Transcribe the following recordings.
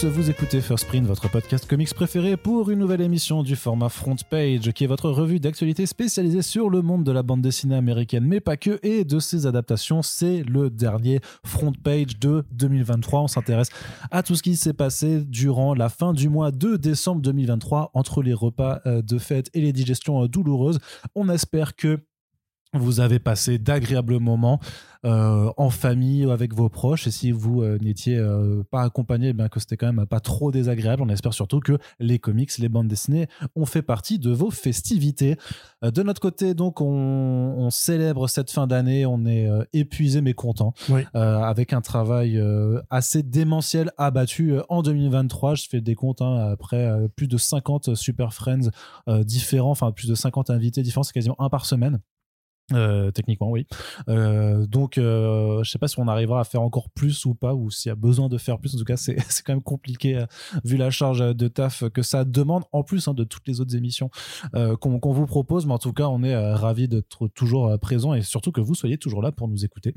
vous écoutez First Print, votre podcast comics préféré pour une nouvelle émission du format Front Page, qui est votre revue d'actualité spécialisée sur le monde de la bande dessinée américaine, mais pas que, et de ses adaptations. C'est le dernier Front Page de 2023. On s'intéresse à tout ce qui s'est passé durant la fin du mois de décembre 2023, entre les repas euh, de fête et les digestions euh, douloureuses. On espère que vous avez passé d'agréables moments euh, en famille ou avec vos proches. Et si vous euh, n'étiez euh, pas accompagné eh bien que c'était quand même pas trop désagréable. On espère surtout que les comics les bandes dessinées ont fait partie de vos festivités. De notre côté donc on, on célèbre cette fin d'année. On est épuisé mais content Oui. avec un travail assez démentiel abattu en 2023 je fais des comptes hein, après plus de 50 super friends différents enfin plus de 50 invités différents. C'est quasiment un par semaine euh, techniquement, oui. Euh, donc, euh, je sais pas si on arrivera à faire encore plus ou pas, ou s'il y a besoin de faire plus. En tout cas, c'est quand même compliqué vu la charge de taf que ça demande, en plus hein, de toutes les autres émissions qu'on vous propose. Mais en tout cas, on est ravis d'être toujours présents et surtout que vous soyez toujours là pour nous écouter.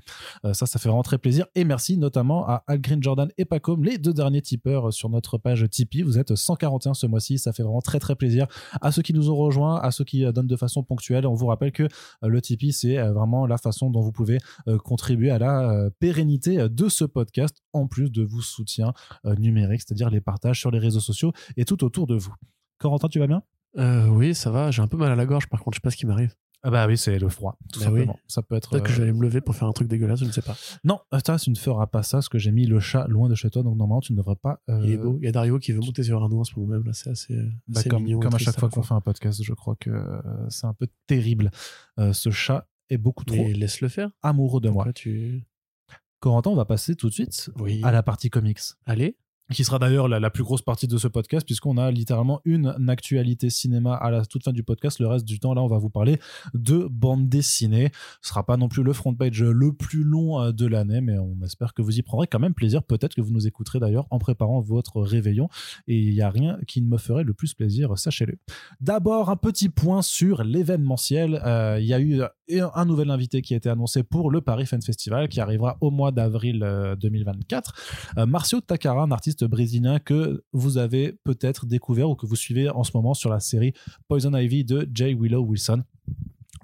Ça, ça fait vraiment très plaisir. Et merci notamment à Al Green Jordan et Pacom, les deux derniers tipeurs sur notre page Tipeee. Vous êtes 141 ce mois-ci. Ça fait vraiment très très plaisir à ceux qui nous ont rejoints, à ceux qui donnent de façon ponctuelle. On vous rappelle que le Tipeee, c'est euh, vraiment la façon dont vous pouvez euh, contribuer à la euh, pérennité de ce podcast, en plus de vos soutiens numériques, c'est-à-dire les partages sur les réseaux sociaux et tout autour de vous. Corentin, tu vas bien? Oui, ça va. J'ai un peu mal à la gorge, par contre, je sais pas ce qui m'arrive. Ah Bah oui, c'est le froid, tout Bah simplement. Ça peut être. Peut-être que euh, je vais aller me lever pour faire un truc dégueulasse, je ne sais pas. Non, attends, tu ne feras pas ça parce que j'ai mis le chat loin de chez toi, donc normalement tu ne devrais pas. euh, Il est beau. Il y a Dario qui veut monter sur un en ce moment même. Là, c'est assez, euh, bah, assez comme, mignon. et comme à chaque fois qu'on fait un podcast, je crois que euh, c'est un peu terrible. Euh, ce chat est beaucoup trop laisse-le faire. amoureux de moi. Pourquoi tu. Corentin, on va passer tout de suite Oui. à la partie comics. Allez. Qui sera d'ailleurs la, plus grosse partie de ce podcast, puisqu'on a littéralement une actualité cinéma à la toute fin du podcast. Le reste du temps, là, on va vous parler de bande dessinée. Ce sera pas non plus le front page le plus long euh, de l'année, mais on espère que vous y prendrez quand même plaisir. Peut-être que vous nous écouterez d'ailleurs en préparant votre réveillon. Et il n'y a rien qui ne me ferait le plus plaisir, sachez-le. D'abord, un petit point sur l'événementiel. Euh, Il y a eu un un nouvel invité qui a été annoncé pour le Paris Fan Festival, qui arrivera au mois d'avril euh, 2024. Euh, Marcio Takara, un artiste brésilien que vous avez peut-être découvert ou que vous suivez en ce moment sur la série Poison Ivy de Jay Willow Wilson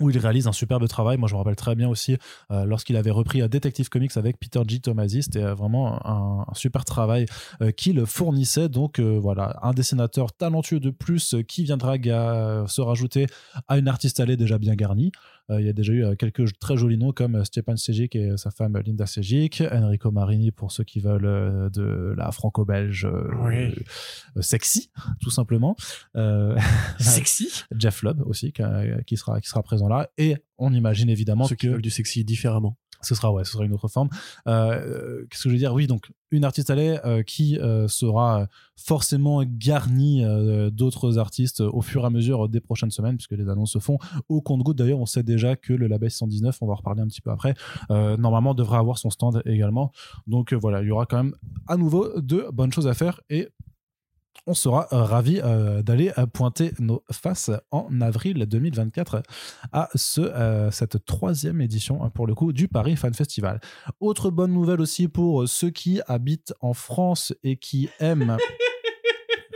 où il réalise un superbe travail. Moi, je me rappelle très bien aussi euh, lorsqu'il avait repris euh, Detective Comics avec Peter G. Tomasi. C'était euh, vraiment un, super travail euh, qu'il fournissait. Donc euh, voilà, un dessinateur talentueux de plus euh, qui viendra se rajouter à une artiste allée déjà bien garnie. Euh, il y a déjà eu euh, quelques très jolis noms comme euh, Stepan Sejic et sa femme Linda Sejic, Enrico Marini pour ceux qui veulent de la franco-belge Oui. sexy, tout simplement. Sexy. Jeff Lubb aussi qui, sera qui sera présent là et on imagine évidemment Ceux qui veulent du sexy différemment. Ce sera ouais ce sera une autre forme. Euh, qu'est-ce que je veux dire? Oui donc une artiste allée euh, qui euh, sera forcément garnie euh, d'autres artistes au fur et à mesure des prochaines semaines puisque les annonces se font au compte-goutte d'ailleurs on sait déjà que le label 119 on va en reparler un petit peu après euh, normalement devrait avoir son stand également. Donc euh, voilà il y aura quand même à nouveau de bonnes choses à faire et on sera euh, ravis euh, d'aller euh, pointer nos faces en avril 2024 à ce, cette troisième édition, hein, pour le coup, du Paris Fan Festival. Autre bonne nouvelle aussi pour ceux qui habitent en France et qui aiment...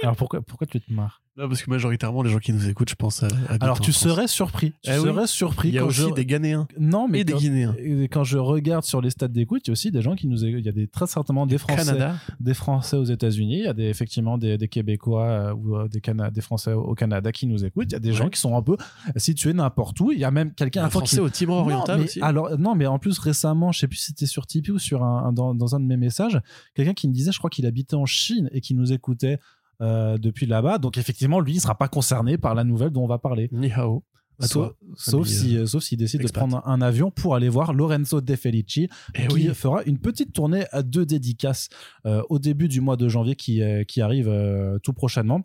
Alors pourquoi, pourquoi tu te marres? Non, parce que majoritairement, les gens qui nous écoutent, je pense à. Alors tu France. serais surpris. Tu Eh oui. serais surpris Il y a quand aussi je... des Ghanéens Non, mais et des quand, Guinéens. et quand je regarde sur les stats d'écoute, il y a aussi des gens qui nous écoutent. Il y a des, très certainement des Français Canada. des Français aux États-Unis, il y a des, effectivement des, des Québécois euh, ou euh, des, Cana- des Français au Canada qui nous écoutent. Il y a des gens qui sont un peu situés n'importe où. Il y a même quelqu'un Un fois qui Français au Timor oriental aussi. alors non, mais en plus récemment, je sais plus si c'était sur Tipeee ou sur un, un- dans, dans un de mes messages, quelqu'un qui me disait, je crois qu'il habitait en Chine et qui nous écoutait euh, depuis là-bas. Donc effectivement, lui, il sera pas concerné par la nouvelle dont on va parler. Ni hao. À Sauf, toi. sauf si, euh, sauf s'il décide expat. de prendre un, avion pour aller voir Lorenzo De Felici, Eh qui oui. fera une petite tournée à deux dédicaces euh, au début du mois de janvier qui, qui arrive tout prochainement.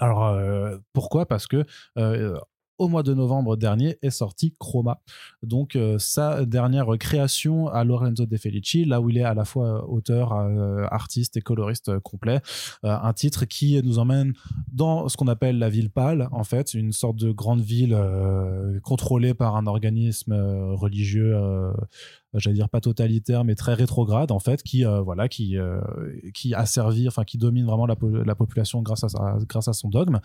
Alors euh, pourquoi? Parce que euh, au mois de novembre dernier est sorti Chroma. Donc euh, sa dernière création à Lorenzo De Felici, là où il est à la fois auteur, euh, artiste et coloriste complet. Euh, un titre qui nous emmène dans ce qu'on appelle la ville pâle, en fait, une sorte de grande ville contrôlée par un organisme religieux j'allais dire pas totalitaire mais très rétrograde en fait qui voilà qui qui a servi enfin qui domine vraiment la, la population grâce à grâce à son dogme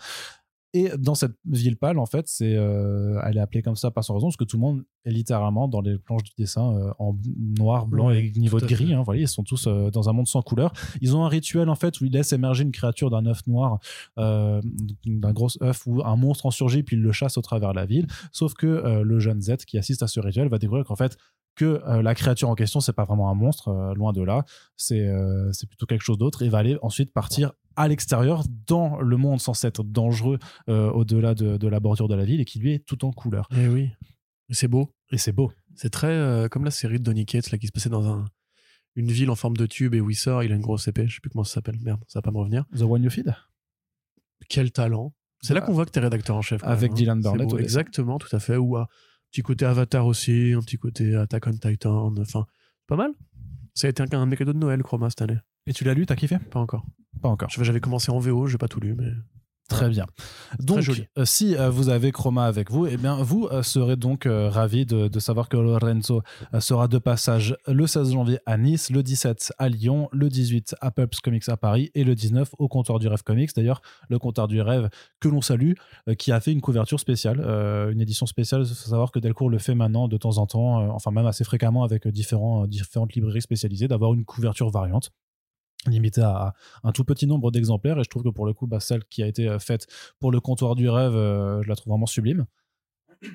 et dans cette ville pâle, en fait, c'est, euh, elle est appelée comme ça par son raison, parce que tout le monde est littéralement dans les planches du dessin euh, en noir, blanc et niveau de gris. Hein, voilà, ils sont tous euh, dans un monde sans couleur. Ils ont un rituel, en fait, où ils laissent émerger une créature d'un œuf noir, d'un gros œuf, où un monstre en surgit, puis ils le chassent au travers de la ville. Sauf que le jeune Z qui assiste à ce rituel va découvrir qu'en fait, que la créature en question, c'est pas vraiment un monstre, loin de là, c'est c'est plutôt quelque chose d'autre, et va aller ensuite partir à l'extérieur, dans le monde censé être dangereux euh, au-delà de, la bordure de la ville et qui lui est tout en couleur. Et eh oui, c'est beau. Et c'est beau. C'est très euh, comme la série de Donny Cates là, qui se passait dans un, une ville en forme de tube et où il sort, il a une grosse épée, je sais plus comment ça s'appelle, merde, ça va pas me revenir. The One You Feed? Quel talent. C'est là qu'on voit que tu es rédacteur en chef. Avec hein. Dylan Barnett. exactement, tout à fait. Ou un petit côté Avatar aussi, un petit côté Attack on Titan, enfin, pas mal. Ça a été un, un cadeaux de Noël, Chroma, cette année. Et tu l'as lu, t'as kiffé? Pas encore. Pas encore. J'avais commencé en VO, j'ai pas tout lu, mais. Très bien. Donc, euh, si euh, vous avez Chroma avec vous, eh bien, vous euh, serez donc ravi de, savoir que Lorenzo sera de passage le 16 janvier à Nice, le 17 à Lyon, le 18 à Pulps Comics à Paris et le 19 au comptoir du rêve comics. D'ailleurs, le comptoir du rêve que l'on salue, qui a fait une couverture spéciale, une édition spéciale. Il faut savoir que Delcourt le fait maintenant de temps en temps, enfin même assez fréquemment avec différents, différentes librairies spécialisées, d'avoir une couverture variante limité à, un tout petit nombre d'exemplaires. Et je trouve que pour le coup bah, celle qui a été euh, faite pour le comptoir du rêve euh, je la trouve vraiment sublime.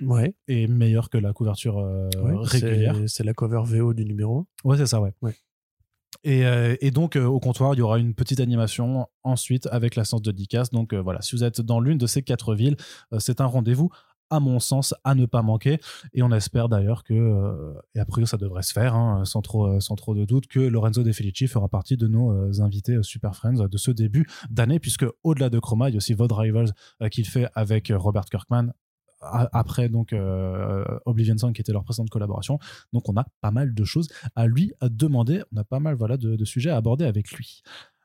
Ouais. Et meilleure que la couverture euh, régulière. c'est la cover VO du numéro ouais c'est ça ouais, ouais. Et, et, donc au comptoir, il y aura une petite animation ensuite avec la séance de Dicas. Donc voilà, si vous êtes dans l'une de ces quatre villes, c'est un rendez-vous à mon sens, à ne pas manquer. Et on espère d'ailleurs que, euh, et après ça devrait se faire, hein, sans, trop, euh, sans trop de doute, que Lorenzo De Felici fera partie de nos euh, invités Super Friends de ce début d'année, puisque au-delà de Chroma, il y a aussi Vod Rivals qu'il fait avec Robert Kirkman après donc Oblivion Song qui était leur précédente collaboration. Donc on a pas mal de choses à lui demander. On a pas mal voilà de sujets à aborder avec lui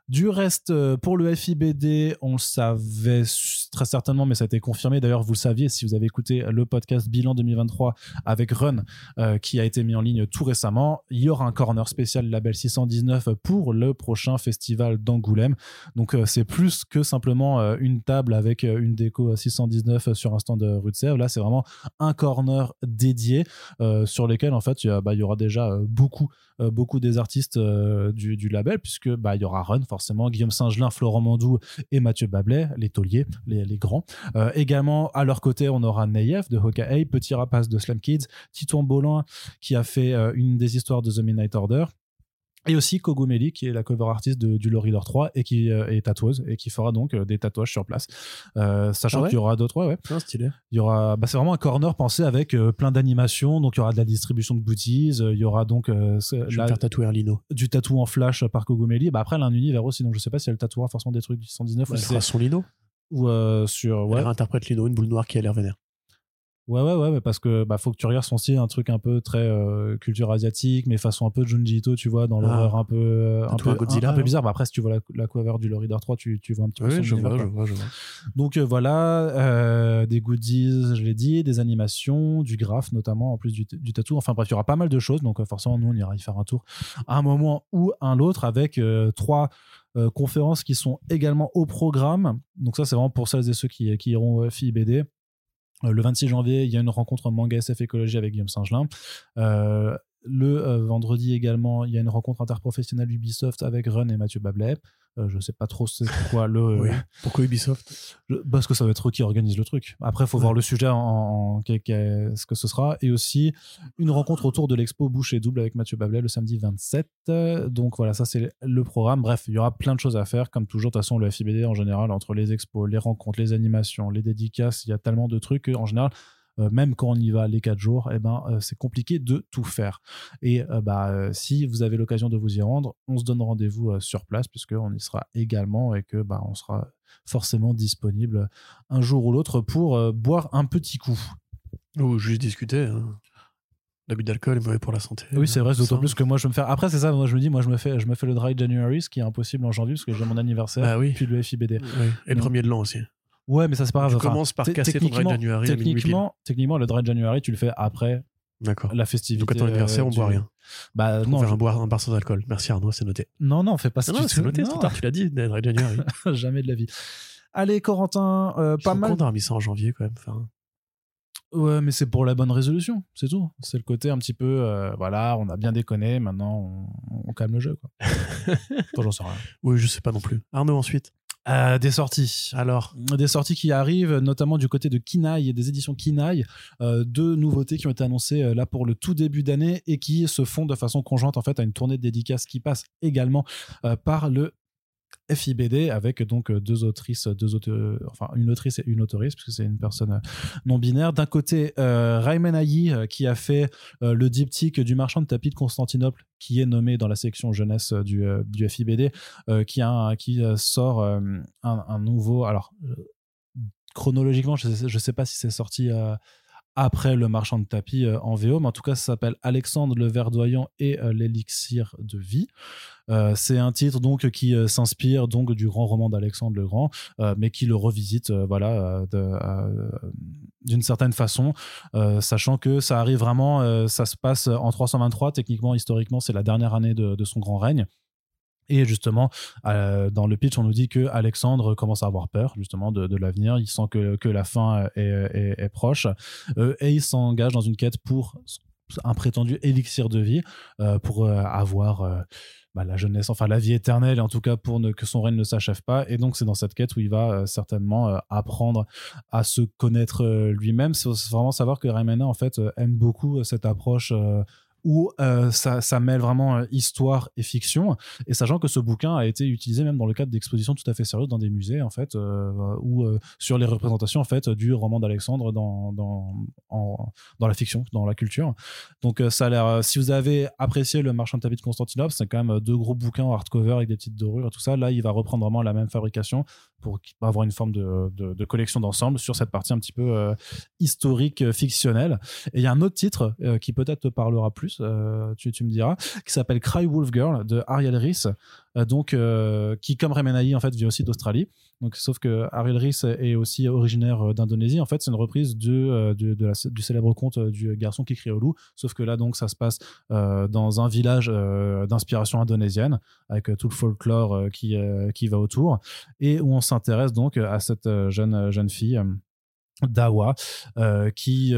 du reste, euh, pour le FIBD, on le savait très certainement, mais ça a été confirmé. D'ailleurs, vous le saviez si vous avez écouté le podcast Bilan 2023 avec Run, euh, qui a été mis en ligne tout récemment. Il y aura un corner spécial label 619 pour le prochain festival d'Angoulême. Donc, euh, c'est plus que simplement une table avec une déco 619 sur un stand de rue de Sèvres. Là, c'est vraiment un corner dédié sur lequel, en fait, il y, bah, aura déjà beaucoup beaucoup des artistes du, label, puisque bah, il y aura Run, forcément, Guillaume Singelin, Florent Mandou et Mathieu Bablet, les tauliers, les, grands. Euh, également, à leur côté, on aura Nayef de Hawkeye, Petit Rapace de Slam Kids, Titouan Bolin qui a fait une des histoires de The Midnight Order, et aussi Kogumeli qui est la cover artiste de, du Lore 3 et qui euh, est tatoueuse et qui fera donc euh, des tatouages sur place euh, sachant ah qu'il y aura d'autres ouais, ouais. Ah, stylé. il y aura bah, c'est vraiment un corner pensé avec plein d'animations donc il y aura de la distribution de goodies il y aura donc Je la, faire tatouer Lino du tatou en flash par Kogumeli bah après elle a un univers aussi donc je sais pas si elle tatouera forcément des trucs du 119 bah, ou c'est son Lino ou sur ouais. elle interprète Lino une boule noire qui a l'air vénère Ouais, ouais, ouais, mais parce que bah, faut que tu regardes son style, un truc un peu très euh, culture asiatique, mais façon un peu Junji Ito, tu vois, dans l'horreur ah. un peu, euh, un, peu Godzilla, un, peu bizarre. Bah, après, si tu vois la, la cover du Lorider 3, tu, tu vois un petit peu oui, je vois, je vois, je vois, Donc euh, voilà, des goodies, je l'ai dit, des animations, du graphe notamment, en plus du, du tatou. Enfin bref, il y aura pas mal de choses. Donc forcément, nous, on ira y faire un tour à un moment ou un autre avec trois. conférences qui sont également au programme. Donc ça, c'est vraiment pour celles et ceux qui, qui iront au FIBD. Euh, le 26 janvier, il y a une rencontre manga SF écologie avec Guillaume Singelin. Euh, le euh, vendredi également, il y a une rencontre interprofessionnelle Ubisoft avec Run et Mathieu Bablet. Euh, je sais pas trop c'est quoi le. Pourquoi Ubisoft? Parce que ça va être eux qui organisent le truc. Après, il faut voir le sujet en, ce que ce sera. Et aussi une rencontre autour de l'expo Bouche et Double avec Mathieu Bablet le samedi 27. Donc voilà, ça c'est le programme. Bref, il y aura plein de choses à faire. Comme toujours, de toute façon, le FIBD en général, entre les expos, les rencontres, les animations, les dédicaces, il y a tellement de trucs en général euh, même quand on y va les quatre jours, eh ben, euh, c'est compliqué de tout faire. Et euh, bah, euh, si vous avez l'occasion de vous y rendre, on se donne rendez-vous euh, sur place, puisqu'on y sera également et que bah, on sera forcément disponible un jour ou l'autre pour euh, boire un petit coup. Ou juste discuter. hein. L'abus d'alcool est mauvais pour la santé. Oui, c'est vrai, d'autant plus que moi, je vais me faire. Après, c'est ça, moi, je me dis, moi, je me fais, je me fais le dry January, ce qui est impossible en janvier, parce que j'ai mon anniversaire, Bah oui. puis le FIBD. Oui. Et le premier de l'an aussi. Ouais, mais ça, c'est pas grave. Tu Enfin, commences par casser ton dry January. Techniquement, techniquement, le dry January, tu le fais après D'accord. la festivité. Donc à ton anniversaire, euh, on du- boit rien. Bah On non, je- un, boire, un bar sans alcool. Merci Arnaud, c'est noté. non, non, fais pas ça. Non, c'est noté, c'est trop tard, tu l'as dit, dry January. jamais de la vie. Allez, Corentin, euh, pas mal. d'avoir mis ça en janvier quand même. Enfin, Ouais, mais c'est pour la bonne résolution, c'est tout. C'est le côté un petit peu, euh, voilà, on a bien déconné, maintenant on, on calme le jeu, quoi. J'en sais rien. oui, je sais pas non plus. Arnaud ensuite. Euh, des sorties. Alors, Des sorties qui arrivent, notamment du côté de Kinaï et des éditions Kinaï. Euh, deux nouveautés qui ont été annoncées euh, là pour le tout début d'année et qui se font de façon conjointe en fait à une tournée de dédicaces qui passe également par le FIBD avec donc euh, deux autrices, deux auteurs, enfin une autrice et une autoriste puisque c'est une personne euh, non binaire. D'un côté, euh, Rayman Ayi euh, qui a fait euh, le diptyque du marchand de tapis de Constantinople qui est nommé dans la section jeunesse euh, du, euh, du FIBD euh, qui, a qui euh, sort euh, un, nouveau alors euh, chronologiquement je je sais pas si c'est sorti euh, après le marchand de tapis euh, en VO mais en tout cas ça s'appelle Alexandre le verdoyant et euh, l'élixir de vie. Euh, c'est un titre donc qui s'inspire donc du grand roman d'Alexandre le Grand mais qui le revisite voilà d'une certaine façon sachant que ça arrive vraiment ça se passe en 323 techniquement historiquement c'est la dernière année de son grand règne et justement, euh, dans le pitch, on nous dit que Alexandre commence à avoir peur justement de, l'avenir. Il sent que, que la fin est, proche Euh, et il s'engage dans une quête pour un prétendu élixir de vie euh, pour avoir bah, la jeunesse, enfin la vie éternelle, et en tout cas pour que son règne ne s'achève pas. Et donc c'est dans cette quête où il va certainement apprendre à se connaître lui-même. C'est vraiment savoir que Raimana en fait aime beaucoup cette approche. Où euh, ça, mêle vraiment euh, histoire et fiction, et sachant que ce bouquin a été utilisé même dans le cadre d'expositions tout à fait sérieuses dans des musées en fait, euh, ou sur les représentations en fait du roman d'Alexandre dans, dans, la fiction, dans la culture. Donc ça a l'air. si vous avez apprécié le Marchand de tapis de Constantinople, c'est quand même deux gros bouquins en hardcover avec des petites dorures et tout ça. Là, il va reprendre vraiment la même fabrication pour avoir une forme de, collection d'ensemble sur cette partie un petit peu euh, historique, euh, fictionnelle. Et il y a un autre titre euh, qui peut-être te parlera plus, tu, me diras, qui s'appelle Cry Wolf Girl de Ariel euh, donc qui comme Remenaï en fait vient aussi d'Australie. Donc, sauf que Ariel Rees est aussi originaire euh, d'Indonésie. En fait, c'est une reprise de, euh, du célèbre conte euh, du garçon qui crie au loup. Sauf que là, donc, ça se passe dans un village d'inspiration indonésienne, avec tout le folklore qui, qui va autour, et où on s'intéresse donc à cette jeune, jeune fille, Dawa, qui,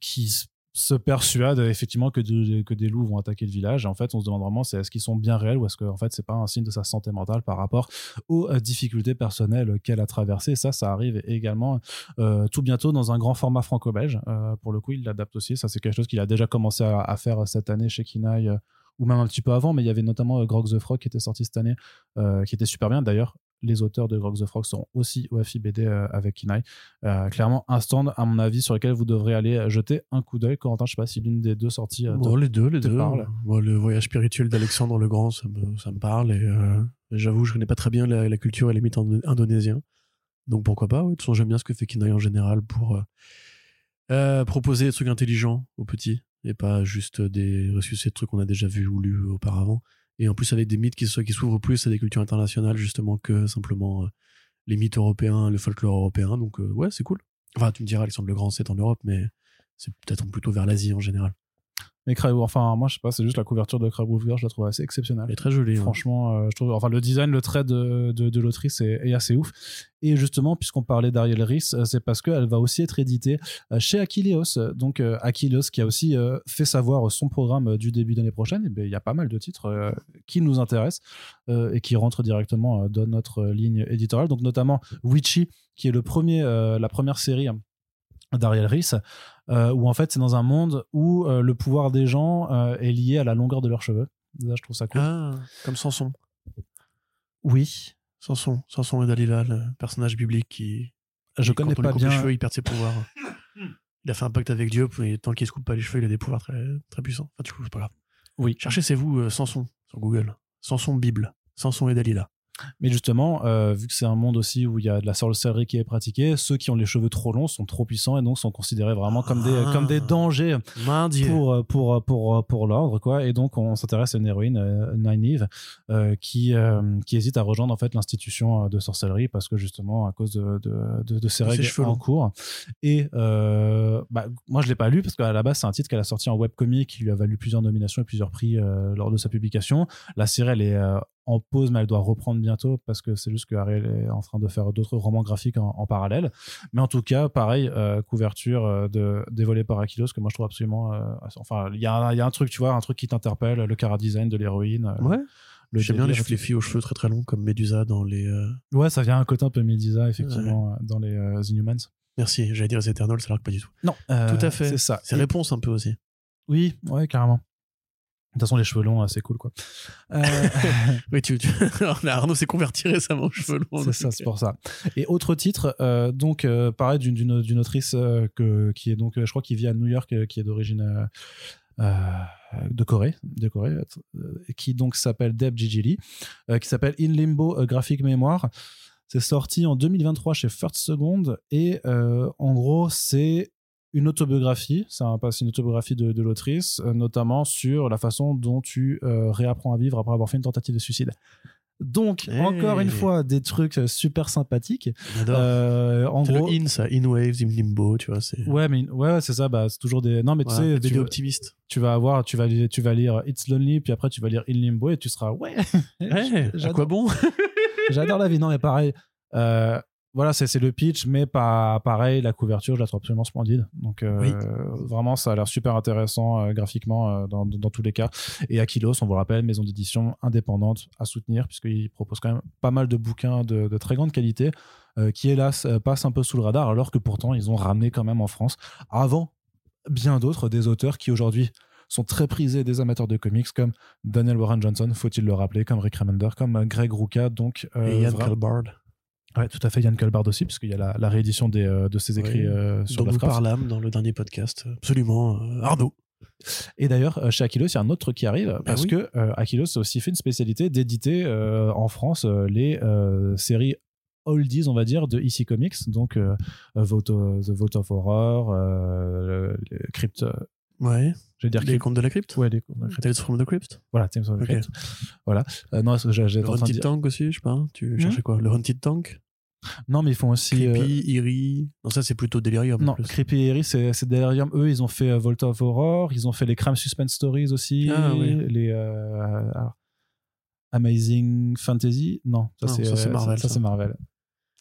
qui se persuade effectivement que, que des loups vont attaquer le village. Et en fait, on se demande vraiment c'est est-ce qu'ils sont bien réels ou est-ce que en fait c'est pas un signe de sa santé mentale par rapport aux euh, difficultés personnelles qu'elle a traversées. Ça, ça arrive également euh, tout bientôt dans un grand format franco-belge. Euh, pour le coup, il l'adapte aussi. Ça, c'est quelque chose qu'il a déjà commencé à, faire cette année chez Kinaï. euh, ou même un petit peu avant, mais il y avait notamment euh, Grog the Frog qui était sorti cette année, euh, qui était super bien. D'ailleurs, les auteurs de Grog the Frog seront aussi au FIBD euh, avec Kinaï. Euh, clairement, un stand, à mon avis, sur lequel vous devrez aller jeter un coup d'œil. Corentin, je sais pas si l'une des deux sorties. euh, Bon, les deux, les deux. le voyage spirituel d'Alexandre le Grand, ça me, ça me parle. Et euh, j'avoue, je connais pas très bien la, la culture et les mythes indo- indonésiens. Donc pourquoi pas. De toute façon, j'aime bien ce que fait Kinaï en général pour euh, euh, proposer des trucs intelligents aux petits et pas juste des ressuscités de trucs qu'on a déjà vus ou lus auparavant. Et en plus, avec des mythes qui, so- qui s'ouvrent plus à des cultures internationales, justement, que simplement euh, les mythes européens, le folklore européen. Donc, euh, ouais, c'est cool. Enfin, tu me diras, Alexandre le Grand, c'est en Europe, mais c'est peut-être plutôt vers l'Asie en général. Mais Cry- enfin, moi, je sais pas, c'est juste la couverture de Crab Wolf Girl, je la trouve assez exceptionnelle. Elle est très jolie. hein. Franchement, euh, je trouve, enfin, le design, le trait de, de, de l'autrice est, est assez ouf. Et justement, puisqu'on parlait d'Ariel Rees, euh, c'est parce qu'elle va aussi être éditée euh, chez Achilleos. Donc, euh, Achilleos qui a aussi euh, fait savoir son programme du début d'année prochaine. Ben, Il y a pas mal de titres qui nous intéressent et qui rentrent directement dans notre ligne éditoriale. Donc, notamment Witchy, qui est le premier, la première série hein, d'Ariel Rees, euh, où en fait, c'est dans un monde où euh, le pouvoir des gens euh, est lié à la longueur de leurs cheveux. Là, je trouve ça cool. Ah, comme Samson. Oui, Samson, Samson et Dalila, le personnage biblique qui. je qui, connais quand on pas lui coupe les bien. cheveux, il perd ses pouvoirs. Il a fait un pacte avec Dieu, et tant qu'il se coupe pas les cheveux, il a des pouvoirs très, très puissants. Enfin, du coup, c'est pas grave. Oui. Cherchez, c'est vous, Samson, sur Google. Samson Bible. Samson et Dalila. Mais justement, euh, vu que c'est un monde aussi où il y a de la sorcellerie qui est pratiquée, ceux qui ont les cheveux trop longs sont trop puissants et donc sont considérés vraiment comme des, Ah. comme des dangers Mon Dieu. pour, euh, pour, euh, pour, euh, pour l'ordre. quoi. Et donc, on s'intéresse à une héroïne, euh, Nynaeve, euh, qui, euh, qui hésite à rejoindre en fait l'institution euh, de sorcellerie parce que justement, à cause de, de, de, de ses règles cheveux en cours. Et euh, bah, moi, je l'ai pas lu parce qu'à la base, c'est un titre qu'elle a sorti en webcomic qui lui a valu plusieurs nominations et plusieurs prix euh, lors de sa publication. La série, elle est euh, en pause, mais elle doit reprendre bientôt parce que c'est juste que Ariel est en train de faire d'autres romans graphiques en, en parallèle. Mais en tout cas, pareil, euh, couverture euh, de, dévoilée par Aquilos que moi je trouve absolument. euh, enfin, il y, a un- il y a un truc, tu vois, un truc qui t'interpelle, le cara design de l'héroïne. Ouais. J'aime bien les, filles aux cheveux très très longs comme Médusa dans les. euh, Ouais, ça vient un côté un peu Medusa, effectivement, dans les Inhumans. Merci, j'allais dire les Eternals, alors que pas du tout. Non, Tout à fait. C'est ça. C'est réponse un peu aussi. Oui, ouais, carrément. De toute façon, les cheveux longs, euh, c'est cool, quoi. Euh, Oui, tu, tu... Arnaud s'est converti récemment aux cheveux longs. C'est ça, c'est pour ça. Et autre titre, euh, donc euh, pareil d'une d'une d'une autrice euh, que qui est donc, euh, je crois, qui vit à New York, euh, qui est d'origine euh, euh, de Corée, de Corée, euh, qui donc s'appelle Deb Gigili, euh, qui s'appelle In Limbo euh, Graphic Memoir. C'est sorti en 2023 chez First Second et euh, en gros c'est une autobiographie, c'est un, c'est une autobiographie de, de l'autrice, euh, notamment sur la façon dont tu euh, réapprends à vivre après avoir fait une tentative de suicide. Donc, Hey. encore une fois, des trucs euh, super sympathiques. Euh, en gros, le in, ça. In Waves, in Limbo, tu vois. Ouais, mais ouais, c'est ça. Bah, c'est toujours des. Non, mais tu sais, tu, optimiste. tu vas avoir, tu vas, tu vas lire It's Lonely, puis après tu vas lire In Limbo et tu seras ouais. Ouais, à quoi bon? J'adore la vie. Non, mais pareil. euh, voilà, c'est le pitch, mais pas pareil. La couverture, je la trouve absolument splendide. Donc, euh, Oui. vraiment, ça a l'air super intéressant euh, graphiquement euh, dans, dans tous les cas. Et Aquilos, on vous le rappelle, maison d'édition indépendante à soutenir, puisqu'il propose quand même pas mal de bouquins de, de très grande qualité, qui hélas passent un peu sous le radar, alors que pourtant, ils ont ramené quand même en France, avant bien d'autres, des auteurs qui aujourd'hui sont très prisés des amateurs de comics comme Daniel Warren Johnson, faut-il le rappeler, comme Rick Remender, comme Greg Rucka, donc Et Calbard, Ouais, tout à fait, Yann Kalbard aussi, puisqu'il y a la, la réédition des, euh, de ses écrits Ouais, euh, sur dont nous Lovecraft. parlâmes dans le dernier podcast. Absolument. euh, Arnaud. Et d'ailleurs, euh, chez Aquilos, il y a un autre truc qui arrive, parce oui. que Aquilos a aussi fait une spécialité d'éditer en France les séries oldies, on va dire, de EC Comics, donc Vote of- The Vote of Horror, le- le Crypt, Ouais. je vais dire Les contes de la crypte Ouais, les les Crypt. Tales from the Crypt Voilà, Tales of the. Crypt. Voilà. Euh, non, parce j'étais en train de dire. Tank aussi, je sais pas. Tu cherchais quoi? Le Haunted Tank? Non, mais ils font aussi. euh, Creepy, Eerie. Non, ça, c'est plutôt Delirium. Non, plus. Creepy et Eerie, c'est c'est Delirium. Eux, ils ont fait euh, Volta of Horror, ils ont fait les Crime Suspense Stories aussi, Ah, oui. les euh, alors, Amazing Fantasy. Non, ça Non, c'est ça, c'est euh, Marvel, Ça, ça. c'est Marvel.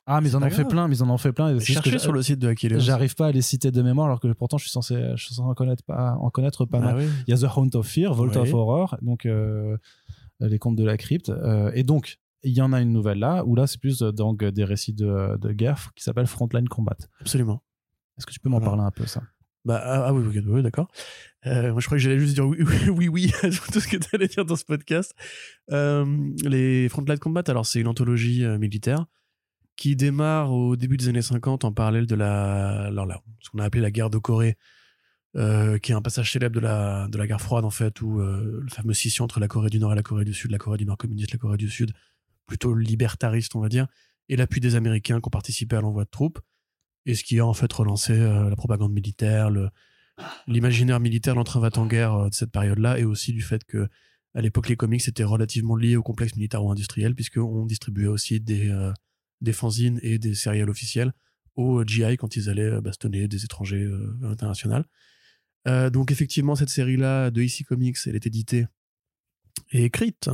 Ah, mais ils en ont fait plein, mais ils en ont fait plein. Cherchez sur le site de Achilles. J'arrive pas à les citer de mémoire, alors que pourtant je suis censé, je suis censé en connaître pas, en connaître pas mal. Ah oui. Il y a The Haunt of Fear, Ouais. of Horror, donc euh, les contes de la crypte. euh, et donc, il y en a une nouvelle là, où là c'est plus euh, donc, des récits de, de guerre qui s'appelle Frontline Combat. Absolument. Est-ce que tu peux m'en Voilà. parler un peu ça? Bah, ah, ah oui, oui, d'accord. Euh, moi, je crois que j'allais juste dire oui, oui, oui, tout ce que tu allais dire dans ce podcast. Euh, les Frontline Combat, alors, c'est une anthologie euh, militaire qui démarre au début des années 50 en parallèle de la, alors là, ce qu'on a appelé la guerre de Corée, qui est un passage célèbre de la, de la guerre froide, en fait, où le fameux scission entre la Corée du Nord et la Corée du Sud, la Corée du Nord communiste, la Corée du Sud, plutôt libertariste, on va dire, et l'appui des Américains qui ont participé à l'envoi de troupes, et ce qui a en fait relancé euh, la propagande militaire, l'imaginaire militaire, l'entrain va en guerre euh, de cette période-là, et aussi du fait que à l'époque les comics étaient relativement liés au complexe militaire ou industriel, puisqu'on distribuait aussi des, euh, des fanzines et des sériels officiels aux GI quand ils allaient bastonner des étrangers. Euh, donc effectivement, cette série-là de EC Comics, elle est éditée et écrite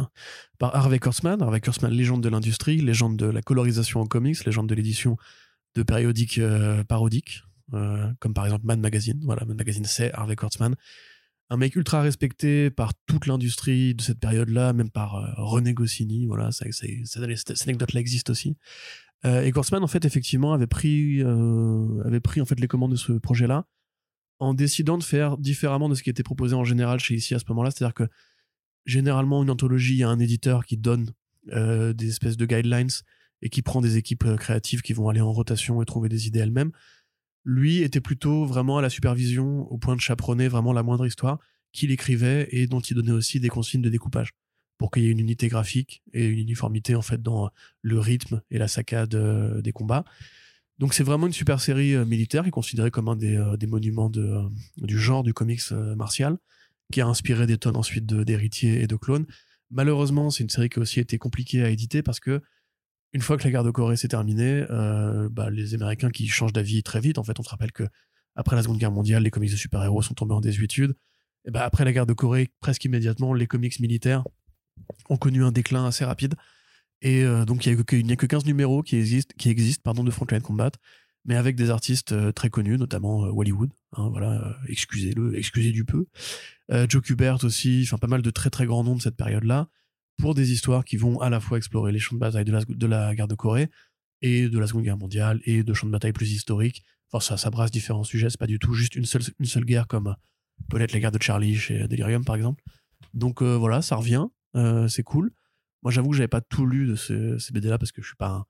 par Harvey Kurtzman. Harvey Kurtzman, légende de l'industrie, légende de la colorisation en comics, légende de l'édition de périodiques euh, parodiques, euh, comme par exemple Mad Magazine. Voilà, Mad Magazine, c'est Harvey Kurtzman. Un mec ultra respecté par toute l'industrie de cette période-là, même par euh, René Goscinny. Voilà, cette anecdote-là existe aussi. Et Kurtzman, en fait, effectivement, avait pris, avait pris en fait les commandes de ce projet-là en décidant de faire différemment de ce qui était proposé en général chez ici à ce moment-là. C'est-à-dire que généralement, une anthologie, il y a un éditeur qui donne euh, des espèces de guidelines et qui prend des équipes euh, créatives qui vont aller en rotation et trouver des idées elles-mêmes. lui était plutôt vraiment à la supervision au point de chaperonner vraiment la moindre histoire qu'il écrivait et dont il donnait aussi des consignes de découpage pour qu'il y ait une unité graphique et une uniformité en fait dans le rythme et la saccade euh, des combats. Donc c'est vraiment une super série militaire qui est considérée comme un des, des monuments du genre du comics martial, qui a inspiré des tonnes ensuite d'héritiers et de clones. Malheureusement, c'est une série qui a aussi été compliquée à éditer parce que une fois que la guerre de Corée s'est terminée, bah, les Américains qui changent d'avis très vite. En fait, on se rappelle que après la Seconde Guerre mondiale, les comics de super-héros sont tombés en désuétude. Et bah, après la guerre de Corée, presque immédiatement, les comics militaires ont connu un déclin assez rapide. Et euh, donc, il n'y a, que 15 numéros qui existent, qui existent pardon, de Frontline Combat, mais avec des artistes euh, très connus, notamment euh, Hollywood. Hein, voilà, excusez-le, excusez du peu. Joe Kubert aussi, enfin pas mal de très très grands noms de cette période-là, pour des histoires qui vont à la fois explorer les champs de bataille de la, de la guerre de Corée et de la Seconde Guerre mondiale et de champs de bataille plus historiques. Enfin, ça, ça brasse différents sujets, c'est pas du tout juste une seule, une seule guerre comme peut-être la guerre de Charlie chez Delirium par exemple. Donc voilà, ça revient. Euh, c'est cool. Moi, j'avoue que j'avais pas tout lu de ces BD-là parce que je suis pas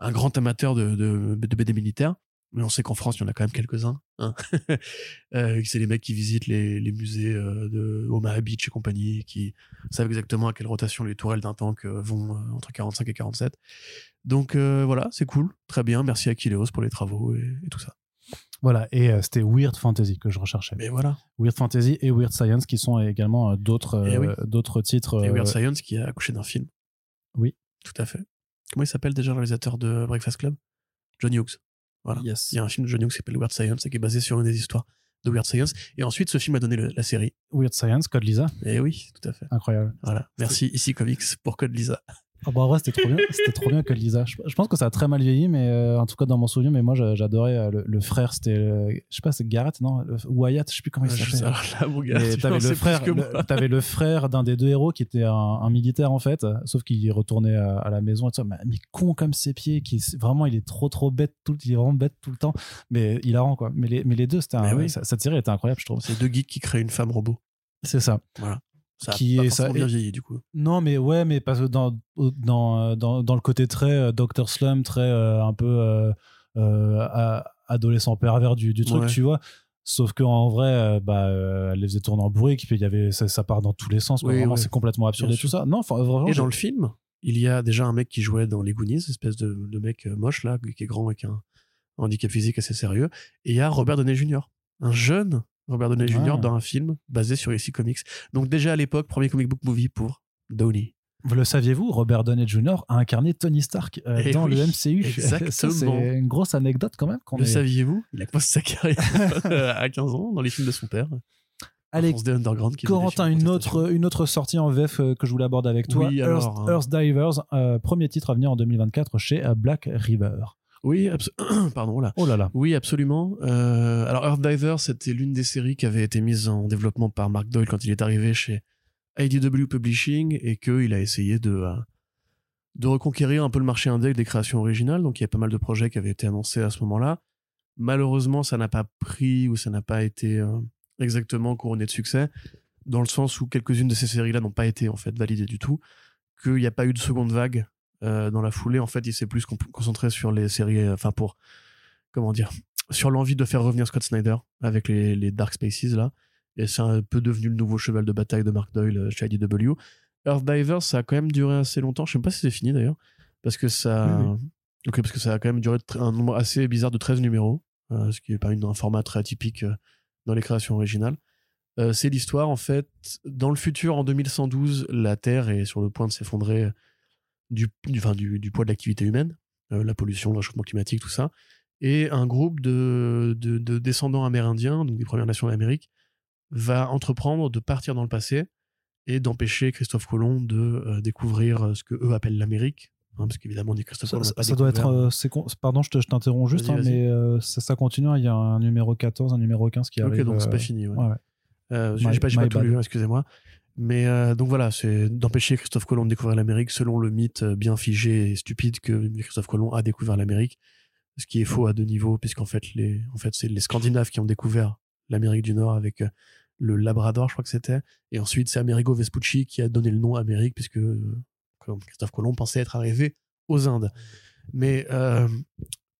grand amateur de, de, BD militaires. Mais on sait qu'en France, il y en a quand même quelques-uns. Hein. euh, c'est les mecs qui visitent les, les musées euh, de Omaha Beach et compagnie, qui savent exactement à quelle rotation les tourelles d'un tank euh, vont entre 45 et 47. Donc voilà, c'est cool, très bien. Merci à Kileos pour les travaux et tout ça. Voilà, et euh, c'était Weird Fantasy que je recherchais. Mais voilà. Weird Fantasy et Weird Science qui sont également euh, d'autres eh d'autres titres. Et Weird Science qui a accouché d'un film. Oui. Tout à fait. Comment il s'appelle déjà le réalisateur de Breakfast Club? John Hughes. Voilà. Il y a un film de John Hughes qui s'appelle Weird Science et qui est basé sur une des histoires de Weird Science. Et ensuite, ce film a donné la série. Weird Science, Code Lisa. Et eh oui, tout à fait. Incroyable. Voilà. Merci ici Comics pour Code Lisa. Ah bah ouais, c'était trop bien. C'était trop bien que Lisa. Je, pense que ça a très mal vieilli, mais euh, en tout cas dans mon souvenir. Mais moi, j'adorais euh, le, frère. C'était, je sais pas, c'est Garrett, non Wyatt, je sais plus comment il s'appelait. T'avais le frère, avais le frère d'un des deux héros qui était un, militaire en fait, sauf qu'il retournait à, la maison et tout ça. Mais, con comme ses pieds, qui vraiment, il est trop trop bête tout, il est vraiment bête tout le temps. Mais il a rend quoi. Mais les, mais les deux, c'était oui. cette série était incroyable, je trouve. C'est deux geeks qui créent une femme robot. C'est ça. Voilà. Ça qui est ça bien vieilli du coup. Non, mais ouais, mais parce que dans dans, dans, dans le côté très euh, Doctor Slum, très euh, un peu euh, adolescent pervers du, du truc, tu vois. Sauf qu'en vrai, bah, elle les faisait tourner en briques, puis il y avait ça, part dans tous les sens. vraiment, c'est complètement absurde et tout ça. Non, vraiment, et dans le film, il y a déjà un mec qui jouait dans les Goonies, espèce de, de mec moche là, qui est grand avec un handicap physique assez sérieux. Et il y a Robert Downey Jr., un jeune Robert Downey Jr. Ah. dans un film basé sur ici Comics. Donc déjà à l'époque, premier comic book movie pour Downey. Vous le saviez-vous, Robert Downey Jr. a incarné Tony Stark euh, eh dans le MCU. Exactement. c'est une grosse anecdote quand même. Le saviez-vous? Il a commencé sa carrière à 15 ans dans les films de son père. Allez, Corentin, une autre, une autre sortie en VF euh, que je voulais aborder avec toi. Earth, hein. Earth, Divers, euh, premier titre à venir en 2024 chez Black River. Oui, pardon là. Oh là là. Oui, absolument. Euh, alors Earthdiver, c'était l'une des séries qui avait été mise en développement par Mark Doyle quand il est arrivé chez IDW Publishing et qu'il a essayé de euh, de reconquérir un peu le marché indé des créations originales. Donc il y a pas mal de projets qui avaient été annoncés à ce moment-là. Malheureusement, ça n'a pas pris ou ça n'a pas été euh, exactement couronné de succès, dans le sens où quelques-unes de ces séries-là n'ont pas été en fait validées du tout, qu'il n'y a pas eu de seconde vague euh, dans la foulée, en fait, il s'est plus concentré sur les séries, euh, enfin pour comment dire, sur l'envie de faire revenir Scott Snyder avec les, Dark Spaces là. Et c'est un peu devenu le nouveau cheval de bataille de Mark Doyle euh, chez IDW. Earth ça a quand même duré assez longtemps. Je sais même pas si c'est fini d'ailleurs, parce que ça, parce que ça a quand même duré un nombre assez bizarre de 13 numéros, ce qui est pas une, un format très atypique dans les créations originales. c'est l'histoire en fait dans le futur en 2112 la Terre est sur le point de s'effondrer du, du, du, du poids de l'activité humaine, euh, la pollution, le réchauffement climatique, tout ça, et un groupe de, de, de, descendants amérindiens, donc des Premières Nations d'Amérique, va entreprendre de partir dans le passé et d'empêcher Christophe Colomb de euh, découvrir euh, ce que eux appellent l'Amérique. Hein, parce qu'évidemment, on dit Christophe ça, Colomb. Ça, doit être. pardon, je t'interromps juste, hein, mais ça, ça, continue. Hein. Il y a un numéro 14, un numéro 15 qui arrive. Ok, donc c'est pas fini. Ouais. Ouais, J'ai pas, pas tout lu, excusez-moi. Mais euh, donc voilà, c'est d'empêcher Christophe Colomb de découvrir l'Amérique selon le mythe euh, bien figé et stupide que Christophe Colomb a découvert l'Amérique. Ce qui est faux à deux niveaux, puisqu'en fait, les, en fait, c'est les Scandinaves qui ont découvert l'Amérique du Nord avec euh, le Labrador, je crois que c'était. Et ensuite, c'est Amerigo Vespucci qui a donné le nom Amérique, puisque Christophe Colomb pensait être arrivé aux Indes. Mais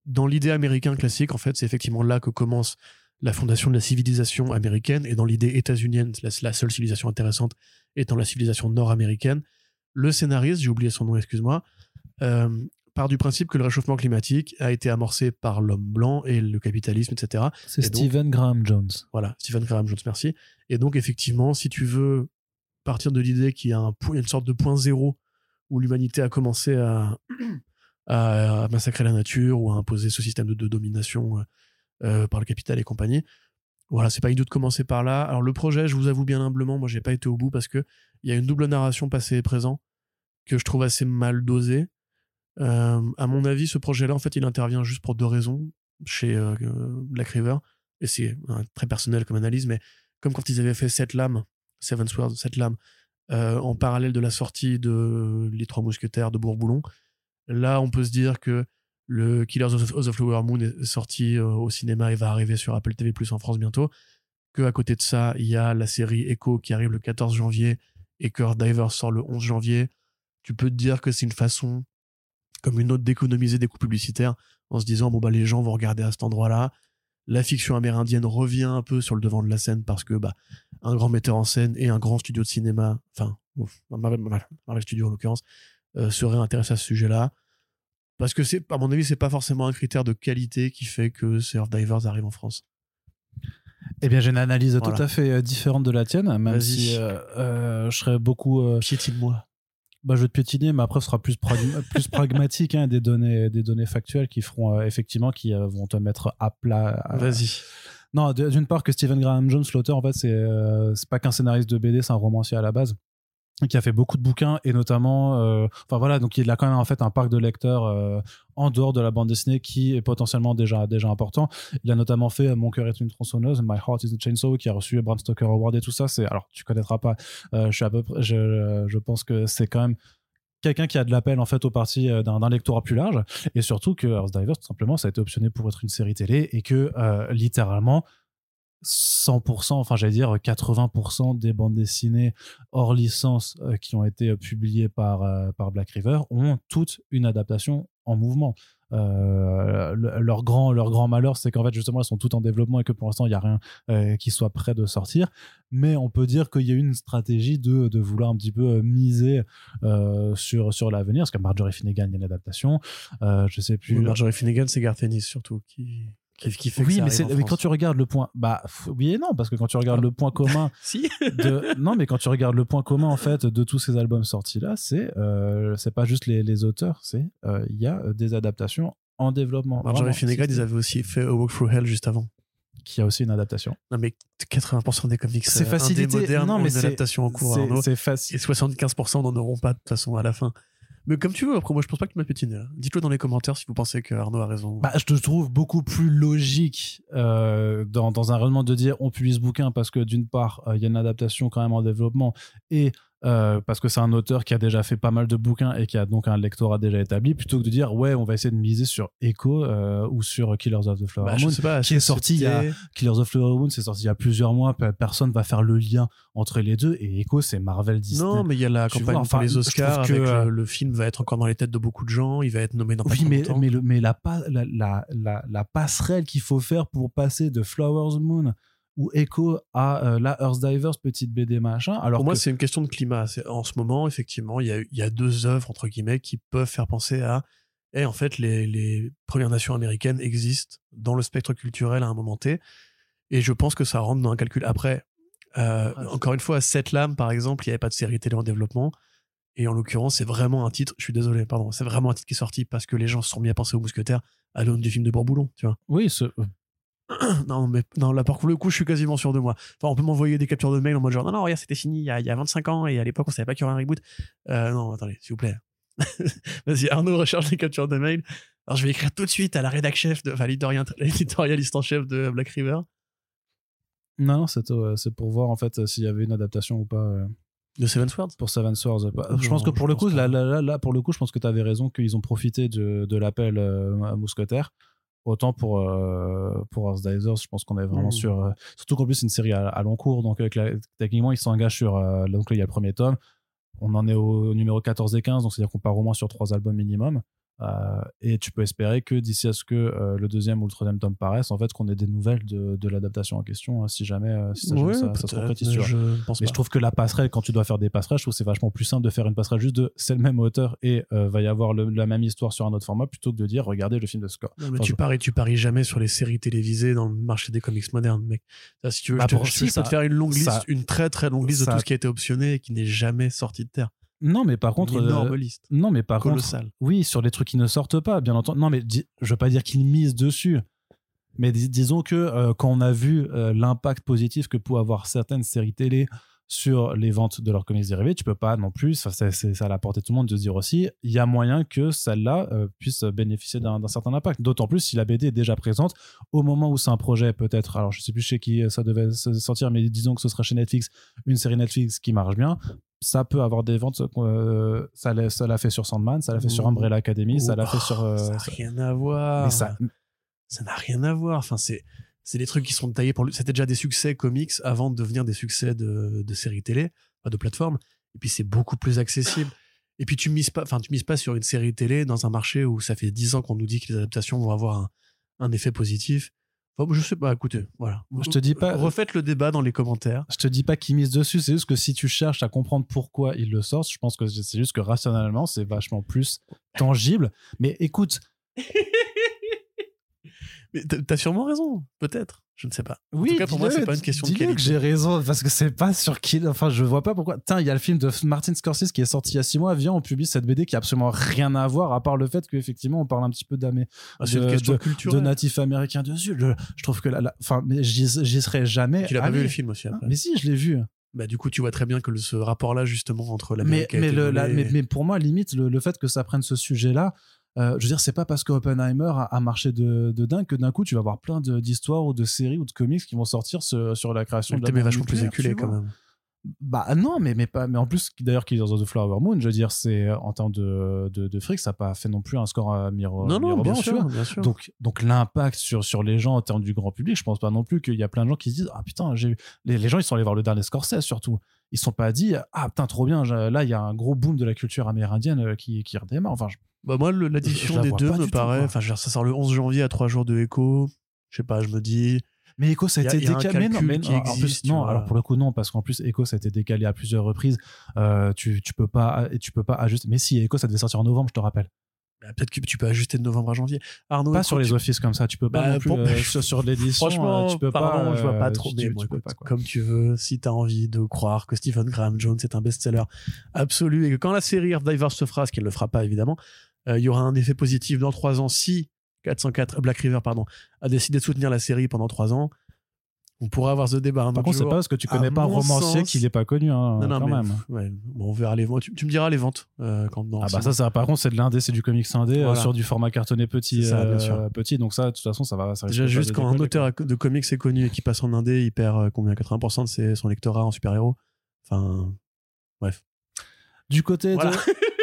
dans l'idée américaine classique, en fait, c'est effectivement là que commence la fondation de la civilisation américaine. Et dans l'idée états-unienne, la, la seule civilisation intéressante étant la civilisation nord-américaine, le scénariste, j'ai oublié son nom, excuse-moi, euh, part du principe que le réchauffement climatique a été amorcé par l'homme blanc et le capitalisme, etc. C'est Et donc- Stephen Graham Jones. Voilà, Stephen Graham Jones, merci. Et donc, effectivement, si tu veux partir de l'idée qu'il y a un une sorte de point zéro où l'humanité a commencé à, à, à massacrer la nature ou à imposer ce système de, de domination euh, par le capital et compagnie, voilà, c'est pas idiot de commencer par là. Alors, le projet, je vous avoue bien humblement, moi, j'ai pas été au bout parce que il y a une double narration passé et présent que je trouve assez mal dosée. Euh, à mon avis, ce projet-là, en fait, il intervient juste pour deux raisons chez euh, Black River et c'est très personnel comme analyse, mais comme quand ils avaient fait Sept Lames, Seven Swords, Sept Lames, en parallèle de la sortie de Les Trois Mousquetaires de Bourboulon, là, on peut se dire que le Killers of, of the Flower Moon est sorti euh, au cinéma et va arriver sur Apple TV Plus en France bientôt. Que à côté de ça, il y a la série Echo qui arrive le 14 janvier et que Divers sort le 11 janvier. Tu peux te dire que c'est une façon, comme une autre, d'économiser des coûts publicitaires en se disant bon bah les gens vont regarder à cet endroit-là la fiction amérindienne revient un peu sur le devant de la scène parce que bah, un grand metteur en scène et un grand studio de cinéma, enfin Marvel, Studios en l'occurrence, euh, intéressés à ce sujet-là. Parce que c'est, à mon avis, c'est pas forcément un critère de qualité qui fait que ces Earth Divers arrivent en France. Eh bien, j'ai une analyse Voilà. tout à fait euh, différente de la tienne, même si euh, euh, je serais beaucoup. euh, Piétine-moi. bah, je vais te piétiner, mais après, ce sera plus, pragma- plus pragmatique, hein, des, données, des données factuelles qui feront effectivement, qui vont te mettre à plat. Vas-y. Non, d'une part que Stephen Graham Jones, l'auteur, en fait, c'est c'est pas qu'un scénariste de BD, c'est un romancier à la base qui a fait beaucoup de bouquins et notamment euh, enfin voilà donc il a quand même en fait un parc de lecteurs euh, en dehors de la bande dessinée qui est potentiellement déjà déjà important. Il a notamment fait Mon cœur est une tronçonneuse My Heart is a Chainsaw qui a reçu Bram Stoker Award et tout ça. C'est alors tu connaîtras pas euh, je suis à peu près je, je pense que c'est quand même quelqu'un qui a de l'appel en fait au parti euh, d'un lectorat plus large. Et surtout que Earth Divers tout simplement ça a été optionné pour être une série télé et que euh, littéralement 100%, enfin j'allais dire 80% des bandes dessinées hors licence euh, qui ont été euh, publiées par, euh, par Black River ont toutes une adaptation en mouvement. Euh, le- leur, grand, leur grand malheur, c'est qu'en fait, justement, elles sont toutes en développement et que pour l'instant, il n'y a rien euh, qui soit prêt de sortir. Mais on peut dire qu'il y a une stratégie de, de vouloir un petit peu miser euh, sur, sur l'avenir. Parce que Marjorie Finnegan, il y a une adaptation. Je sais plus. Marjorie Finnegan, c'est Garth Ennis surtout qui, qui, qui fait que oui, ça mais, mais quand tu regardes le point, bah f- oui et non, parce que quand tu regardes le point commun Si de, non, mais quand tu regardes le point commun en fait de tous ces albums sortis là, c'est euh, c'est pas juste les, les auteurs, c'est euh, il y a euh, des adaptations en développement. Marjorie Finnegan, ils avaient aussi fait A Walk Through Hell juste avant. qui a aussi une adaptation. Non, mais 80% des comics C'est euh, facilité. modernes Non, ont mais une c'est- adaptation en cours, C'est- Arnaud. C'est facile. Et 75% n'en auront pas de toute façon à la fin. Mais comme tu veux, après moi je pense pas que tu m'as pétiné. Dites-le dans les commentaires si vous pensez que Arnaud a raison. Bah, je te trouve beaucoup plus logique euh, dans, un raisonnement de dire on publie ce bouquin parce que d'une part, euh, il y a une adaptation quand même en développement et euh, parce que c'est un auteur qui a déjà fait pas mal de bouquins et qui a donc un lectorat déjà établi, plutôt que de dire ouais, on va essayer de miser sur Echo euh, ou sur Killers of the Flower Bah, Moon. pas, qui est sorti il y a- Killers of the Flower Moon, c'est sorti il y a plusieurs mois, pe- personne va faire le lien entre les deux et Echo, c'est Marvel Disney. Non, mais il y a la Tu campagne vois, enfin, pour les Oscars. trouve que, avec euh, le, le film va être encore dans les têtes de beaucoup de gens. Il va être nommé dans pas Oui, trop mais, longtemps. mais, le, mais la, pa- la, la, la, la passerelle qu'il faut faire pour passer de Flowers Moon ou Echo à euh, la Earth Divers, petite BD machin. Alors Pour moi, que- c'est une question de climat. C'est- En ce moment, effectivement, il y a, y a deux œuvres, entre guillemets, qui peuvent faire penser à. Et en fait, les, les Premières Nations américaines existent dans le spectre culturel à un moment T. Et je pense que ça rentre dans un calcul. Après, euh, Ouais, encore une fois, Cette Lame, par exemple, il n'y avait pas de série télé en développement. Et en l'occurrence, c'est vraiment un titre. Je suis désolé, pardon. C'est vraiment un titre qui est sorti parce que les gens se sont mis à penser aux mousquetaires à l'aune du film de Bourboulon, tu vois. oui, ce- Non, mais non, là, pour le coup, je suis quasiment sûr de moi. Enfin, on peut m'envoyer des captures de mail en mode genre, non, non, regarde, c'était fini il y, a, il y a 25 ans et à l'époque, on savait pas qu'il y aurait un reboot. Euh, non, attendez, s'il vous plaît. Vas-y, Arnaud recherche les captures de mail. Alors, je vais écrire tout de suite à la rédac chef, de, enfin, l'éditorial- l'éditorialiste en chef de Black River, non, non, c'est euh, pour voir en fait euh, s'il y avait une adaptation ou pas euh, de Seven Swords? pour Seven Swords. Bah, Non, je pense que pour le coup, là, là, là, pour le coup, je pense que tu avais raison qu'ils ont profité de, de l'appel à Mousquetaire. Autant pour, euh, pour Earth Divers, je pense qu'on est vraiment Mm. sur. euh, surtout qu'en plus, c'est une série à, à long cours. Donc, avec la- techniquement, ils s'engagent sur. euh, donc, là, il y a le premier tome. On en est au numéro 14 et 15. Donc, c'est-à-dire qu'on part au moins sur trois albums minimum. Euh, et tu peux espérer que d'ici à ce que euh, le deuxième ou le troisième tome paraisse, en fait, qu'on ait des nouvelles de, de l'adaptation en question, hein, si jamais, euh, si ça, Ouais, ça- ça se concrétise. mais je pense Mais je trouve que la passerelle, quand tu dois faire des passerelles, je trouve que c'est vachement plus simple de faire une passerelle juste de c'est le même auteur et va y avoir le- la même histoire sur un autre format plutôt que de dire regardez le film de Scott. Non, mais Enfin, tu je- paries, tu paries jamais sur les séries télévisées dans le marché des comics modernes, mec. Ça, si tu veux, Bah, je, te- pour- je- si, peux te faire une longue liste, une très très longue liste de tout ce qui a été optionné et qui n'est jamais sorti de terre. Non, mais par contre, une énorme euh, liste, non, mais par contre, oui, sur les trucs qui ne sortent pas, bien entendu. Non, mais je veux pas dire qu'ils misent dessus. Mais dis- disons que euh, quand on a vu euh, l'impact positif que peuvent avoir certaines séries télé sur les ventes de leurs comics dérivés, tu peux pas non plus, c'est- c'est à la portée de tout le monde de se dire aussi, il y a moyen que celle-là euh, puisse bénéficier d'un d'un certain impact. D'autant plus si la BD est déjà présente au moment où c'est un projet peut-être, alors je sais plus chez qui ça devait se sortir, mais disons que ce sera chez Netflix, une série Netflix qui marche bien, ça peut avoir des ventes. euh, ça l'a ça fait sur Sandman, ça l'a fait sur. Umbrella Academy, ça l'a fait sur. euh, Oh, ça n'a rien à voir. ça, n'a rien à voir. Enfin, c'est c'est des trucs qui sont taillés pour. le- C'était déjà des succès comics avant de devenir des succès de, de séries télé, de plateformes. Et puis c'est beaucoup plus accessible. Et puis tu mises pas, enfin tu mises pas sur une série télé dans un marché où ça fait 10 ans qu'on nous dit que les adaptations vont avoir un, un effet positif. Enfin, je sais pas. Écoutez, voilà. Je te dis pas- Refaites le débat dans les commentaires. je te dis pas qu'ils misent dessus, c'est juste que si tu cherches à comprendre pourquoi ils le sortent, je pense que c'est juste que rationnellement, c'est vachement plus tangible. Mais écoute, Mais t'as- sûrement raison. Peut-être. Je ne sais pas. oui, en tout cas, pour moi, c'est pas une question de qualité. que j'ai raison, parce que c'est pas sur qui. Enfin, je vois pas pourquoi. Tiens, il y a le film de Martin Scorsese qui est sorti il y a six mois. Viens, on publie cette BD qui a absolument rien à voir, à part le fait qu'effectivement, on parle un petit peu d'amé. Ah, c'est de- une question de culturelle. natifs américains dessus. Je, je trouve que la, la- enfin, mais j'y serais jamais. Tu l'as pas vu le film aussi après. Mais si, je l'ai vu. Bah, du coup, tu vois très bien que le- ce rapport-là, justement, entre Mais, l'Amérique a mais, le- la- mais, mais pour moi, limite, le, le fait que ça prenne ce sujet-là, euh, je veux dire, c'est pas parce que Oppenheimer a, a marché de, de dingue que d'un coup, tu vas avoir plein d'histoires ou de séries ou de comics qui vont sortir sur, sur la création le de la vachement plus éculé quand même. Bah non, mais, mais, pas, mais en plus, d'ailleurs, Killers of the Flower Moon, je veux dire, c'est en termes de, de, de fric, ça n'a pas fait non plus un score à miro non, non, bien sûr, bien sûr. Donc, donc l'impact sur, sur les gens en termes du grand public, je pense pas non plus qu'il y a plein de gens qui se disent Ah putain, j'ai les, les gens ils sont allés voir le dernier Scorsese surtout. Ils se sont pas dit Ah putain, trop bien, là il y a un gros boom de la culture amérindienne euh, qui, qui redémarre. Enfin, je- Bah, moi, le- la je diffusion la des deux me paraît. Enfin, ça sort le 11 janvier à 3 jours de Echo. Je sais pas, je me dis. Mais Echo, ça a été décalé. non, mais qui non, plus, existe, tu non, vois. alors pour le coup, non, parce qu'en plus, Echo, ça a été décalé à plusieurs reprises. Euh, tu, tu peux pas, et tu peux pas ajuster. Mais si, Echo, ça devait sortir en novembre, je te rappelle. bah, Peut-être que tu peux ajuster de novembre à janvier. Arnaud, pas sur les tu- offices comme ça, tu peux pas Bah, non plus pour- euh, sur, l'édition. Franchement, euh, tu peux pardon, pas. je vois pas euh, trop. tu- Mais tu bon, peux écoute, pas, quoi. comme tu veux, si t'as envie de croire que Stephen Graham Jones est un best-seller absolu et que quand la série Earth Divers se fera, ce qu'elle ne le fera pas évidemment, euh, il y aura un effet positif dans 3 ans si 404 Black River pardon a décidé de soutenir la série pendant 3 ans. On pourra avoir ce débat. un Par contre, c'est pas parce que tu connais pas un romancier sens- qu'il est pas connu, hein, Non, non, quand mais, même. ouais, bon, on verra les ventes. Tu, tu me diras les ventes euh, quand Ah bah ça, ça, par contre, c'est de l'indé, c'est du comics indé euh, Voilà. sur du format cartonné petit, ça, bien euh, sûr. petit. Donc ça, de toute façon, ça va. Ça Déjà, juste quand un auteur de comics est connu et qui passe en indé, il perd euh, combien 80% de ses- son lectorat en super-héros? Enfin, quoi. Du côté voilà. de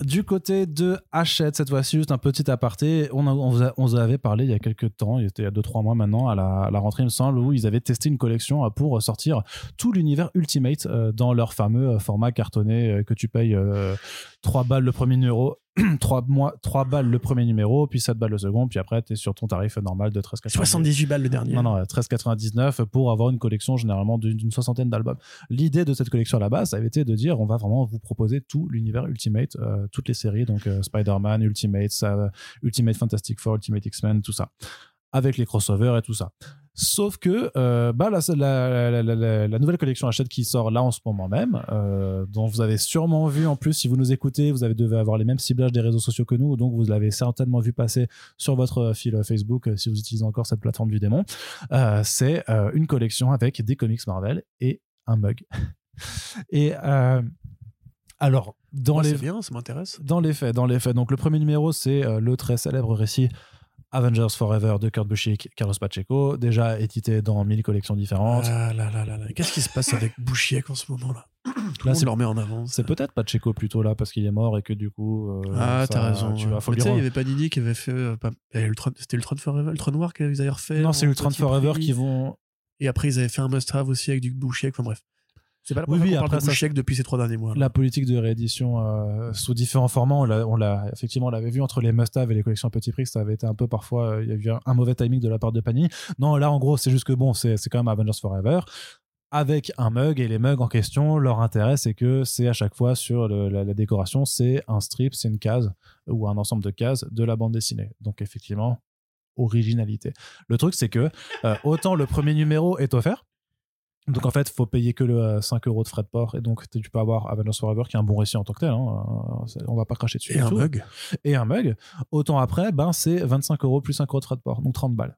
Du côté de Hachette, cette fois-ci, juste un petit aparté. On, vous avait parlé il y a quelques temps, il était il y a 2-3 mois maintenant, à la, rentrée, il me semble, où ils avaient testé une collection euh, pour sortir tout l'univers Ultimate euh, dans leur fameux euh, format cartonné que tu payes euh, 3 balles le premier numéro. 3, mois, 3 balles le premier numéro, puis 7 balles le second, puis après, tu es sur ton tarif normal de 13,99. 78 balles le dernier. Non, non, euh, 13,99 pour avoir une collection généralement d'une d'une soixantaine d'albums. L'idée de cette collection à la base, ça avait été de dire on va vraiment vous proposer tout l'univers Ultimate, euh, toutes les séries, donc euh, Spider-Man, Ultimate, ça, Ultimate Fantastic Four, Ultimate X-Men, tout ça, avec les crossovers et tout ça. Sauf que euh, bah, la, la, la, la- la nouvelle collection Hachette qui sort là en ce moment même, euh, dont vous avez sûrement vu en plus, si vous nous écoutez, vous avez, devez avoir les mêmes ciblages des réseaux sociaux que nous, donc vous l'avez certainement vu passer sur votre fil Facebook euh, si vous utilisez encore cette plateforme du démon. Euh, c'est euh, une collection avec des comics Marvel et un mug. et euh, alors, dans Ouais, les bien, ça m'intéresse. dans les faits, dans les faits. Donc le premier numéro, c'est euh, le très célèbre récit Avengers Forever de Kurt Busiek, Carlos Pacheco, déjà édité dans mille collections différentes. Ah là là là là. Qu'est-ce qui se passe avec Bouchiek en ce moment-là Tout le Là, monde c'est- le remet en avant. C'est peut-être Pacheco plutôt là parce qu'il est mort et que du coup. euh, Ah, t'as raison. Tu vois, faut Mais lui tu sais, il y avait pas Didi qui avait fait. euh, pas- C'était Ultron Forever, Ultron Noir qu'ils avaient refait. Non, c'est en Ultron Forever qui vont. Et après, ils avaient fait un must-have aussi avec du Bouchiek. Enfin bref. C'est pas la Oui, première oui, fois qu'on après, parle ça, depuis ces trois derniers mois. la politique de réédition euh, sous différents formats, on l'a, on effectivement, on l'avait vu entre les must-have et les collections à petit prix, ça avait été un peu parfois, euh, il y a eu un, un mauvais timing de la part de Panini. Non, là, en gros, c'est juste que bon, c'est, c'est quand même Avengers Forever avec un mug et les mugs en question, leur intérêt, c'est que c'est à chaque fois sur le- la, la décoration, c'est un strip, c'est une case ou un ensemble de cases de la bande dessinée. Donc, effectivement, originalité. Le truc, c'est que euh, autant le premier numéro est offert. Donc en fait, faut payer que le euh, 5 euros de frais de port et donc tu peux avoir Avengers Forever qui est un bon récit en tant que tel. hein, euh, on va pas cracher dessus. Et un tout. mug. Et un mug. Autant après, ben c'est 25 euros plus 5 euros de frais de port, donc 30 balles.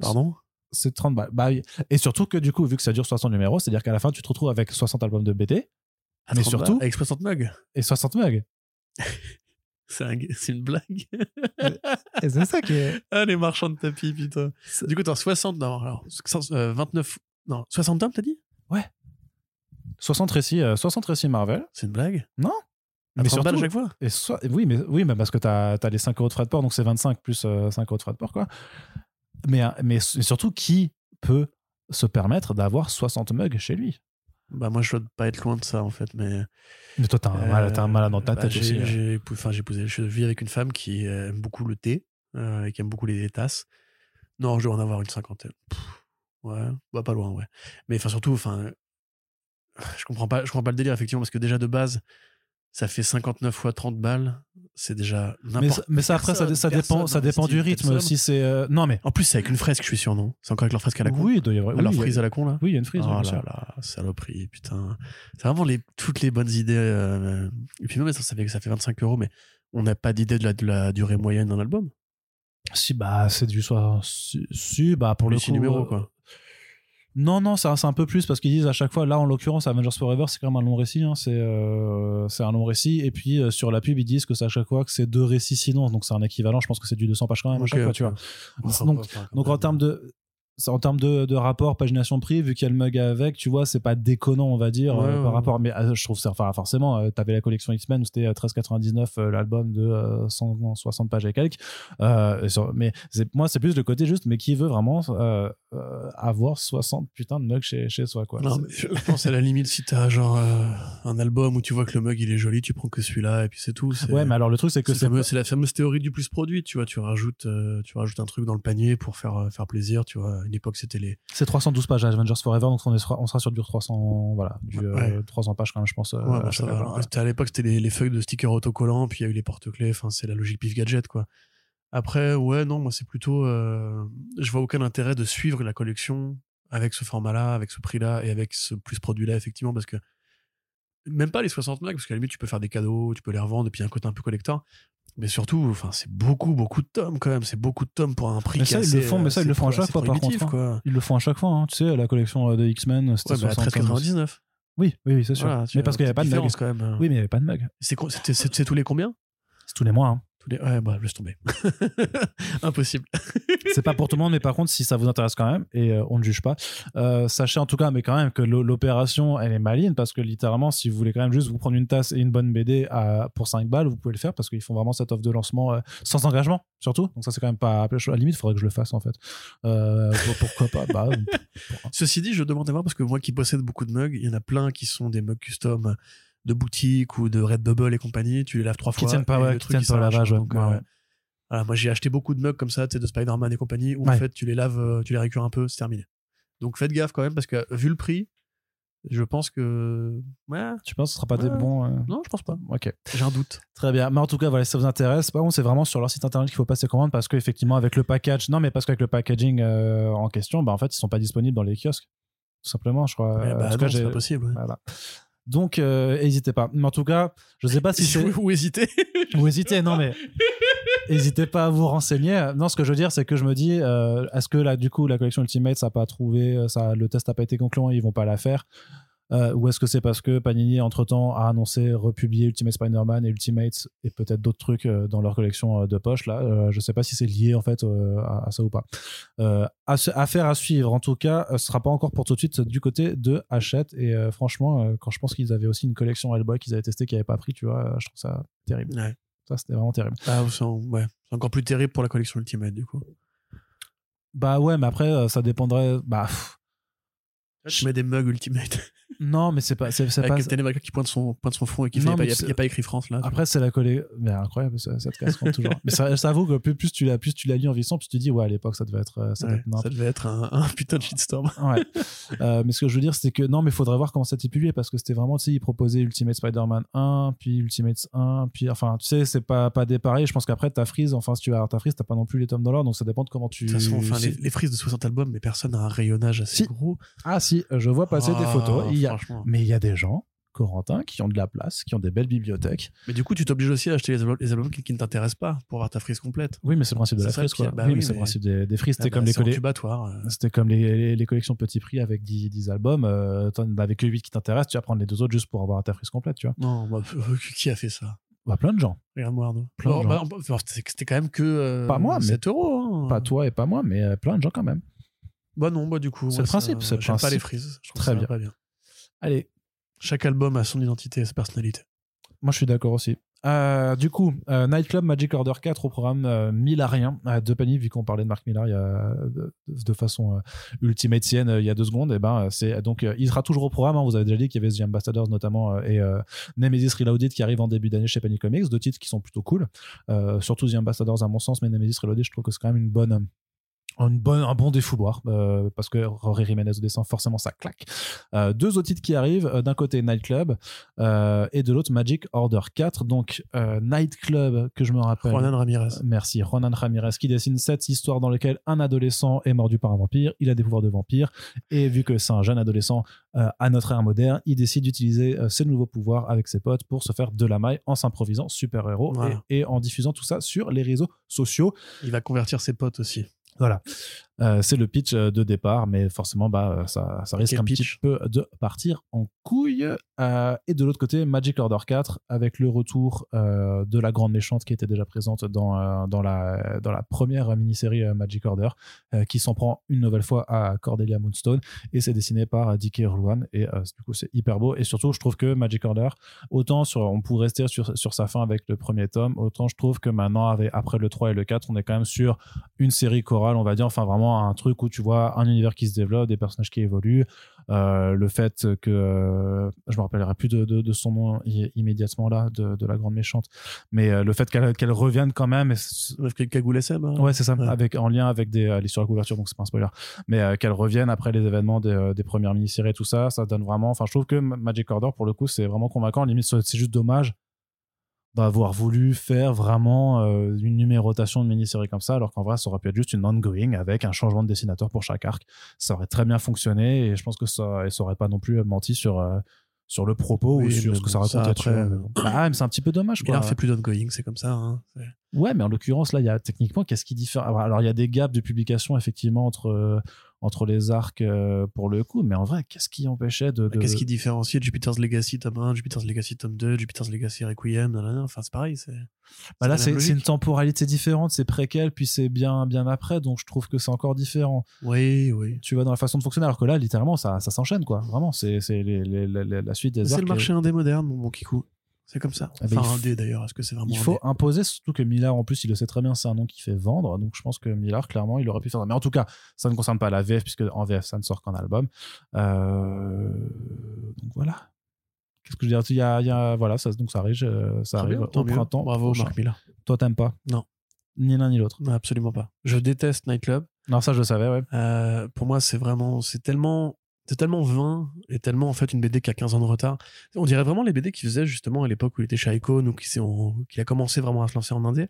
Pardon? C'est 30 balles. Bah, et surtout que du coup, vu que ça dure 60 numéros, c'est-à-dire qu'à la fin, tu te retrouves avec 60 albums de BD À Mais 30 surtout- balles, Avec 60 mugs. et 60 mugs. C'est un- c'est une blague. C'est ça qui est. ah, les marchands de tapis, putain. Du coup, t'as 60, non, alors, euh, 29, non, 60 tomes, t'as dit? 60 récits, euh, 60 récits Marvel. C'est une blague? Non. À Mais 30 balles à surtout- chaque fois? Et oui, mais, oui, mais parce que tu as, les 5 euros de frais de port, donc c'est 25 plus euh, 5 euros de frais de port, quoi. Mais, euh, mais surtout, qui peut se permettre d'avoir 60 mugs chez lui? Bah, moi, je dois pas être loin de ça, en fait, mais. Mais toi, t'as un, t'as un malade dans ta bah, tête aussi. hein. j'ai Enfin, j'ai épousé. Je vis avec une femme qui euh, aime beaucoup le thé euh, et qui aime beaucoup les tasses. Non, je dois en avoir une cinquantaine. Pff, ouais, bah pas loin, ouais. Mais enfin, surtout, enfin, je comprends pas, je comprends pas le délire effectivement parce que déjà de base, ça fait 59 fois 30 balles. C'est déjà Mais, n'importe. ça- mais ça, après, ça, personne- ça personne dépend, ça dépend du rythme. Si c'est. euh, non, mais. En plus, c'est avec une fresque, je suis sûr, non? C'est encore avec leur fresque à la con? Oui, il doit y avoir. Leur oui, a- frise à la con là? Oui, il y a une frise, oh là là, saloperie, putain. C'est vraiment les, toutes les bonnes idées. euh, Et puis même, ça, ça fait, ça fait 25 euros, mais on n'a pas d'idée de la, de la durée moyenne d'un album? Si, bah, c'est du soir. Si, si, bah, pour Les le coup. numéros, euh, quoi. Non, non, c'est un, peu plus parce qu'ils disent à chaque fois, là en l'occurrence, Avengers Forever, c'est quand même un long récit. hein, c'est euh, un long récit. Et puis euh, sur la pub, ils disent que c'est à chaque fois que c'est deux récits sinon. Donc c'est un équivalent, je pense que c'est du 200 pages quand même à chaque fois, tu vois. Donc, donc en termes de. En termes de, de rapport pagination-prix, vu qu'il y a le mug avec, tu vois, c'est pas déconnant, on va dire, Ouais, euh, par rapport. Mais euh, je trouve ça, enfin, forcément, euh, t'avais la collection X-Men où c'était euh, 13,99 euh, l'album de euh, 160 pages et quelques. Mais moi, c'est plus le côté juste, mais qui veut vraiment avoir 60 putains de mugs chez, chez soi, quoi. Non, mais je pense à la limite, si t'as genre un album où tu vois que le mug il est joli, tu prends que celui-là et puis c'est tout. Ouais, mais alors le truc, c'est que c'est c'est. la fameuse théorie du plus produit, tu vois. Tu rajoutes, tu rajoutes un truc dans le panier pour faire, faire plaisir, tu vois. Une époque, c'était les. C'est 312 pages Avengers Forever, donc on, est- on sera sur du 300, voilà, du euh, Ouais. 300 pages quand même, je pense. euh, Ouais, à bah, ça, alors, ouais. à l'époque, c'était les, les feuilles de stickers autocollants, puis il y a eu les porte-clés. Enfin, c'est la logique pif gadget, quoi. Après, ouais, non, moi, c'est plutôt. euh, je vois aucun intérêt de suivre la collection avec ce format-là, avec ce prix-là et avec ce plus produit-là, effectivement, parce que même pas les 60 mecs, parce qu'à la limite, tu peux faire des cadeaux, tu peux les revendre, et puis un côté un peu collector. Mais surtout, enfin, c'est beaucoup, beaucoup de tomes quand même. C'est beaucoup de tomes pour un prix Mais ça, ils le font, mais ça, euh, ils le font à chaque fois, par contre, quoi. Ils le font à chaque fois, hein. tu sais, la collection euh, de X-Men, c'était Ouais, bah, 60. 13,99. Oui, oui, oui, c'est sûr. Voilà, mais parce qu'il n'y avait pas de mug. différence, quand même. Oui, mais il n'y avait pas de mug. C'est co- c'était- C'est c'est tous les combien? C'est tous les mois. hein. Tous les... Ouais, bah, laisse tomber. Impossible. c'est pas pour tout le monde, mais par contre, si ça vous intéresse quand même, et euh, on ne juge pas, euh, sachez en tout cas, mais quand même, que l'o- l'opération, elle est maligne, parce que littéralement, si vous voulez quand même juste vous prendre une tasse et une bonne BD à, pour 5 balles, vous pouvez le faire, parce qu'ils font vraiment cette offre de lancement euh, sans engagement, surtout. Donc ça, c'est quand même pas... À la limite, il faudrait que je le fasse, en fait. Pour- pourquoi pas? Bah, Ceci dit, je demande à voir parce que moi qui possède beaucoup de mugs, il y en a plein qui sont des mugs custom de boutique ou de Redbubble et compagnie. Tu les laves trois Qui fois. tiennent pas, ouais, le qui truc, tiennent pas au lavage, ouais. donc, Ouais, euh, ouais. voilà, moi j'ai acheté beaucoup de mugs comme ça, tu sais, de Spider-Man et compagnie, où en Ouais. fait tu les laves, euh, tu les récures un peu, c'est terminé. Donc faites gaffe quand même parce que vu le prix, je pense que. Ouais, Tu penses que ce sera pas des Ouais. bons... euh, non, je pense pas. Ok. J'ai un doute. Très bien. Mais en tout cas, voilà, si ça vous intéresse, par contre, c'est vraiment sur leur site internet qu'il faut passer commande parce qu'effectivement, avec le package, non, mais parce qu'avec le packaging euh, en question, bah, en fait, ils sont pas disponibles dans les kiosques. Tout simplement, je crois. Ouais, Euh, bah en tout cas, non, c'est j'ai- pas possible. ouais. Voilà. Donc, euh, n'hésitez pas. Mais en tout cas, je sais pas si c'est. Ou hésiter. Ou hésitez, non, mais. N'hésitez pas à vous renseigner. Non, ce que je veux dire, c'est que je me dis, euh, est-ce que là, du coup, la collection Ultimate, ça n'a pas trouvé, euh, ça, le test n'a pas été concluant, ils vont pas la faire Euh, Ou est-ce que c'est parce que Panini, entre-temps, a annoncé republier Ultimate Spider-Man et Ultimate et peut-être d'autres trucs euh, dans leur collection euh, de poche là? Euh, Je sais pas si c'est lié, en fait, euh, à, à ça ou pas. Affaire à suivre. En tout cas, ce sera pas encore pour tout de suite du côté de Hachette. Et franchement, quand je pense qu'ils avaient aussi une collection Hellboy qu'ils avaient testé qui n'avaient pas pris, tu vois, je trouve ça terrible. Ouais. Ça, c'était vraiment terrible. Ah, c'est ouais. Encore plus terrible pour la collection Ultimate du coup. Bah ouais, mais après, ça dépendrait. Bah, pff, Tu mets des mugs Ultimate. Non, mais c'est pas. C'est, c'est Avec pas Captain America qui pointe son, pointe son front et qui Non, fait. Il n'y a, pas écrit France là. Après, c'est la collé. Mais incroyable, ça, ça te casse toujours. Mais ça, ça avoue que plus, plus tu l'as, plus tu l'as lu en vieillissant, plus tu te dis, ouais, à l'époque, ça devait être. euh, Ça devait être n'importe ça devait être un, un putain de shitstorm. Ouais. Euh, mais ce que je veux dire, c'est que non, mais il faudrait voir comment ça été publié parce que c'était vraiment, tu sais, ils proposaient Ultimate Spider-Man 1, puis Ultimate 1, puis enfin, tu sais, c'est pas, pas des pareils. Je pense qu'après, ta frise, enfin, si tu vas avoir ta frise, t'as pas non plus les tomes dans l'ordre, donc ça dépend de comment tu. De toute façon, enfin, les, les frises de 60 albums, mais personne n'a un rayonnage assez Si. gros. Ah, si, euh, je vois passer des Ah, photos. Il y a... franchement. Mais il y a des gens, Corentin, qui ont de la place, qui ont des belles bibliothèques. Mais du coup, tu t'obliges aussi à acheter les albums, les albums qui, qui ne t'intéressent pas pour avoir ta frise complète. Oui, mais c'est le principe de la frise, quoi. Bah oui, oui, mais c'est le principe des, des frises. C'était Ah comme bah, les euh. C'était comme les, les, les collections petit prix avec 10, 10 albums. Euh, T'en avais que 8 qui t'intéressent, tu vas prendre les deux autres juste pour avoir ta frise complète, tu vois. Non, bah, qui a fait ça? Bah, plein de gens. Regarde-moi, gens. bah, bah, c'était c'était quand même que. euh, Pas moi, mais- 7 euros. hein. Pas toi et pas moi, mais euh, plein de gens quand même. Bah non, bah du coup. C'est le principe, c'est pas les frises. Très bien. pas bien. Allez, Chaque album a son identité et sa personnalité. moi je suis d'accord aussi. Euh, du coup, euh, Nightclub Magic Order 4 au programme euh, Millarien euh, de vu qu'on parlait de Marc Millar il y a, de, façon ultimate sienne il y a deux secondes, et ben euh, c'est donc il sera toujours au programme. hein, vous avez déjà dit qu'il y avait The Ambassadors notamment et Nemesis Reloaded qui arrive en début d'année chez Panini Comics, deux titres qui sont plutôt cool. Surtout The Ambassadors à mon sens, mais Nemesis Reloaded, je trouve que c'est quand même une bonne une bonne, un bon défouloir euh, parce que Rory Jiménez dessin forcément ça claque Euh, deux autres titres qui arrivent euh, d'un côté Nightclub euh, et de l'autre Magic Order 4 donc Nightclub que je me rappelle Juanan Ramirez. Merci. Juanan Ramirez qui dessine cette histoire dans laquelle un adolescent est mordu par un vampire, il a des pouvoirs de vampire, et vu que c'est un jeune adolescent à notre ère moderne, il décide d'utiliser ses nouveaux pouvoirs avec ses potes pour se faire de la maille en s'improvisant super-héros Voilà. et, et en diffusant tout ça sur les réseaux sociaux. Il va convertir ses potes aussi. Voilà. Euh, c'est le pitch euh, de départ, mais forcément, bah, ça, ça risque Quel un petit pitch peu de partir en couille. Euh, et de l'autre côté, Magic Order 4, avec le retour euh, de la grande méchante qui était déjà présente dans, euh, dans, la, dans la première mini-série euh, Magic Order, euh, qui s'en prend une nouvelle fois à Cordelia Moonstone. Et c'est dessiné par euh, Dicky Irwan. Et euh, du coup, c'est hyper beau. Et surtout, je trouve que Magic Order, autant sur, on pourrait rester sur, sur sa fin avec le premier tome, autant je trouve que maintenant, avec, après le 3 et le 4, on est quand même sur une série chorale, on va dire, enfin vraiment un truc où tu vois un univers qui se développe, des personnages qui évoluent, euh, le fait que euh, je me rappellerai plus de, de- de son nom immédiatement là, de, de la grande méchante, mais euh, le fait qu'elle revienne quand même, et hein ouais c'est ça, Ouais. avec en lien avec des, elle est sur la couverture donc c'est pas un spoiler, mais euh, qu'elle revienne après les événements des, des premières mini-séries et tout ça, ça donne vraiment, enfin je trouve que Ma- Magic Order pour le coup c'est vraiment convaincant, limite c'est juste dommage d'avoir voulu faire vraiment euh, une numérotation de mini-série comme ça, alors qu'en vrai, ça aurait pu être juste une ongoing avec un changement de dessinateur pour chaque arc. Ça aurait très bien fonctionné et je pense que ça, et ça aurait pas non plus menti sur, euh, sur le propos ou sur mais ce que ça tu après, mais bon. Ah, mais c'est un petit peu dommage, quoi. Millard fait plus d'ongoing, c'est comme ça. hein. Ouais, mais en l'occurrence, là, il y a techniquement, qu'est-ce qui diffère? Alors, il y a des gaps de publication, effectivement, entre, euh, entre les arcs euh, pour le coup, mais en vrai, qu'est-ce qui empêchait de. de- Qu'est-ce qui différencie Jupiter's Legacy tome 1, Jupiter's Legacy tome 2, Jupiter's Legacy Requiem, nanana, enfin c'est pareil. C'est Bah là, c'est c'est une temporalité différente, c'est préquel, puis c'est bien, bien après, donc je trouve que c'est encore différent. Oui, oui. Tu vois, dans la façon de fonctionner, alors que là, littéralement, ça, ça s'enchaîne, quoi. Vraiment, c'est c'est la suite des C'est arcs. le marché indé moderne, mon bon Kikou. C'est comme ça. Ah bah, Enfin, il indé d'ailleurs, est-ce que c'est vraiment Il faut imposer, surtout que Millard, en plus, il le sait très bien, c'est un nom qui fait vendre. Donc, je pense que Millard, clairement, il aurait pu faire ça. Mais en tout cas, ça ne concerne pas la VF, puisque en VF, ça ne sort qu'en album. Euh, Donc, voilà. Qu'est-ce que je veux dire? Il y a, il y a- Voilà, ça, donc ça arrive, euh, ça arrive bien, tant au mieux. printemps. Bravo, prochain. Marc Miller. Toi, t'aimes pas? Non. Ni l'un ni l'autre. Absolument pas. Je déteste Nightclub. Non, ça, je le savais, ouais. Euh, pour moi, c'est vraiment, c'est tellement, c'est tellement vain et tellement en fait une BD qui a 15 ans de retard. On dirait vraiment les BD qu'il faisait justement à l'époque où il était chez Icon ou qui, qui a commencé vraiment à se lancer en indé.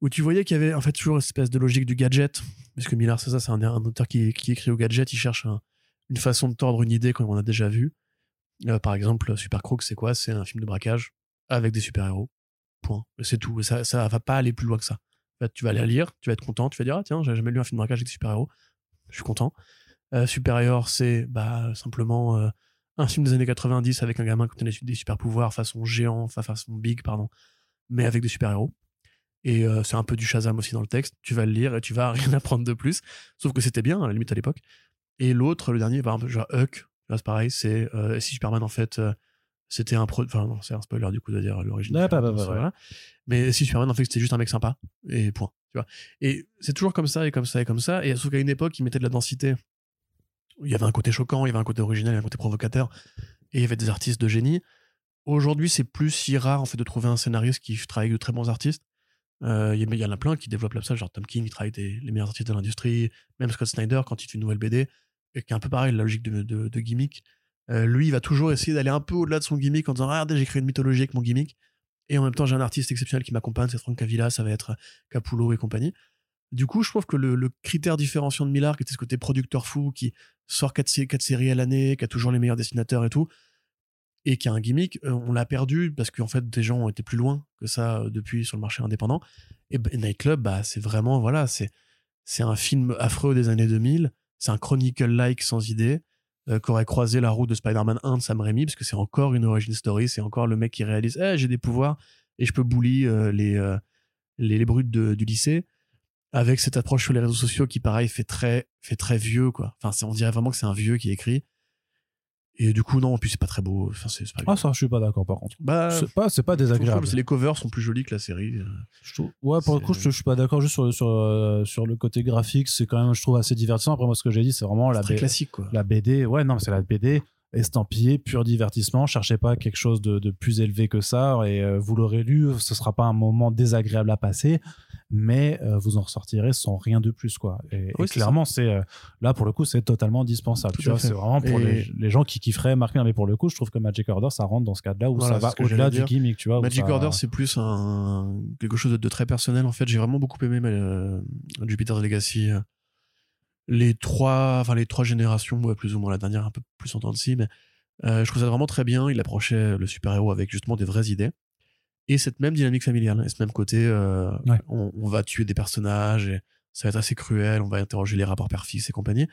Où tu voyais qu'il y avait en fait toujours une espèce de logique du gadget. Puisque Millard, c'est ça, c'est un, un auteur qui, qui écrit au gadget, il cherche un- une façon de tordre une idée comme on a déjà vu. Euh, par exemple, Super Crook, c'est quoi? C'est un film de braquage avec des super-héros. Point. C'est tout. Ça, ça va pas aller plus loin que ça. Tu vas aller lire, tu vas être content, tu vas dire ah tiens, j'ai jamais lu un film de braquage avec des super-héros. Je suis content. Euh, Supérieur, c'est bah, simplement euh, un film des années 90 avec un gamin qui obtient des, super pouvoirs façon géant, enfin façon big, pardon, mais avec des super-héros. Et euh, c'est un peu du Shazam aussi dans le texte. Tu vas le lire et tu vas rien apprendre de plus. Sauf que c'était bien, à la limite à l'époque. Et l'autre, le dernier, par exemple, genre Huck, là c'est pareil, c'est euh, si Superman en fait c'était un pro. Enfin, non, c'est un spoiler du coup de dire l'origine. Bah, bah, film, bah, voilà. Mais si Superman en fait c'était juste un mec sympa et point. Tu vois. Et c'est toujours comme ça et comme ça et comme ça. Et sauf qu'à une époque, ils mettaient de la densité il y avait un côté choquant, il y avait un côté original, il y avait un côté provocateur, et il y avait des artistes de génie. Aujourd'hui, c'est plus si rare en fait de trouver un scénariste qui travaille avec de très bons artistes. Euh, Il y, en a plein qui développent ça, genre Tom King, il travaille avec les meilleurs artistes de l'industrie, même Scott Snyder quand il fait une nouvelle BD, qui est un peu pareil, la logique de, gimmick. Euh, lui, il va toujours essayer d'aller un peu au-delà de son gimmick en disant ah, Regardez, j'ai créé une mythologie avec mon gimmick. Et en même temps, j'ai un artiste exceptionnel qui m'accompagne, c'est Frank Cavilla, ça va être Capullo et compagnie. Du coup, je trouve que le, critère différenciant de Millard, qui était ce côté producteur fou, qui sort 4, 4 séries à l'année, qui a toujours les meilleurs dessinateurs et tout, et qui a un gimmick, euh, on l'a perdu parce qu'en fait, des gens ont été plus loin que ça euh, depuis sur le marché indépendant. Et, et Nightclub, bah, c'est vraiment, voilà, c'est, un film affreux des années 2000, c'est un Chronicle-like sans idée, euh, qu'aurait croisé la route de Spider-Man 1 de Sam Raimi, parce que c'est encore une origin story, c'est encore le mec qui réalise, eh, j'ai des pouvoirs et je peux bully euh, les, euh, les, brutes du lycée. Avec cette approche sur les réseaux sociaux qui, pareil, fait très, fait très vieux, quoi. Enfin, on dirait vraiment que c'est un vieux qui écrit. Et du coup, non, en plus, c'est pas très beau. Enfin, c'est pas Ah, ça, je suis pas d'accord par contre. bah, C'est pas, c'est pas désagréable. les covers sont plus jolis que la série. euh. Je trouve- Ouais, pour le coup, je, je suis pas d'accord juste sur, sur, euh, sur le côté graphique. C'est quand même, je trouve, assez divertissant. Après, moi, ce que j'ai dit, c'est vraiment la, très B- classique, quoi. la BD. Ouais, non, c'est la BD estampillée, pur divertissement. Cherchez pas quelque chose de, de plus élevé que ça. Et euh, vous l'aurez lu, ce sera pas un moment désagréable à passer, mais euh, vous en ressortirez sans rien de plus, quoi. Et, Oui, clairement, c'est euh, là pour le coup, c'est totalement dispensable. Tout tu vois, c'est vraiment pour les, les gens qui kifferaient Mark. Mais pour le coup, je trouve que Magic Order, ça rentre dans ce cadre-là où Voilà, ça va au-delà du gimmick, tu vois. Magic ça- Order, c'est plus un, quelque chose de, de très personnel, en fait. J'ai vraiment beaucoup aimé Jupiter's Legacy. Les trois, enfin, les trois générations, ouais, plus ou moins la dernière, un peu plus en temps de scie, mais euh, je trouve ça vraiment très bien. Il approchait le super-héros avec justement des vraies idées. Et cette même dynamique familiale, et ce même côté, euh, Ouais. on, on va tuer des personnages, et ça va être assez cruel, on va interroger les rapports père-fils et compagnie.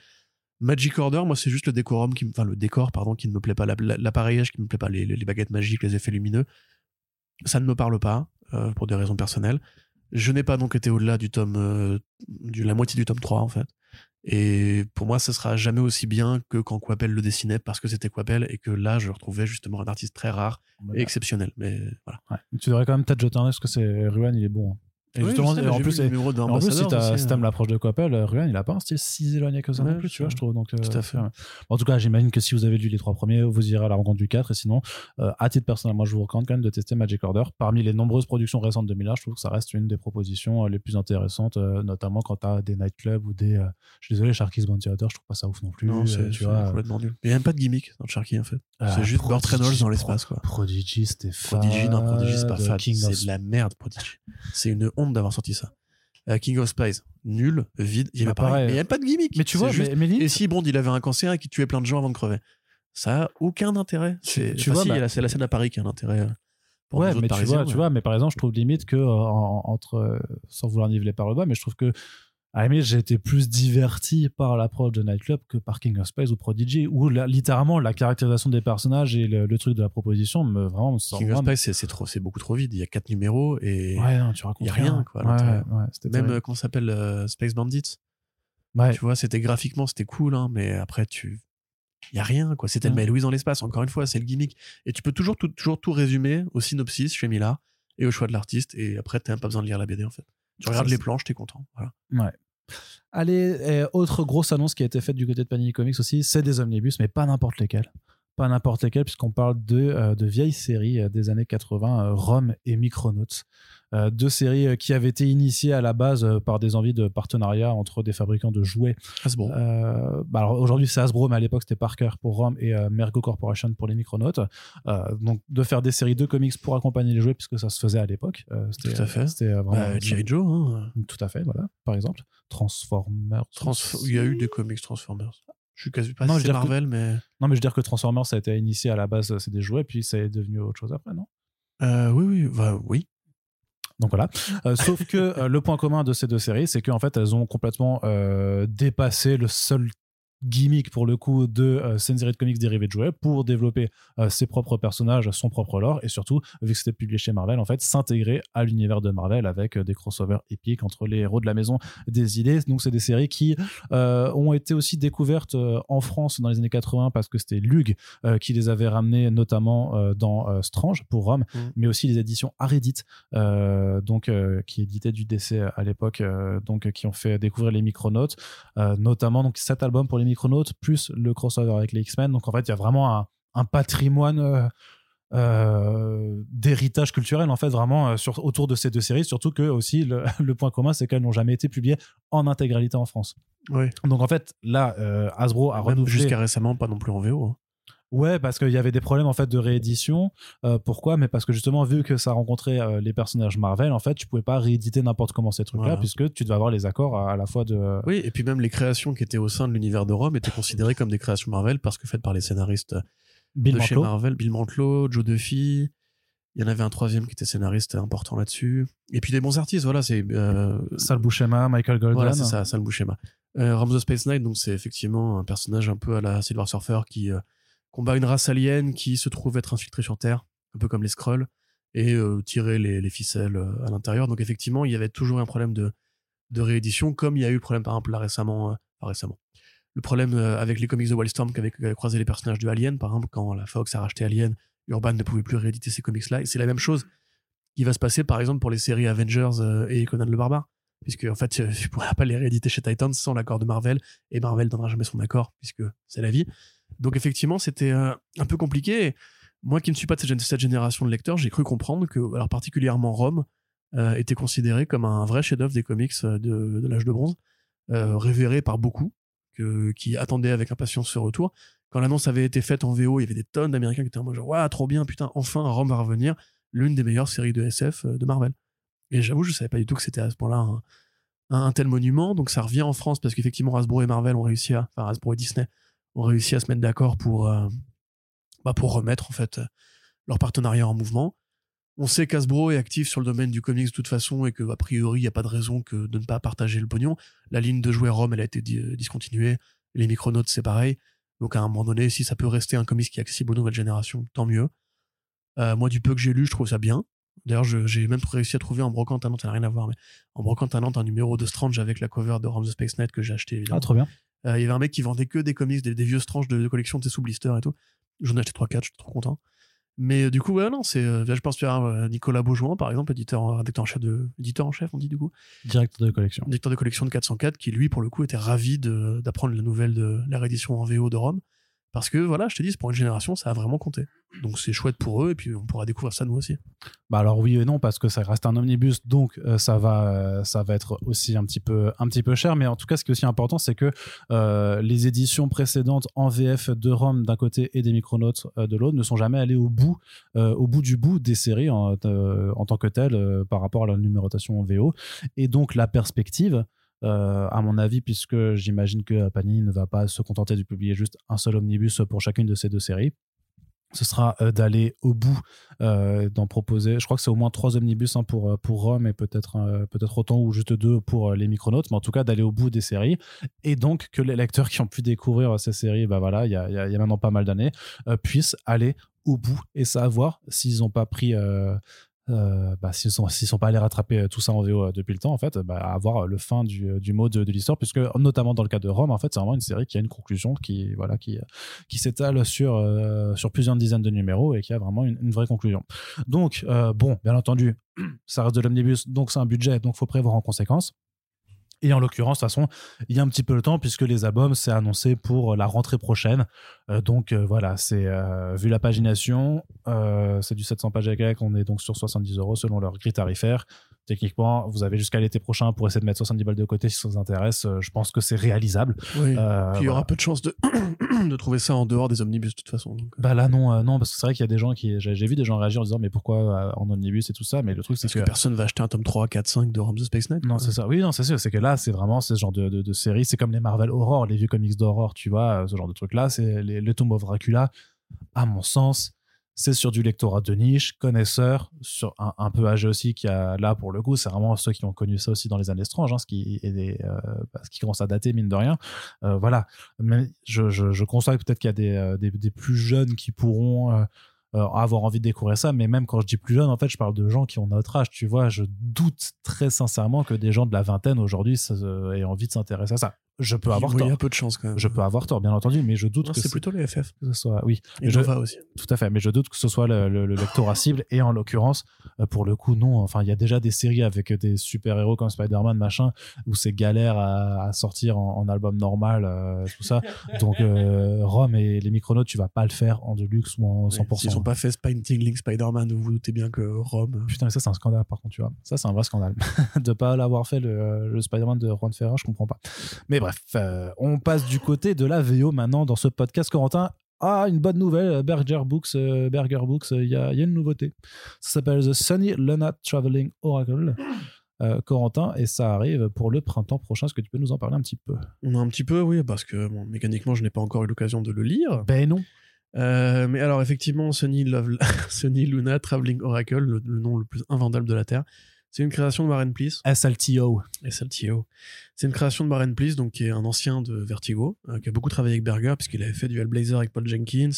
Magic Order, moi, c'est juste le décorum, qui, me- enfin, le décor, pardon, qui ne me plaît pas, la- la- l'appareillage qui ne me plaît pas, les, les baguettes magiques, les effets lumineux. Ça ne me parle pas, euh, pour des raisons personnelles. Je n'ai pas donc été au-delà du tome, euh, de la moitié du tome 3, en fait. Et pour moi, ce sera jamais aussi bien que quand Quapel le dessinait, parce que c'était Quapel, et que là, je retrouvais justement un artiste très rare et exceptionnel. Mais voilà. Ouais. Tu devrais quand même peut-être jeter un œil parce que c'est Ruan, il est bon. hein. Et Oui, justement, en plus, et- en plus, si t'as- si euh. l'approche de Coppel, euh, Ruan, il a pas un style si éloigné que ça Ouais, non plus, tu vois, je trouve. Donc, euh, Tout à fait. ouais. En tout cas, j'imagine que si vous avez lu les trois premiers, vous irez à la rencontre du 4. Et sinon, euh, à titre personnel, moi, je vous recommande quand même de tester Magic Order. Parmi les nombreuses productions récentes de Miller, je trouve que ça reste une des propositions les plus intéressantes, euh, notamment quand t'as des nightclubs ou des. euh, je suis désolé, Sharky's Bounty Hunter, je trouve pas ça ouf non plus. Non, c'est tu c'est vois. complètement nul. Il n'y a même pas de gimmick dans Sharky, en fait. Euh, c'est juste Burt Reynolds dans l'espace, quoi. Prodigy, c'était Prodigy, non, Prodigy, c'est pas fade, of C'est de la merde, Prodigy. C'est une honte d'avoir sorti ça. Euh, King of Spies, nul, vide. Il y Bah, avait pareil. mais il n'y a pas de gimmick. Mais tu C'est vois, juste- mais, Et si Bond, il avait un cancer et qu'il tuait plein de gens avant de crever Ça a aucun intérêt. Tu- C'est- tu enfin, vois, si, bah- la- c'est la scène à Paris qui a un intérêt. euh, pour ouais, mais tu vois, tu vois, mais par exemple, je trouve limite que, euh, en- entre, euh, sans vouloir niveler par le bas, mais je trouve que, à la limite, j'ai été plus diverti par l'approche de Nightclub que par King of Space ou Prodigy, où littéralement la caractérisation des personnages et le, le truc de la proposition me vraiment me sort King of Spies, c'est- c'est trop, c'est beaucoup trop vide. Il y a quatre numéros et Ouais, non, tu racontes y a rien, quoi, Ouais, ouais, même, euh, ça s'appelle, euh, Space Bandits? Tu vois, c'était graphiquement, c'était cool, hein, mais après, tu. Il y a rien, quoi. C'était le Louise dans l'espace, encore une fois, c'est le gimmick. Et tu peux toujours tout, toujours tout résumer au synopsis chez Mila et au choix de l'artiste, et après, t'as même pas besoin de lire la BD, en fait. Tu regardes les planches, t'es content. Voilà. Ouais. Allez, autre grosse annonce qui a été faite du côté de Panini Comics aussi, c'est des omnibus, mais pas n'importe lesquels. Pas n'importe lesquels, puisqu'on parle de, euh, de vieilles séries euh, des années 80, euh, Rome et Micronauts. Euh, deux séries euh, qui avaient été initiées à la base euh, par des envies de partenariat entre des fabricants de jouets. Hasbro. Bah alors aujourd'hui c'est Hasbro, mais à l'époque c'était Parker pour Rome et Mergo Corporation pour les Micronauts. Euh, donc de faire des séries de comics pour accompagner les jouets, puisque ça se faisait à l'époque. Tout à fait. C'était vraiment. Bah, G.I. Joe, hein. Tout à fait, voilà, par exemple. Transformers. Transf- Il y a eu des comics Transformers. Je suis quasi pas Non, si je que- Marvel, mais. Non, mais je veux dire que Transformers, ça a été initié à la base, c'est des jouets, puis ça est devenu autre chose après, non? Euh, oui, oui, bah, oui. Donc voilà. Euh, sauf que euh, le point commun de ces deux séries, c'est qu'en fait, elles ont complètement euh, dépassé le seul gimmick pour le coup de euh, de comics dérivés de jouets pour développer euh, ses propres personnages, son propre lore et surtout, vu que c'était publié chez Marvel, en fait, s'intégrer à l'univers de Marvel avec euh, des crossovers épiques entre les héros de la maison des idées. Donc c'est des séries qui euh, ont été aussi découvertes en France dans les années 80 parce que c'était Lug qui les avait ramenées notamment dans Strange pour Rome, Mm. mais aussi les éditions Arédit euh, donc qui éditaient du DC à l'époque, donc qui ont fait découvrir les Micronauts, euh, notamment donc cet album pour les Micronauts, plus le crossover avec les X-Men. Donc en fait, il y a vraiment un, un patrimoine euh, euh, d'héritage culturel en fait vraiment euh, sur, autour de ces deux séries. Surtout que aussi le, le point commun, c'est qu'elles n'ont jamais été publiées en intégralité en France. Ouais. Donc en fait, là, euh, Hasbro a renouvelé. Jusqu'à récemment, pas non plus en VO. Ouais, parce qu'il y avait des problèmes en fait de réédition. Euh, pourquoi? Mais parce que justement, vu que ça rencontrait euh, les personnages Marvel, en fait, tu pouvais pas rééditer n'importe comment ces trucs-là, Voilà. puisque tu devais avoir les accords à, à la fois de. Oui, et puis même les créations qui étaient au sein de l'univers de Rome étaient considérées comme des créations Marvel parce que faites par les scénaristes Bill de chez. Marvel, Bill Mantlo, Joe Duffy. Il y en avait un troisième qui était scénariste important là-dessus. Et puis des bons artistes, voilà, c'est euh, Sal Buscema, Michael Golden. Voilà, c'est ça, Sal Buscema. Euh, Ram the Space Knight, donc c'est effectivement un personnage un peu à la Silver Surfer qui euh, combat une race alien qui se trouve être infiltrée sur Terre, un peu comme les Skrulls, et euh, tirer les, les ficelles euh, à l'intérieur. Donc effectivement, il y avait toujours un problème de, réédition, comme il y a eu le problème par exemple là récemment, euh, récemment. Le problème avec les comics de Wildstorm qui avaient croisé les personnages de Alien, par exemple, quand la Fox a racheté Alien, Urban ne pouvait plus rééditer ces comics-là. Et c'est la même chose qui va se passer, par exemple, pour les séries Avengers et Conan le Barbare. Puisque, en fait, tu pourras pas les rééditer chez Titans sans l'accord de Marvel, et Marvel donnera jamais son accord, puisque c'est la vie. Donc, effectivement, c'était euh, un peu compliqué. Moi qui ne suis pas de cette, gén- cette génération de lecteurs, j'ai cru comprendre que, alors particulièrement Rome, euh, était considéré comme un vrai chef-d'œuvre des comics euh, de, l'âge de bronze, révéré par beaucoup, que, qui attendaient avec impatience ce retour. Quand l'annonce avait été faite en VO, il y avait des tonnes d'Américains qui étaient en mode Waouh, trop bien, putain, enfin Rome va revenir, l'une des meilleures séries de SF de Marvel. Et j'avoue, je savais pas du tout que c'était à ce point-là un, un- un tel monument. Donc ça revient en France parce qu'effectivement, Hasbro et Marvel ont réussi à, enfin Hasbro et Disney ont réussi à se mettre d'accord pour, euh, bah, pour remettre en fait leur partenariat en mouvement. On sait qu'Hasbro est actif sur le domaine du comics de toute façon et que a priori il n'y a pas de raison que de ne pas partager le pognon. La ligne de jouets Rome elle a été euh, discontinuée, les Micronauts c'est pareil. Donc à un moment donné, si ça peut rester un comics qui est accessible aux nouvelles générations, tant mieux. Euh, moi du peu que j'ai lu, je trouve ça bien. D'ailleurs, j'ai même réussi à trouver en brocante à Nantes, ça n'a rien à voir, mais en brocante à Nantes un numéro de Strange avec la cover de Ram the Space Net que j'ai acheté évidemment. Ah, trop bien. Euh, il y avait un mec qui vendait que des comics, des, des vieux Strange de, de collection, de sous blister et tout. J'en ai acheté 3-4, je suis trop content. Mais euh, du coup, ouais, non, c'est, euh, je pense à Nicolas Beaujouin, par exemple, éditeur, rédacteur en chef de, éditeur en chef, on dit du coup, Directeur de collection. éditeur de collection de 404, qui lui, pour le coup, était ravi d'apprendre la nouvelle de la réédition en VO de Rome. Parce que, voilà, je te dis, pour une génération, ça a vraiment compté. Donc c'est chouette pour eux, et puis on pourra découvrir ça nous aussi. Bah alors oui et non parce que ça reste un omnibus donc euh, ça va euh, ça va être aussi un petit peu un petit peu cher mais en tout cas ce qui est aussi important c'est que euh, les éditions précédentes en VF de Rome d'un côté et des Micronauts euh, de l'autre ne sont jamais allées au bout au bout du bout des séries en, en tant que telles par rapport à la numérotation en VO et donc la perspective euh, à mon avis, puisque j'imagine que Panini ne va pas se contenter de publier juste un seul omnibus pour chacune de ces deux séries, ce sera euh, d'aller au bout, euh, d'en proposer. Je crois que c'est au moins trois omnibus hein, pour, pour Rome et peut-être peut-être autant ou juste deux pour les Micronauts, mais en tout cas d'aller au bout des séries. Et donc que les lecteurs qui ont pu découvrir ces séries, bah voilà, il y a, y y a maintenant pas mal d'années, puissent aller au bout et savoir s'ils n'ont pas pris. Euh, bah, s'ils s'ils sont pas allés rattraper euh, tout ça en VO euh, depuis le temps en fait bah, avoir le fin du, mot de, l'histoire puisque notamment dans le cas de Rome en fait c'est vraiment une série qui a une conclusion qui voilà qui s'étale sur plusieurs dizaines de numéros et qui a vraiment une, vraie conclusion. Donc bon bien entendu ça reste de l'omnibus donc c'est un budget donc faut prévoir en conséquence et en l'occurrence, de toute façon, il y a un petit peu le temps puisque les albums, c'est annoncé pour la rentrée prochaine. Euh, donc euh, voilà, c'est euh, vu la pagination, euh, c'est du 700 pages avec on est donc sur 70 euros selon leur grille tarifaire. Techniquement, vous avez jusqu'à l'été prochain pour essayer de mettre 70 balles de côté si ça vous intéresse. Euh, je pense que c'est réalisable. Oui. Euh, Puis il y aura voilà. peu de chances de, de trouver ça en dehors des omnibus de toute façon. donc, euh, Bah là non, euh, non parce que c'est vrai qu'il y a des gens qui, j'ai vu des gens réagir en disant mais pourquoi euh, en omnibus et tout ça, mais le truc c'est que que personne va acheter un tome 3, 4, 5 de Rome the Space Knight. Non, c'est ça. Oui, non, c'est sûr. C'est que là, c'est vraiment ce genre de, de, de série. C'est comme les Marvel Horror, les vieux comics d'horreur, tu vois, ce genre de truc-là. C'est les, le Tomb of Dracula. À mon sens, c'est sur du lectorat de niche, connaisseur, sur un, un peu âgé aussi, qui a là, pour le coup, c'est vraiment ceux qui ont connu ça aussi dans les années stranges, hein, ce, qui est des, euh, bah, ce qui commence à dater, mine de rien. Euh, voilà. Mais je, je, peut-être qu'il y a des, euh, des, des plus jeunes qui pourront. avoir envie de découvrir ça, mais même quand je dis plus jeune, en fait, je parle de gens qui ont notre âge, tu vois. Je doute très sincèrement que des gens de la vingtaine aujourd'hui aient envie de s'intéresser à ça. Je peux avoir Il y a tort. peu de chance quand même. Je peux avoir tort, bien entendu, mais je doute Non, que, c'est ce- plutôt les FF. que ce soit. Oui, Et je- aussi. tout à fait. Mais je doute que ce soit le, le- le lectorat cible. Et en l'occurrence, euh, pour le coup, non. Enfin, il y a déjà des séries avec des super-héros comme Spider-Man, machin, où c'est galère à, à sortir en, en album normal, euh, tout ça. Donc, euh, Rome et les Micronauts, tu vas pas le faire en deluxe ou en 100%. S'ils sont pas fait Painting Link Spider-Man, vous vous doutez bien que Rome. Putain, mais ça, c'est un scandale, par contre, tu vois. Ça, c'est un vrai scandale. de pas l'avoir fait, le, le Spider-Man de Juan Ferrer, je comprends pas. Mais bref, euh, on passe du côté de la VO maintenant dans ce podcast. Corentin, ah, une bonne nouvelle, Berger Books, euh, Berger Books, il y, a, il y a une nouveauté. Ça s'appelle The Sunny Luna Traveling Oracle. Euh, Corentin, et ça arrive pour le printemps prochain. Est-ce que tu peux nous en parler un petit peu? Un petit peu, oui, parce que bon, mécaniquement, je n'ai pas encore eu l'occasion de le lire. Ben non. Euh, mais alors, effectivement, Sunny, Love- Sunny Luna Traveling Oracle, le, le nom le plus invendable de la Terre, c'est une création de Warren Pleece. SLTO. SLTO. C'est une création de Warren Pleece, donc qui est un ancien de Vertigo, euh, qui a beaucoup travaillé avec Berger, puisqu'il avait fait du Hellblazer avec Paul Jenkins.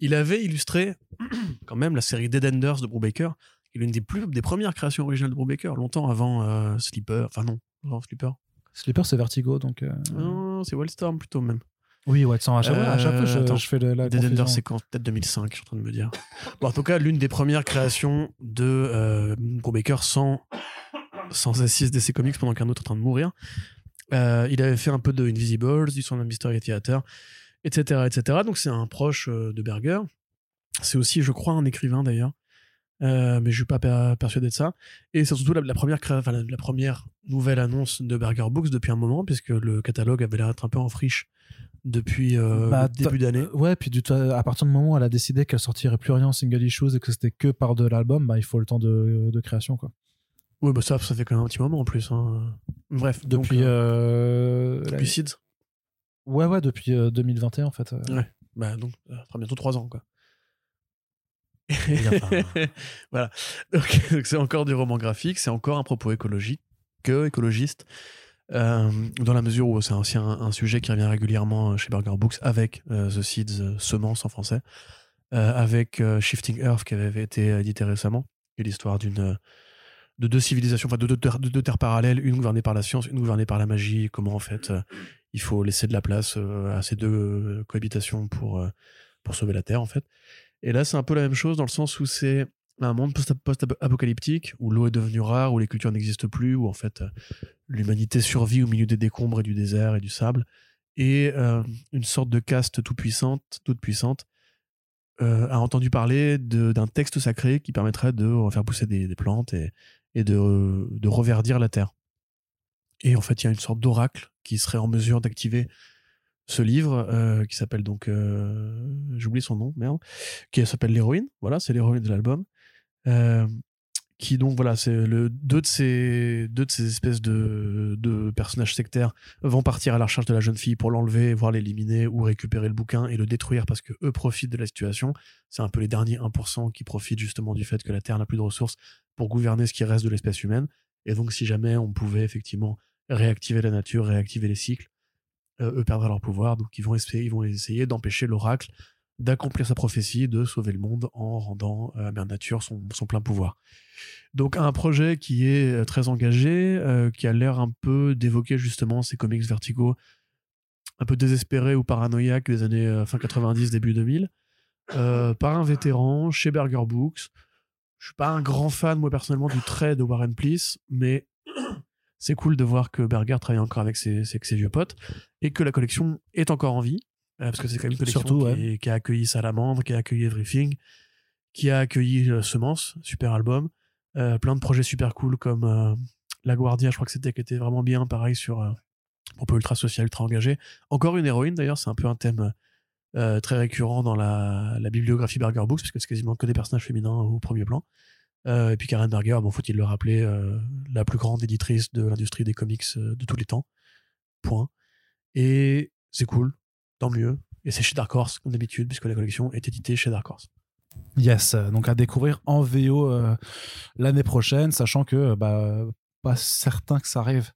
Il avait illustré quand même la série Dead Enders de Brubaker, qui est l'une des, plus, des premières créations originales de Brubaker, longtemps avant euh, Sleeper. Enfin non, avant Sleeper. Sleeper, c'est Vertigo, donc. euh, Non, c'est Wildstorm plutôt même. Oui, ouais, sans à chaque, à chaque fois, je, Euh, attends. je fais le- la Dead. Enders, c'est quand Peut-être 2005, je suis en train de me dire. Bon, en tout cas, l'une des premières créations de euh, Brubaker sans, sans assise DC Comics pendant qu'un autre est en train de mourir. Euh, il avait fait un peu de Invisibles, du son Mystery Theater, etc., etc. Donc c'est un proche euh, de Berger. C'est aussi, je crois, un écrivain d'ailleurs. Euh, mais je suis pas per- persuadé de ça. Et c'est surtout la, la première la, la première nouvelle annonce de Berger Books depuis un moment, puisque le catalogue avait l'air d'être un peu en friche depuis euh, Bah, le début d'année. Ouais, puis du, à partir du moment où elle a décidé qu'elle sortirait plus rien en single issues et que c'était que par de l'album, bah, il faut le temps de, de création. Quoi. Oui, bah ça, ça fait quand même un petit moment en plus. hein. Bref, donc, Depuis. euh, euh, depuis Seeds. Ouais, ouais, depuis euh, 2021 en fait. euh. Ouais. Bah, donc, ça fera bientôt trois ans, quoi. Voilà. Donc, donc c'est encore du roman graphique, c'est encore un propos écologique, que écologiste, euh, dans la mesure où c'est aussi un, sujet qui revient régulièrement chez Burger Books avec euh, The Seeds, euh, Semence en français, euh, avec euh, Shifting Earth qui avait été édité récemment, qui est l'histoire d'une de deux civilisations, enfin de deux, terres- parallèles, une gouvernée par la science, une gouvernée par la magie, comment en fait euh, il faut laisser de la place euh, à ces deux euh, cohabitations pour, euh, pour sauver la Terre en fait. Et là c'est un peu la même chose dans le sens où c'est un monde post- post-apocalyptique où l'eau est devenue rare, où les cultures n'existent plus, où en fait euh, l'humanité survit au milieu des décombres et du désert et du sable, et euh, une sorte de caste tout puissante, toute puissante euh, a entendu parler d'un texte sacré qui permettrait de faire pousser des, plantes et, et de, de reverdir la terre. Et en fait, il y a une sorte d'oracle qui serait en mesure d'activer ce livre qui s'appelle donc j'oublie son nom merde qui s'appelle l'héroïne. Voilà c'est l'héroïne de l'album qui donc voilà c'est le deux de ces deux de ces espèces de, de personnages sectaires vont partir à la recherche de la jeune fille pour l'enlever voire l'éliminer ou récupérer le bouquin et le détruire parce que eux profitent de la situation. C'est un peu les derniers 1% qui profitent justement du fait que la Terre n'a plus de ressources pour gouverner ce qui reste de l'espèce humaine. Et donc si jamais on pouvait effectivement réactiver la nature réactiver les cycles euh, eux perdraient leur pouvoir, donc ils vont essayer, ils vont essayer d'empêcher l'oracle d'accomplir sa prophétie, de sauver le monde en rendant euh, à Mère Nature son, plein pouvoir. Donc un projet qui est euh, très engagé, euh, qui a l'air un peu d'évoquer justement ces comics Vertigo, un peu désespérés ou paranoïaques des années euh, fin 90, début 2000, euh, par un vétéran chez Burger Books. Je suis pas un grand fan, moi personnellement, du trait de Warren Pleece, mais c'est cool de voir que Berger travaille encore avec ses vieux potes et que la collection est encore en vie. Euh, parce que c'est quand même une collection Surtout, qui, est- qui a accueilli Salamandre, qui a accueilli Everything, qui a accueilli euh, Semence, super album. Euh, plein de projets super cool comme La Guardia, je crois que c'était qui était vraiment bien, pareil sur euh, un peu ultra social, ultra engagé. Encore une héroïne d'ailleurs, c'est un peu un thème euh, très récurrent dans la, la bibliographie Berger Books, parce que c'est quasiment que des personnages féminins au premier plan. Euh, et puis Karen Berger, bon, faut-il le rappeler, euh, la plus grande éditrice de l'industrie des comics de tous les temps. Point. Et c'est cool, tant mieux. Et c'est chez Dark Horse, comme d'habitude, puisque la collection est éditée chez Dark Horse. Yes, euh, donc à découvrir en VO euh, l'année prochaine, sachant que euh, bah, pas certain que ça arrive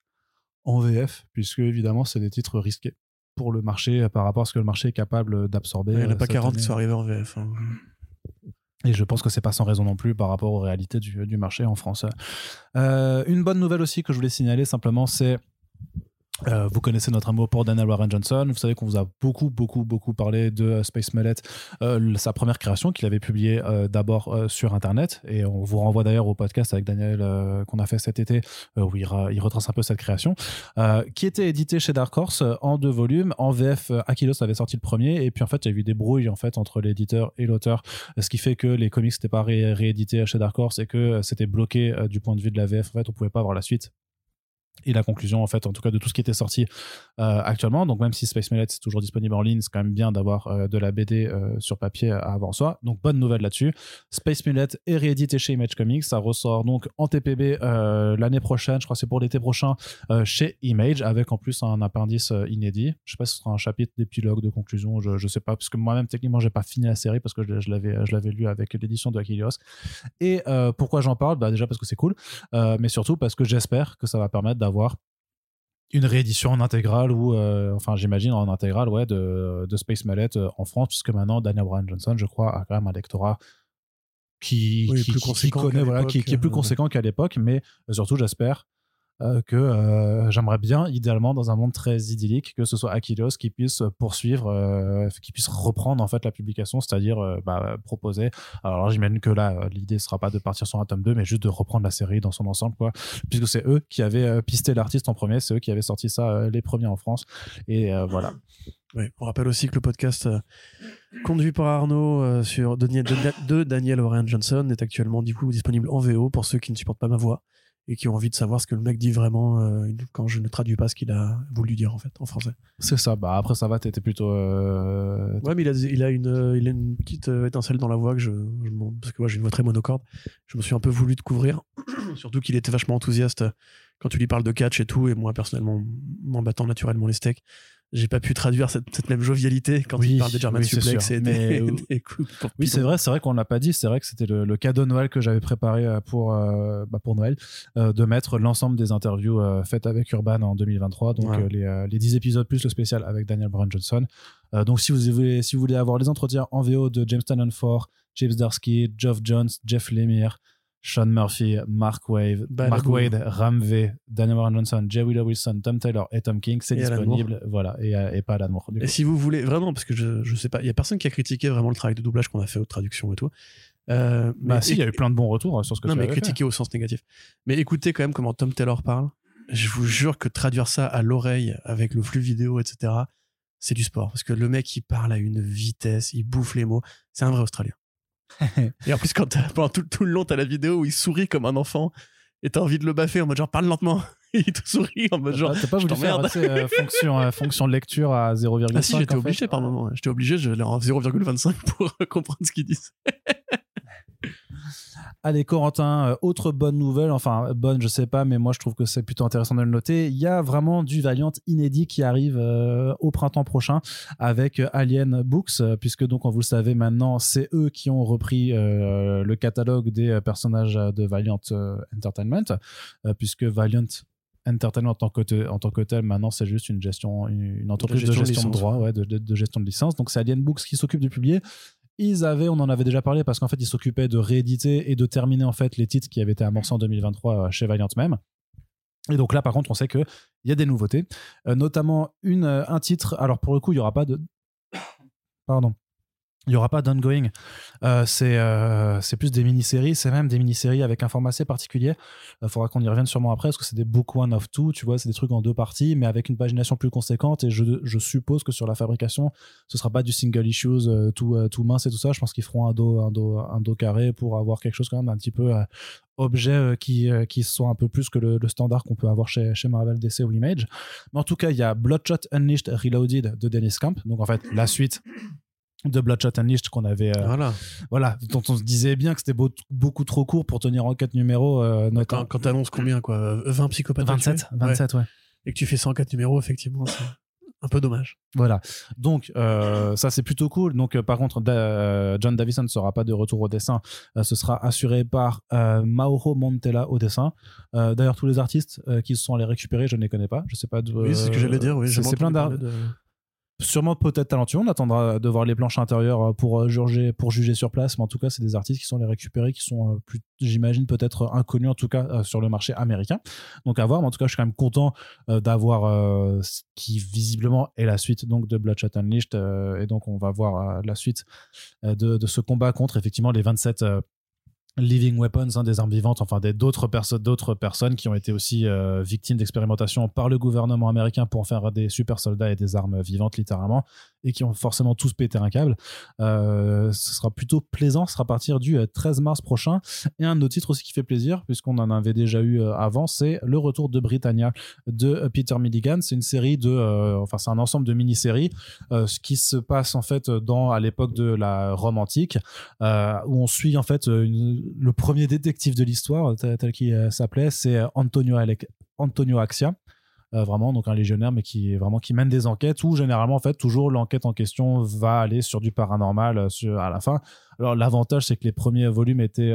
en VF, puisque évidemment c'est des titres risqués pour le marché par rapport à ce que le marché est capable d'absorber. Il n'y en a pas cette 40 qui année. sont arrivés en VF. hein. Et je pense que c'est pas sans raison non plus par rapport aux réalités du, du marché en France. Euh, une bonne nouvelle aussi que je voulais signaler simplement, c'est Euh, vous connaissez notre amour pour Daniel Warren Johnson. Vous savez qu'on vous a beaucoup, beaucoup, beaucoup parlé de euh, Space Mullet, euh, sa première création qu'il avait publiée d'abord sur Internet. Et on vous renvoie d'ailleurs au podcast avec Daniel qu'on a fait cet été, où il, retrace un peu cette création, qui était édité chez Dark Horse en deux volumes. En VF, Aquilos avait sorti le premier. Et puis en fait, il y a eu des brouilles en fait, entre l'éditeur et l'auteur, ce qui fait que les comics n'étaient pas réédités chez Dark Horse et que c'était bloqué du point de vue de la VF. En fait, on pouvait pas avoir la suite et la conclusion en fait en tout cas de tout ce qui était sorti euh, actuellement. Donc même si Space Millet est toujours disponible en ligne c'est quand même bien d'avoir euh, de la BD euh, sur papier avant soi. Donc bonne nouvelle là-dessus. Space Millet est réédité chez Image Comics. Ça ressort donc en TPB l'année prochaine. Je crois que c'est pour l'été prochain chez Image avec en plus un appendice inédit. Je sais pas si ce sera un chapitre d'épilogue de conclusion je, je sais pas parce que moi-même techniquement j'ai pas fini la série parce que je, l'avais je l'avais lu avec l'édition de Achilles et pourquoi j'en parle? Bah déjà parce que c'est cool mais surtout parce que j'espère que ça va permettre d'avoir une réédition en intégrale ou euh, enfin j'imagine en intégrale ouais de, de Space Mallet euh, en France puisque maintenant Daniel Bryan Johnson je crois a quand même un lectorat qui, qui, qui, connaît voilà qui, qui, est plus euh, conséquent qu'à l'époque mais surtout j'espère euh, que euh, j'aimerais bien, idéalement, dans un monde très idyllique, que ce soit Aquilos qui puisse poursuivre, euh, qui puisse reprendre en fait la publication, c'est-à-dire bah, proposer. Alors j'imagine que là, l'idée sera pas de partir sur un tome 2, mais juste de reprendre la série dans son ensemble, quoi, puisque c'est eux qui avaient pisté l'artiste en premier, c'est eux qui avaient sorti ça les premiers en France, et voilà. On rappelle aussi que le podcast conduit par Arnaud sur de, de, Daniel Orion Johnson est actuellement du coup disponible en VO pour ceux qui ne supportent pas ma voix et qui ont envie de savoir ce que le mec dit vraiment euh, quand je ne traduis pas ce qu'il a voulu dire en fait en français. C'est ça. Bah après ça va, t'étais plutôt. Euh, ouais, mais il a, il a une, euh, il a une petite étincelle dans la voix que je, parce que moi j'ai une voix très monocorde. Je me suis un peu voulu de couvrir, surtout qu'il était vachement enthousiaste quand tu lui parles de catch et tout, et moi personnellement m'en battant naturellement les steaks j'ai pas pu traduire cette, même jovialité quand il parle de German Suplex et des, Oui, c'est vrai, c'est vrai qu'on l'a pas dit. C'est vrai que c'était le, cadeau de Noël que j'avais préparé euh, pour, euh, bah pour Noël, euh, de mettre l'ensemble des interviews faites avec Urban en 2023. Donc les, les 10 épisodes plus le spécial avec Daniel Brown Johnson. donc si vous, voulez, si vous voulez avoir les entretiens en VO de James Tannen Ford, James Darsky, Geoff Jones, Jeff Lemire, Sean Murphy, Mark Wade, Mark Wade, Ram V, Daniel Warren Johnson, Jay Willow Wilson, Tom Taylor et Tom King, c'est disponible. Voilà, et, et pas Alan Moore. Et si vous voulez, vraiment, parce que je, je sais pas, il y a personne qui a critiqué vraiment le travail de doublage qu'on a fait aux traductions et tout. Euh, bah si, il y a eu plein de bons retours hein, sur ce que non, tu mais critiqué au sens négatif. Mais écoutez quand même comment Tom Taylor parle. Je vous jure que traduire ça à l'oreille avec le flux vidéo, etc., c'est du sport. Parce que le mec, il parle à une vitesse, il bouffe les mots. C'est un vrai Australien et en plus, quand pendant tout, le long, t'as la vidéo où il sourit comme un enfant et t'as envie de le baffer en mode genre parle lentement. il te sourit en mode genre. T'as pas voulu faire euh, fonction, euh, fonction de lecture à 0,5 Ah si, j'étais obligé par moment. J'étais obligé, je l'ai en 0,25 pour comprendre ce qu'ils disent. Allez, Corentin, euh, autre bonne nouvelle, enfin bonne, je sais pas, mais moi je trouve que c'est plutôt intéressant de le noter. Il y a vraiment du Valiant inédit qui arrive euh, au printemps prochain avec euh, Alien Books, puisque donc, vous le savez maintenant, c'est eux qui ont repris le catalogue des personnages de Valiant Entertainment, puisque Valiant Entertainment en tant que, en tant que tel, maintenant, c'est juste une gestion, une, entreprise de gestion de, droit, ouais, de, de, gestion de licence. Donc, c'est Alien Books qui s'occupe de publier. Ils avaient, on en avait déjà parlé parce qu'en fait, ils s'occupaient de rééditer et de terminer en fait les titres qui avaient été amorcés en 2023 euh, chez Valiant même. Et donc là, par contre, on sait qu'il y a des nouveautés, euh, notamment une, euh, un titre. Alors pour le coup, il n'y aura pas de. Pardon il n'y aura pas d'ongoing. Euh, euh, c'est plus des mini-séries, c'est même des mini-séries avec un format assez particulier. Il faudra qu'on y revienne sûrement après, parce que c'est des book one of two, tu vois, c'est des trucs en deux parties, mais avec une pagination plus conséquente. Et je, je suppose que sur la fabrication, ce sera pas du single issues euh, tout, euh, tout mince et tout ça. Je pense qu'ils feront un dos, un, dos, un dos carré pour avoir quelque chose quand même un petit peu objet qui, qui soit un peu plus que le, le standard qu'on peut avoir chez, chez Marvel, DC ou Image. Mais en tout cas, il y a Bloodshot Unleashed Reloaded de Dennis Camp. Donc en fait, la suite de Bloodshot Unleashed qu'on avait euh, voilà. voilà dont on se disait bien que c'était beaucoup trop court pour tenir en 4 numéros euh, quand, quand t'annonces combien quoi 20 psychopathes 27 27 ouais. et que tu fais 104 numéros effectivement c'est un peu dommage. Voilà. Donc euh, ça c'est plutôt cool. Donc par contre John Davison ne sera pas de retour au dessin. Ce sera assuré par Mauro Montella au dessin. D'ailleurs tous les artistes qui sont allés récupérer je ne les connais pas. Je sais pas oui c'est ce que j'allais dire oui c'est plein d'artistes sûrement peut-être talentueux. On attendra de voir les planches intérieures euh, pour euh, juger, pour juger sur place. Mais en tout cas, c'est des artistes qui sont les récupérés, qui sont, euh, j'imagine, peut-être inconnus, en tout cas, sur le marché américain. Donc à voir. Mais en tout cas, je suis quand même content d'avoir ce qui, visiblement, est la suite donc, de Bloodshot Unleashed. et donc, on va voir la suite de, ce combat contre, effectivement, les 27 living weapons, hein, des armes vivantes, enfin d'autres d'autres personnes qui ont été aussi euh, victimes d'expérimentation par le gouvernement américain pour faire des super soldats et des armes vivantes littéralement, et qui ont forcément tous pété un câble. Euh, ce sera plutôt plaisant, ce sera à partir du 13 euh, mars prochain. Et un autre titre aussi qui fait plaisir, puisqu'on en avait déjà eu avant, c'est le retour de Britannia de Peter Milligan. C'est une série de, enfin c'est un ensemble de mini-séries, ce qui se passe en fait dans à l'époque de la Rome antique, où on suit en fait le premier détective de l'histoire, tel, qu'il euh, s'appelait, c'est euh, Antonio, Antonio Axia. Euh, vraiment donc un légionnaire mais qui vraiment qui mène des enquêtes où généralement en fait toujours l'enquête en question va aller sur du paranormal sur, à la fin alors l'avantage c'est que les premiers volumes étaient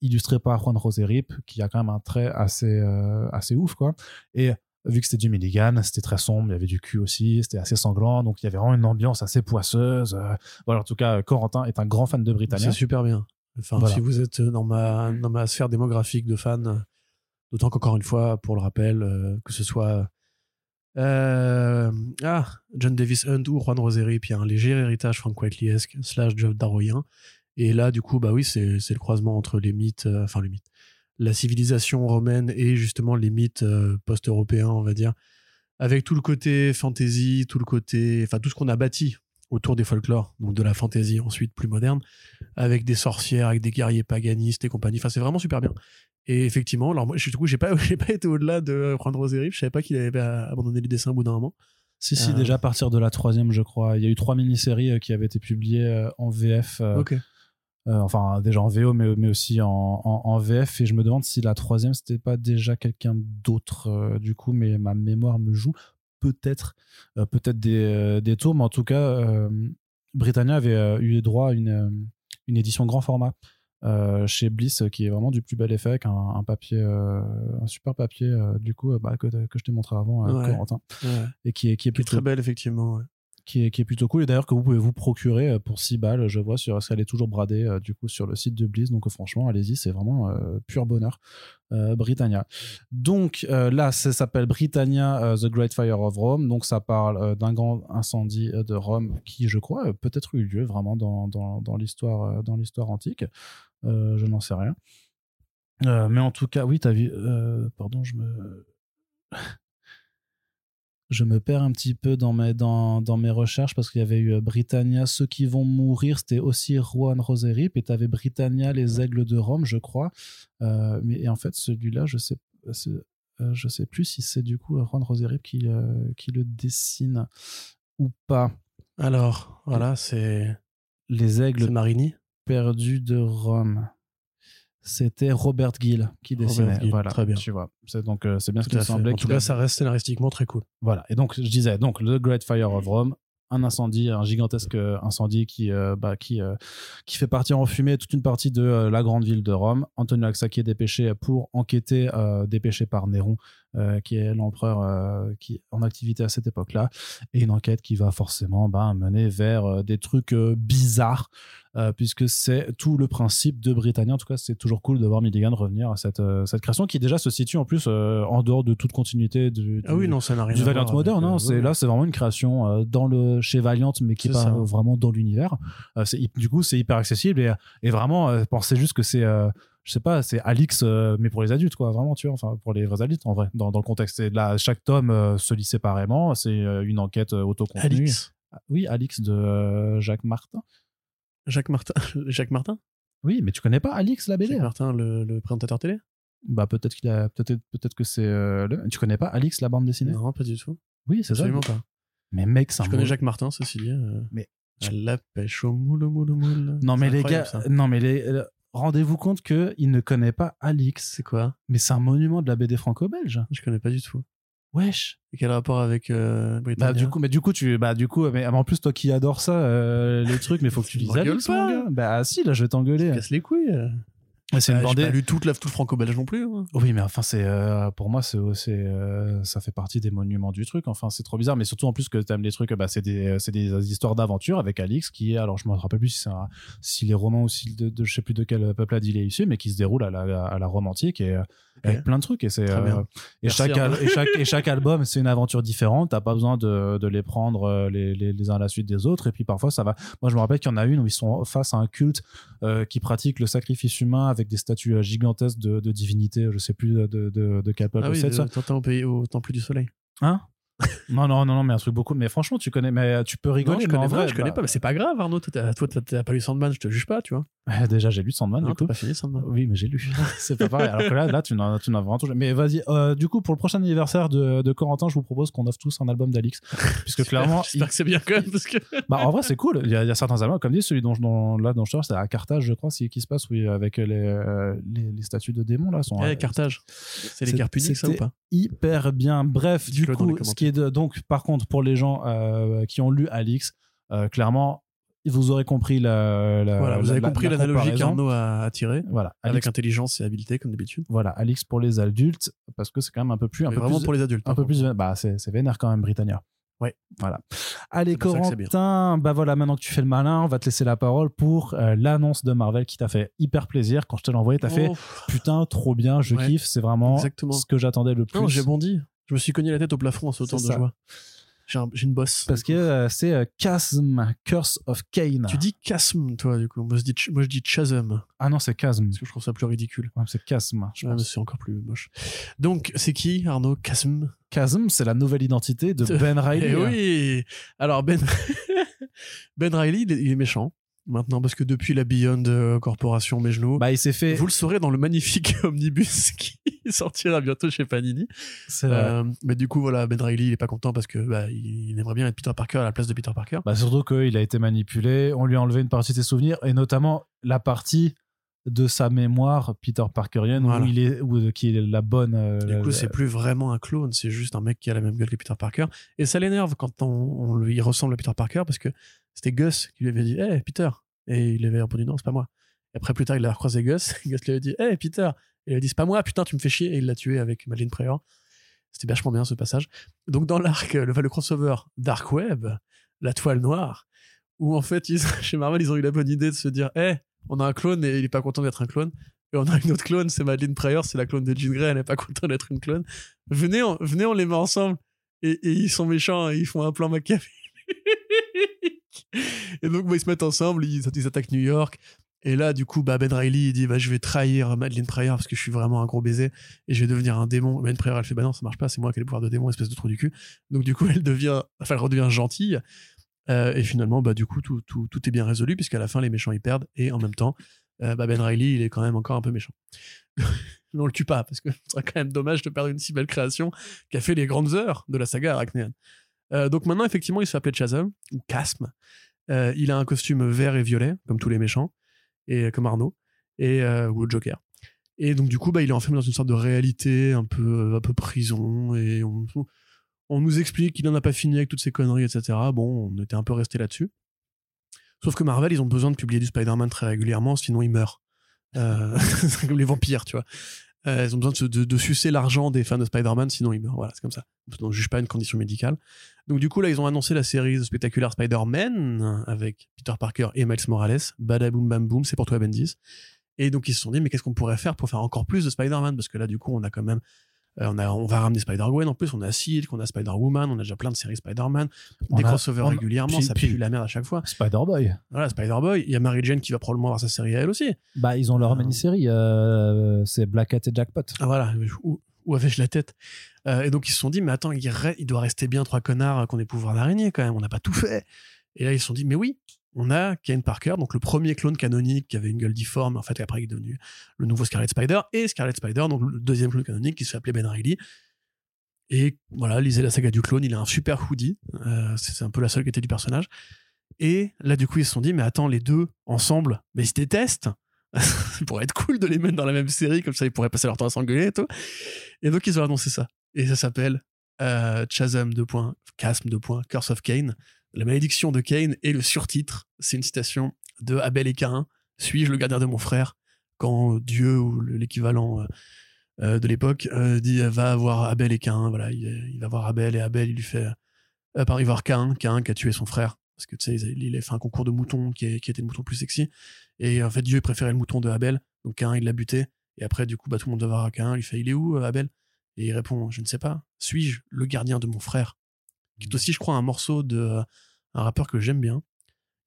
illustrés par Juan José Rip qui a quand même un trait assez assez ouf quoi et vu que c'était du Milligan, c'était très sombre, il y avait du cul aussi, c'était assez sanglant, donc il y avait vraiment une ambiance assez poisseuse. voilà, en tout cas, Corentin est un grand fan de Britannia. C'est super bien. Enfin, si vous êtes dans ma, dans ma sphère démographique de fans, d'autant qu'encore une fois, pour le rappel, euh, que ce soit euh, ah, John Davis Hunt ou Juan Roseri, puis un léger héritage Frank Whiteley-esque, slash Jeff Darroyen. Et là, du coup, bah oui, c'est le croisement entre les mythes, euh, enfin, le mythe, la civilisation romaine et justement les mythes post-européens, on va dire, avec tout le côté fantasy, tout le côté, enfin, tout ce qu'on a bâti autour des folklores, donc de la fantaisie ensuite plus moderne, avec des sorcières, avec des guerriers paganistes et compagnie. Enfin, c'est vraiment super bien. Et effectivement, alors moi, du coup, j'ai pas, j'ai pas été au-delà de prendre Roserif. Je savais pas qu'il avait abandonné les dessins au bout d'un moment. Si, si, euh. déjà à partir de la troisième, je crois. Il y a eu trois mini-séries euh, qui avaient été publiées euh, en VF. ok. enfin, déjà en VO, mais, mais aussi en, en, VF. Et je me demande si la troisième, c'était pas déjà quelqu'un d'autre, du coup, mais ma mémoire me joue peut-être euh, peut-être des, euh, des, tours, mais en tout cas, euh, Britannia avait eu droit à une, une édition grand format. Chez Bliss qui est vraiment du plus bel effet avec un, papier un super papier du coup bah, que, que, je t'ai montré avant Corentin. Et qui est qui est plutôt très belle effectivement qui est, qui est plutôt cool. Et d'ailleurs que vous pouvez vous procurer euh, pour 6 balles je vois sur qu'elle est toujours bradée euh, du coup sur le site de Bliss. Donc franchement allez-y c'est vraiment euh, pur bonheur Britannia. Donc là ça s'appelle Britannia The Great Fire of Rome. Donc ça parle d'un grand incendie de Rome qui je crois peut-être eu lieu vraiment dans, dans, dans l'histoire dans l'histoire antique je n'en sais rien mais en tout cas oui t'as vu pardon je me je me perds un petit peu dans mes, dans, dans mes recherches parce qu'il y avait eu euh, Britannia, ceux qui vont mourir, c'était aussi Juan Roserip, et tu avais Britannia, les aigles de Rome, je crois. Euh, mais et en fait, celui-là, je sais, euh, je sais plus si c'est du coup Juan Roserip qui, qui le dessine ou pas. Alors, voilà, c'est. Les aigles Marini perdus de Rome c'était Robert Gill qui dessinait. voilà, très bien. Tu vois, c'est donc euh, c'est bien ce qui me semblait. En tout cas, ça reste scénaristiquement très cool. Voilà. Et donc je disais donc The Great Fire of Rome, un incendie, un gigantesque euh, incendie qui, euh, bah, qui, qui fait partir en fumée toute une partie de la grande ville de Rome. Antonio Axaki est dépêché pour enquêter, dépêché par Néron, qui est l'empereur qui en activité à cette époque-là, et une enquête qui va forcément bah, mener vers des trucs bizarres. Euh, puisque c'est tout le principe de Britannia. En tout cas, c'est toujours cool de voir Milligan revenir à cette, euh, cette création qui déjà se situe en plus euh, en dehors de toute continuité du, ah oui, non, ça n'a rien du Valiant moderne. Hein. c'est, Là, c'est vraiment une création dans le, chez Valiant, mais qui est, pas vraiment dans l'univers. du coup, c'est hyper accessible et, et vraiment, pensez juste que c'est je sais pas, c'est Alix, mais pour les adultes, quoi, vraiment, tu vois, enfin, pour les vrais adultes, en vrai, dans, dans le contexte. Et là, chaque tome se lit séparément, c'est une enquête autocontenue. Alix Oui, Alix de Jacques Martin. Jacques Martin Jacques Martin? Oui, mais tu connais pas Alix la BD Jacques Martin, le, présentateur télé? Bah peut-être qu'il a peut-être peut-être que c'est euh, tu connais pas Alix la bande dessinée? Non, pas du tout. Oui, c'est ça. Absolument pas. Mais mec, ça Je connais Jacques Martin, ceci dit. Euh, mais à la pêche au moule, moule, moule. Non mais les gars, non mais les euh, rendez-vous compte que il ne connaît pas Alix. C'est quoi? Mais c'est un monument de la BD franco-belge. Je connais pas du tout. Wesh. Et quel rapport avec euh, Bah du coup, mais du coup tu, bah du coup, mais en plus toi qui adore ça, euh, les trucs, mais faut que tu lises Alix, pas. Bah si, là je vais t'engueuler. Casse les couilles. Et c'est une Ah, J'ai pas lu toute la tout le franco-belge non plus. hein. Oui, mais enfin, c'est euh, pour moi, c'est euh, ça fait partie des monuments du truc. Enfin, c'est trop bizarre, mais surtout en plus que t'aimes les trucs, bah, c'est des, c'est des histoires d'aventure avec Alix qui est, alors je me rappelle plus si c'est un- s'il est roman ou s'il de, de- je sais plus de quel peuplade il est issu, mais qui se déroule à la, à la romantique et euh, avec plein de trucs. Et c'est euh, et chaque, et chaque et chaque album, c'est une aventure différente. T'as pas besoin de, de les prendre les, les, les uns à la suite des autres. Et puis parfois, ça va. Moi, je me rappelle qu'il y en a une où ils sont face à un culte qui pratique le sacrifice humain avec des statues euh, gigantesques de, de divinités. Je sais plus de, de, de, de quel peuple Ah oui, au, au Temple du Soleil. Hein? Non, non, non, non, mais un truc beaucoup. Mais franchement, tu connais, mais tu peux rigoler. Non, je en connais pas, vrai, je connais bah, pas. Mais c'est pas grave, Arnaud. Toi, t'as toi, t'as- pas lu Sandman, je te juge pas, tu vois. déjà, j'ai lu Sandman, Non, du coup. pas fini Sandman. Oui, mais j'ai lu. c'est pas pareil. Alors que là, là tu n'as vraiment tout. Mais vas-y, euh, du coup, pour le prochain anniversaire de, de Corentin, je vous propose qu'on offre tous un album d'Alix. Puisque clairement, il- J'espère que c'est bien quand même, parce que. bah, en vrai, c'est cool. Il y, a, il y a certains albums, comme dit, celui dont, dont- là, dont je c'est à Carthage, je crois, qui se passe, oui, avec les, euh, les, les statues de démons, là. Sont, Eh, euh, Carthage. C'est les c'est- guerres puniques, ça ou pas? hyper bien. Bref, du coup, ce qui est de, donc, par contre, pour les gens euh, qui ont lu Alix, euh, clairement, vous aurez compris la. la- Voilà, vous la- avez la- compris la l'analogie qu'Arnaud a, a tirée. Voilà, Avec intelligence et habileté, comme d'habitude. voilà, Alix pour les adultes, parce que c'est quand même un peu plus. Un Mais peu vraiment plus, pour les adultes. un peu plus. Bah, c'est vénère quand même, Britannia. Ouais. Voilà. Allez. Corentin, bah voilà, maintenant que tu fais le malin, on va te laisser la parole pour euh, l'annonce de Marvel qui t'a fait hyper plaisir. Quand je te l'ai envoyé, t'as fait putain, trop bien, je Ouais, kiffe, c'est vraiment exactement. ce que j'attendais le plus. Non, j'ai bondi. Je me suis cogné la tête au plafond en sautant de ça. joie. J'ai un- j'ai une bosse. Parce que euh, c'est euh, Chasm, Curse of Cain. Tu dis chasm, toi, du coup. Moi, je dis, ch- moi, je dis chasm, Ah non, c'est Chasm. parce que je trouve ça plus ridicule. Ouais, c'est Chasm, je Ouais, c'est encore plus moche. Donc, c'est qui, Arnaud? Chasm? Chasm, c'est la nouvelle identité de Ben Riley. Eh oui Alors, Ben, ben Riley, il est méchant, maintenant, parce que depuis la Beyond euh, Corporation Mes Genoux, Bah, il s'est fait. vous le saurez dans le magnifique omnibus qui sortira bientôt chez Panini. Euh, mais du coup, voilà, Ben Riley, il est pas content parce que bah, il, aimerait bien être Peter Parker à la place de Peter Parker. Bah, surtout qu'il a été manipulé, on lui a enlevé une partie de ses souvenirs, et notamment la partie de sa mémoire Peter Parkerienne, Voilà. où il est, où, qui est la bonne. euh, Du coup, c'est plus vraiment un clone, c'est juste un mec qui a la même gueule que Peter Parker. Et ça l'énerve quand on, on lui ressemble à Peter Parker parce que c'était Gus qui lui avait dit Hey Peter Et il avait répondu Non, c'est pas moi. Et après, plus tard, il a recroisé Gus. Gus lui avait dit Hey Peter Et il a dit C'est pas moi, putain, tu me fais chier. Et il l'a tué avec Madeleine Pryor. C'était vachement bien ce passage. Donc, dans l'arc, le, le crossover Dark Web, la toile noire, où en fait, chez Marvel, ils ont eu la bonne idée de se dire Hey, on a un clone et il est pas content d'être un clone. Et on a une autre clone, c'est Madeleine Pryor, c'est la clone de Jean Grey, elle n'est pas contente d'être une clone. Venez, on, venez, on les met ensemble. Et, ils sont méchants, et ils font un plan machiavélique. et donc, ils se mettent ensemble, ils, ils attaquent New York. Et là, du coup, bah, Ben Riley, il dit bah, Je vais trahir Madeleine Pryor parce que je suis vraiment un gros baiser et je vais devenir un démon. Madeleine Pryor, elle fait Bah non, ça marche pas, c'est moi qui ai le pouvoir de démon, espèce de trou du cul. Donc, du coup, elle devient, enfin, elle redevient gentille. Euh, et finalement, bah, du coup, tout, tout, tout est bien résolu puisqu'à la fin, les méchants ils perdent. Et en même temps, euh, bah, Ben Riley, il est quand même encore un peu méchant. Mais on le tue pas parce que ce serait quand même dommage de perdre une si belle création qui a fait les grandes heures de la saga Arachnéenne. Euh, donc maintenant, effectivement, il appeler Chasm ou Chasm. Euh, il a un costume vert et violet, comme tous les méchants, et comme Arnaud, et, euh, ou le Joker. Et donc, du coup, bah, il est enfermé dans une sorte de réalité un peu, un peu prison, et on, nous explique qu'il n'en a pas fini avec toutes ces conneries, etc. Bon, on était un peu resté là-dessus. Sauf que Marvel, ils ont besoin de publier du Spider-Man très régulièrement, sinon ils meurent. Euh, comme les vampires, tu vois. Euh, ils ont besoin de, de- sucer l'argent des fans de Spider-Man, sinon ils meurent. Voilà, c'est comme ça. On ne juge pas une condition médicale. Donc du coup, là, ils ont annoncé la série The Spectacular Spider-Man avec Peter Parker et Miles Morales. Badaboum bam boum, c'est pour toi Bendis. Et donc ils se sont dit, mais qu'est-ce qu'on pourrait faire pour faire encore plus de Spider-Man? Parce que là, du coup, on a quand même... euh, on, a, on va ramener Spider-Gwen en plus, on a Silk, on a Spider-Woman, on a déjà plein de séries Spider-Man, des a- crossovers on régulièrement, puis- ça pue la merde à chaque fois. Spider-Boy. Voilà, Spider-Boy, il y a Mary Jane qui va probablement avoir sa série à elle aussi. Bah, ils ont leur Euh. mini-série, euh, c'est Black Cat et Jackpot. Ah voilà, où, où avais-je la tête? Euh, Et donc ils se sont dit, mais attends, il, il doit rester bien trois connards qui ont des pouvoirs d'araignée quand même, on n'a pas tout fait. Et là ils se sont dit, mais oui, on a Kane Parker, donc le premier clone canonique qui avait une gueule difforme, en fait après il est devenu le nouveau Scarlet Spider, et Scarlet Spider, donc le deuxième clone canonique qui se fait appeler Ben Reilly. Et voilà, lisez la saga du clone, il a un super hoodie, euh, c'est un peu la seule qualité du personnage. Et là du coup ils se sont dit, mais attends, les deux ensemble, mais ils se détestent ça pourrait être cool de les mettre dans la même série, comme ça ils pourraient passer leur temps à s'engueuler et tout. Et donc ils ont annoncé ça. Et ça s'appelle euh, Chasm 2. Chasm 2. Curse of Cain, la malédiction de Cain. Et le surtitre, c'est une citation de Abel et Cain. Suis-je le gardien de mon frère? Quand Dieu ou l'équivalent euh, euh, de l'époque euh, dit va voir Abel et Cain. Voilà, il, va voir Abel et Abel, il lui fait. Euh, va voir Cain, Cain qui a tué son frère. Parce que tu sais, il a fait un concours de moutons qui, qui était le mouton plus sexy. Et en fait, Dieu préférait le mouton de Abel. Donc Cain, il l'a buté. Et après, du coup, bah, tout le monde va voir Cain. Il fait Il est où, Abel? Et il répond Je ne sais pas. Suis-je le gardien de mon frère? Qui est aussi, je crois, un morceau de un rappeur que j'aime bien.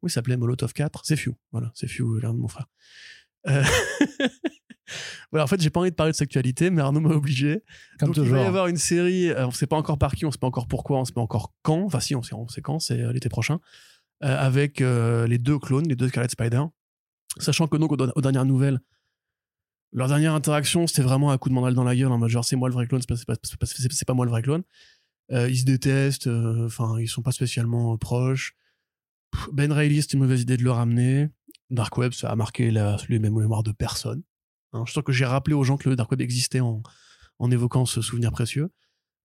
Oui, il s'appelait? Molotov 4. C'est Few. Voilà, c'est Few, l'un de mon frère. Euh... voilà, en fait, j'ai pas envie de parler de sexualité, mais Arnaud m'a obligé. Comme Donc, toujours. il va y avoir une série, euh, on sait pas encore par qui, on sait pas encore pourquoi, on sait pas encore quand. Enfin, si, on sait, on sait quand, c'est euh, l'été prochain. Euh, avec euh, les deux clones, les deux Scarlet Spider. Sachant que, donc, aux, aux dernières nouvelles, leur dernière interaction, c'était vraiment un coup de mandale dans la gueule, en mode genre, c'est moi le vrai clone, c'est pas, c'est pas, c'est pas, c'est- c'est pas moi le vrai clone. Euh, ils se détestent, euh, enfin, ils sont pas spécialement euh, proches. Ben Reilly, c'était une mauvaise idée de le ramener. Dark Web, ça a marqué la, les mémoires de personne. Hein, je sens que j'ai rappelé aux gens que le Dark Web existait en, en évoquant ce souvenir précieux.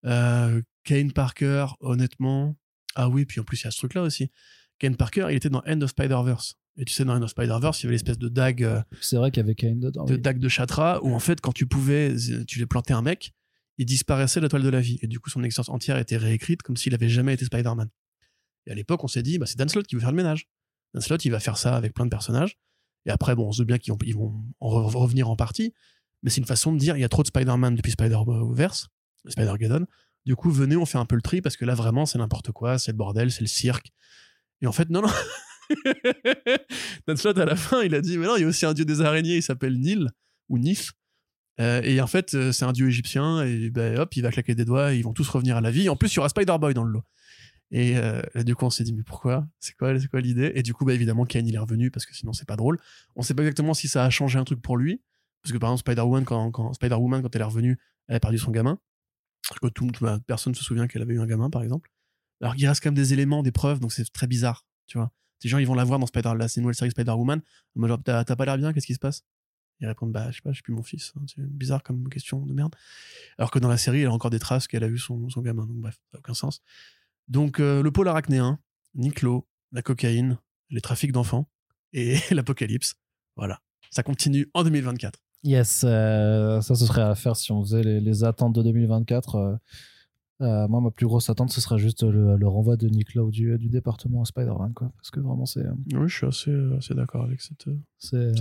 Euh, Kane Parker, honnêtement. Ah oui, puis en plus, il y a ce truc-là aussi. Kane Parker, il était dans End of Spider-Verse. Et tu sais, dans End of Spider-Verse, il y avait l'espèce de dague, C'est vrai qu'il y avait Kane dedans. de oui. dague de Chatra, où en fait, quand tu pouvais, tu les plantais un mec, il disparaissait de la toile de la vie. Et du coup, son existence entière était réécrite comme s'il avait jamais été Spider-Man. Et à l'époque, on s'est dit, bah, c'est Dan Slott qui veut faire le ménage. Dan Slott, il va faire ça avec plein de personnages. Et après, bon, on se doute bien qu'ils vont, vont en re- revenir en partie. Mais c'est une façon de dire, il y a trop de Spider-Man depuis Spider-Verse, Spider-Geddon. Du coup, venez, on fait un peu le tri, parce que là, vraiment, c'est n'importe quoi, c'est le bordel, c'est le cirque. Et en fait, non, non. Dan Slott, à la fin, il a dit, mais non, il y a aussi un dieu des araignées, il s'appelle Nil, ou Nif. Euh, et en fait, euh, c'est un dieu égyptien, et ben, hop, il va claquer des doigts, et ils vont tous revenir à la vie. En plus, il y aura Spider-Boy dans le lot. Et euh, là, du coup, on s'est dit, mais pourquoi? C'est quoi, quoi l'idée? Et du coup, bah, évidemment, Kane, il est revenu, parce que sinon, c'est pas drôle. On sait pas exactement si ça a changé un truc pour lui. Parce que par exemple, Spider-Woman, quand, quand, Spider-Woman, quand elle est revenue, elle a perdu son gamin. Parce que tout, bah, personne ne se souvient qu'elle avait eu un gamin, par exemple. Alors qu'il reste quand même des éléments, des preuves, donc c'est très bizarre, tu vois. Ces gens, ils vont la voir dans Spider, une nouvelle série Spider-Woman. T'as pas l'air bien, qu'est-ce qui se passe? Ils répondent, bah, je sais pas, je suis plus mon fils. hein, C'est bizarre comme question de merde. Alors que dans la série, elle a encore des traces qu'elle a eu son, son gamin, donc bref, ça n'a aucun sens. Donc, euh, le pôle arachnéen, Niclo, la cocaïne, les trafics d'enfants et l'apocalypse. Voilà. Ça continue en 2024. Yes, euh, ça ce serait à faire si on faisait les, les attentes de 2024. Euh, moi, ma plus grosse attente, ce serait juste le, le renvoi de Nick Lowe du, du département à Spider-Man, quoi. Parce que vraiment, c'est. euh, Oui, je suis assez, euh, assez d'accord avec cette. Cette-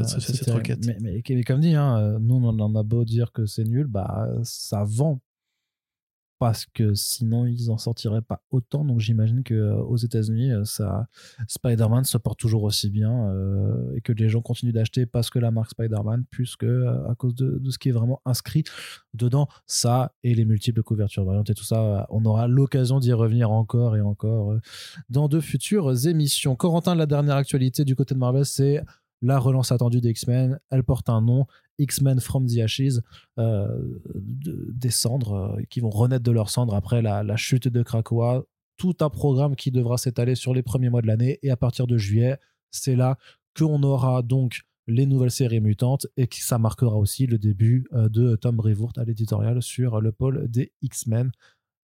requête. Mais, mais- mais comme dit, hein, nous, on en a beau dire que c'est nul, bah, ça vend. Parce que sinon, ils en sortiraient pas autant. Donc, j'imagine qu'aux États-Unis, euh, ça, Spider-Man se porte toujours aussi bien euh, et que les gens continuent d'acheter parce que la marque Spider-Man, plus que euh, à cause de, de ce qui est vraiment inscrit dedans. Ça et les multiples couvertures variantes et tout ça, euh, on aura l'occasion d'y revenir encore et encore euh, dans de futures émissions. Corentin, la dernière actualité du côté de Marvel, c'est la relance attendue des X-Men. Elle porte un nom, X-Men from the Ashes, euh, de- des cendres, euh, qui vont renaître de leurs cendres après la, chute de Krakoa. Tout un programme qui devra s'étaler sur les premiers mois de l'année. Et à partir de juillet, c'est là qu'on aura donc les nouvelles séries mutantes et que ça marquera aussi le début euh, de Tom Brevoort à l'éditorial sur le pôle des X-Men.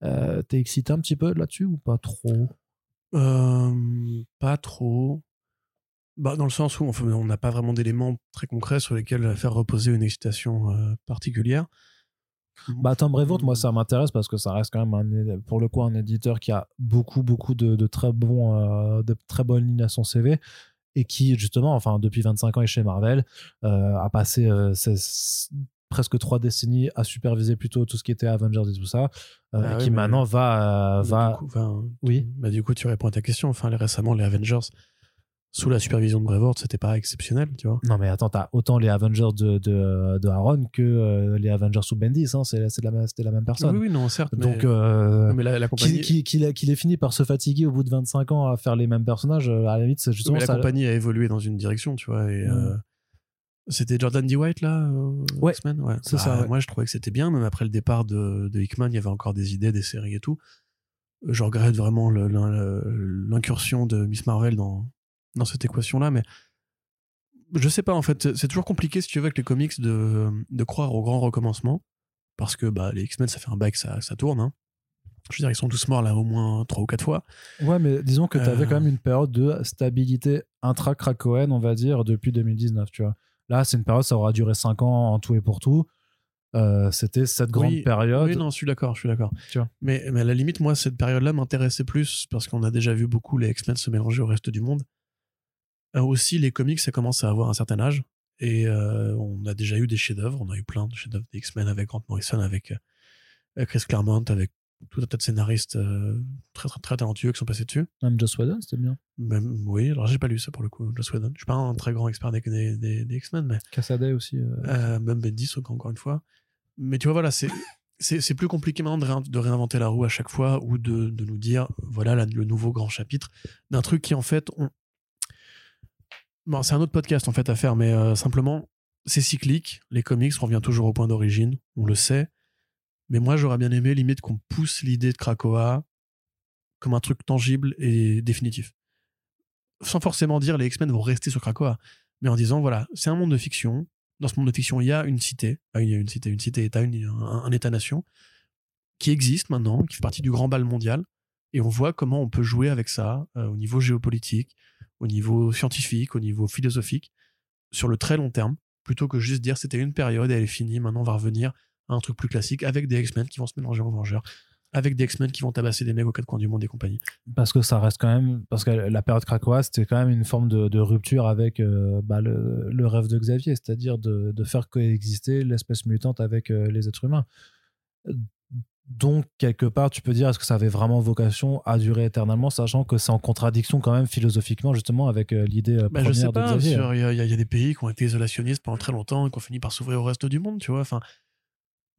Euh, T'es excité un petit peu là-dessus ou pas trop? Pas trop. Bah, dans le sens où on n'a pas vraiment d'éléments très concrets sur lesquels faire reposer une excitation euh, particulière. Bah, Tom Brevoort, moi, ça m'intéresse parce que ça reste quand même, un- pour le coup, un éditeur qui a beaucoup, beaucoup de, de très, bons, euh, de très bonnes lignes à son CV et qui, justement, enfin, depuis 25 ans est chez Marvel, euh, a passé euh, ses- presque trois décennies à superviser plutôt tout ce qui était Avengers et tout ça, euh, Ah et oui, qui maintenant va. euh, va... du coup, enfin, Oui. bah, du coup, tu réponds à ta question. Enfin, récemment, les Avengers, sous la supervision de Brevoort, c'était pas exceptionnel, tu vois. Non, mais attends, t'as autant les Avengers de, de, de Aaron que euh, les Avengers sous Bendis, hein, c'est c'est la, la même personne. Oui, oui, non, certes. Donc, mais, euh, mais la, la compagnie, qu'il qui, qu'il- qu'il ait fini par se fatiguer au bout de 25 ans à faire les mêmes personnages, euh, à la limite, c'est justement mais la ça. compagnie a évolué dans une direction, tu vois. Et, c'était Jordan D. White, là, Ouais, X-Men? Ouais. c'est Bah, ça, ouais. Moi, je trouvais que c'était bien, même après le départ de, de Hickman, il y avait encore des idées, des séries et tout. Je regrette vraiment l'incursion de Miss Marvel dans, dans cette équation-là, mais je sais pas, en fait, c'est toujours compliqué, si tu veux, avec les comics, de, de croire au grand recommencement, parce que bah, les X-Men, ça fait un bail que ça, ça tourne. hein. Je veux dire, ils sont tous morts là au moins trois ou quatre fois. Ouais, mais disons que tu avais Euh. quand même une période de stabilité intra-Krakoen, on va dire, depuis 2019, tu vois. Là, c'est une période, ça aura duré 5 ans en tout et pour tout. Euh, C'était cette grande Oui, période. Oui, non, je suis d'accord, je suis d'accord. Mais, mais à la limite, moi, cette période-là m'intéressait plus parce qu'on a déjà vu beaucoup les X-Men se mélanger au reste du monde. Euh, aussi, les comics, ça commence à avoir un certain âge. Et euh, on a déjà eu des chefs-d'œuvre. On a eu plein de chefs-d'œuvre des X-Men avec Grant Morrison, avec euh, Chris Claremont, avec tout un tas de scénaristes euh, très, très, très talentueux qui sont passés dessus. Même Joss Whedon, c'était bien. Même, oui, alors j'ai pas lu ça pour le coup, Joss Whedon. Je suis pas un très grand expert des, des, des- des X-Men, mais Cassaday aussi. euh, même Bendis encore une fois. Mais tu vois, voilà, c'est c'est plus compliqué maintenant de, réin- de réinventer la roue à chaque fois ou de, de nous dire voilà la- le nouveau grand chapitre d'un truc qui en fait on... c'est un autre podcast en fait à faire mais euh, simplement c'est cyclique. Les comics revient toujours au point d'origine on le sait. Mais moi j'aurais bien aimé limite qu'on pousse l'idée de Krakoa comme un truc tangible et définitif. Sans forcément dire les X-Men vont rester sur Krakoa mais en disant voilà c'est un monde de fiction. Dans ce monde de fiction, il y a une cité, ah, il y a une cité, une cité-État, un État-nation qui existe maintenant, qui fait partie du grand bal mondial, et on voit comment on peut jouer avec ça euh, au niveau géopolitique, au niveau scientifique, au niveau philosophique, sur le très long terme, plutôt que juste dire c'était une période elle est finie, maintenant on va revenir à un truc plus classique avec des X-Men qui vont se mélanger aux Vengeurs, avec des X-Men qui vont tabasser des mecs aux quatre coins du monde et compagnie. parce que ça reste quand même parce que la période Krakoa c'était quand même une forme de, rupture avec euh, bah, le, rêve de Xavier c'est-à-dire de, de faire coexister l'espèce mutante avec euh, les êtres humains donc quelque part tu peux dire est-ce que ça avait vraiment vocation à durer éternellement sachant que c'est en contradiction quand même philosophiquement justement avec euh, l'idée euh, Bah, première je sais de pas, Xavier sur- il y, a- y des pays qui ont été isolationnistes pendant très longtemps et qui ont fini par s'ouvrir au reste du monde, tu vois. Enfin,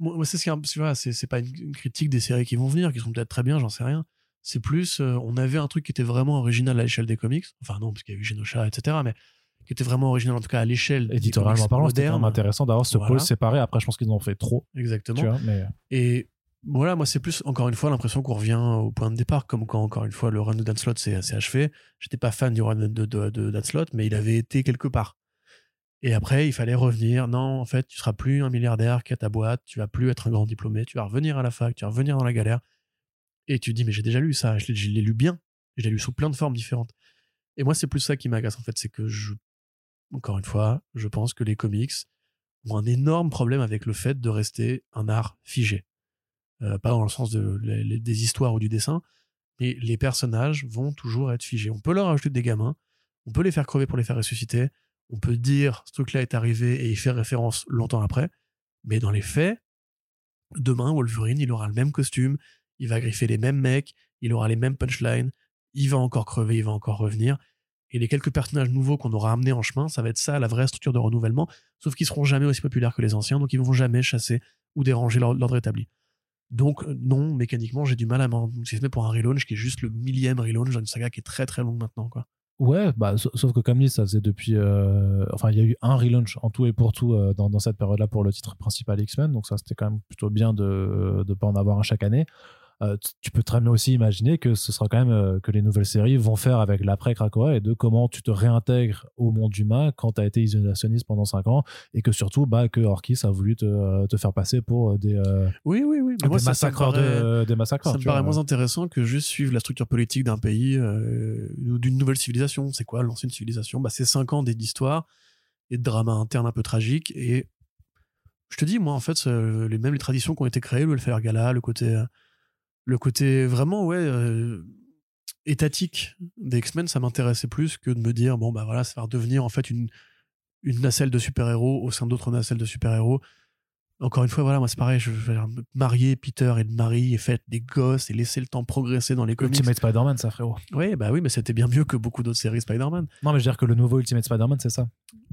moi, c'est ce qui tu vois, c'est pas une, critique des séries qui vont venir, qui sont peut-être très bien, j'en sais rien. C'est plus, euh, on avait un truc qui était vraiment original à l'échelle des comics. Enfin, non, parce qu'il y a eu Genosha, etc., mais qui était vraiment original, en tout cas à l'échelle éditorialement parlant c'était quand même modernes. intéressant d'avoir ce Voilà. pôle séparé après je pense qu'ils en ont fait trop Exactement. tu vois mais Et voilà, moi, c'est plus, encore une fois, l'impression qu'on revient au point de départ, comme quand, encore une fois, le run de Dan Slott s'est achevé. J'étais pas fan du run de, de, Dan Slott, mais il avait été quelque part. Et après, il fallait revenir. Non, en fait, tu seras plus un milliardaire qui a ta boîte, tu vas plus être un grand diplômé, tu vas revenir à la fac, tu vas revenir dans la galère. Et tu te dis, mais j'ai déjà lu ça, je l'ai lu bien, je l'ai lu sous plein de formes différentes. Et moi, c'est plus ça qui m'agace, en fait, c'est que je, encore une fois, je pense que les comics ont un énorme problème avec le fait de rester un art figé. Euh, pas dans le sens des histoires ou du dessin, mais les personnages vont toujours être figés. On peut leur ajouter des gamins, on peut les faire crever pour les faire ressusciter, on peut dire ce truc-là est arrivé et y faire référence longtemps après, mais dans les faits, demain, Wolverine, il aura le même costume, il va griffer les mêmes mecs, il aura les mêmes punchlines, il va encore crever, il va encore revenir. Et les quelques personnages nouveaux qu'on aura amenés en chemin, ça va être ça, la vraie structure de renouvellement, sauf qu'ils seront jamais aussi populaires que les anciens, donc ils vont jamais chasser ou déranger l'or- l'ordre établi. Donc, euh, non, mécaniquement, j'ai du mal à m'enthousiasmer pour un relaunch qui est juste le millième relaunch d'une saga qui est très très longue maintenant. Quoi. Ouais, bah, sa- sauf que comme dit, ça faisait depuis. euh, enfin, il y a eu un relaunch en tout et pour tout euh, dans, dans cette période-là pour le titre principal X-Men, donc ça c'était quand même plutôt bien de ne pas en avoir un chaque année. Euh, tu peux très bien aussi imaginer que ce sera quand même euh, que les nouvelles séries vont faire avec l'après Krakoa et de comment tu te réintègres au monde humain quand tu as été isolationniste pendant 5 ans et que surtout bah, que Orkis a voulu te, euh, te faire passer pour des, euh, Oui, oui, oui. Mais moi, des ça, ça me massacreurs paraît- de, des massacreurs. ça me vois. paraît moins intéressant que juste suivre la structure politique d'un pays ou d'une nouvelle civilisation. C'est quoi l'ancienne civilisation? Bah, C'est cinq ans d'histoire et de drama interne un peu tragique. Et je te dis, moi, en fait, les, même les traditions qui ont été créées, le Welfare Gala, le côté, le côté vraiment, ouais, euh, étatique des X-Men, ça m'intéressait plus que de me dire, bon, bah voilà, ça va redevenir en fait une, une nacelle de super-héros au sein d'autres nacelles de super-héros. Encore une fois, voilà, moi c'est pareil, je vais marier Peter et Marie et faire des gosses et laisser le temps progresser dans les comics. Ultimate Spider-Man, ça frérot. Oui, bah oui, mais c'était bien mieux que beaucoup d'autres séries Spider-Man. Non, mais je veux dire que le nouveau Ultimate Spider-Man, c'est ça.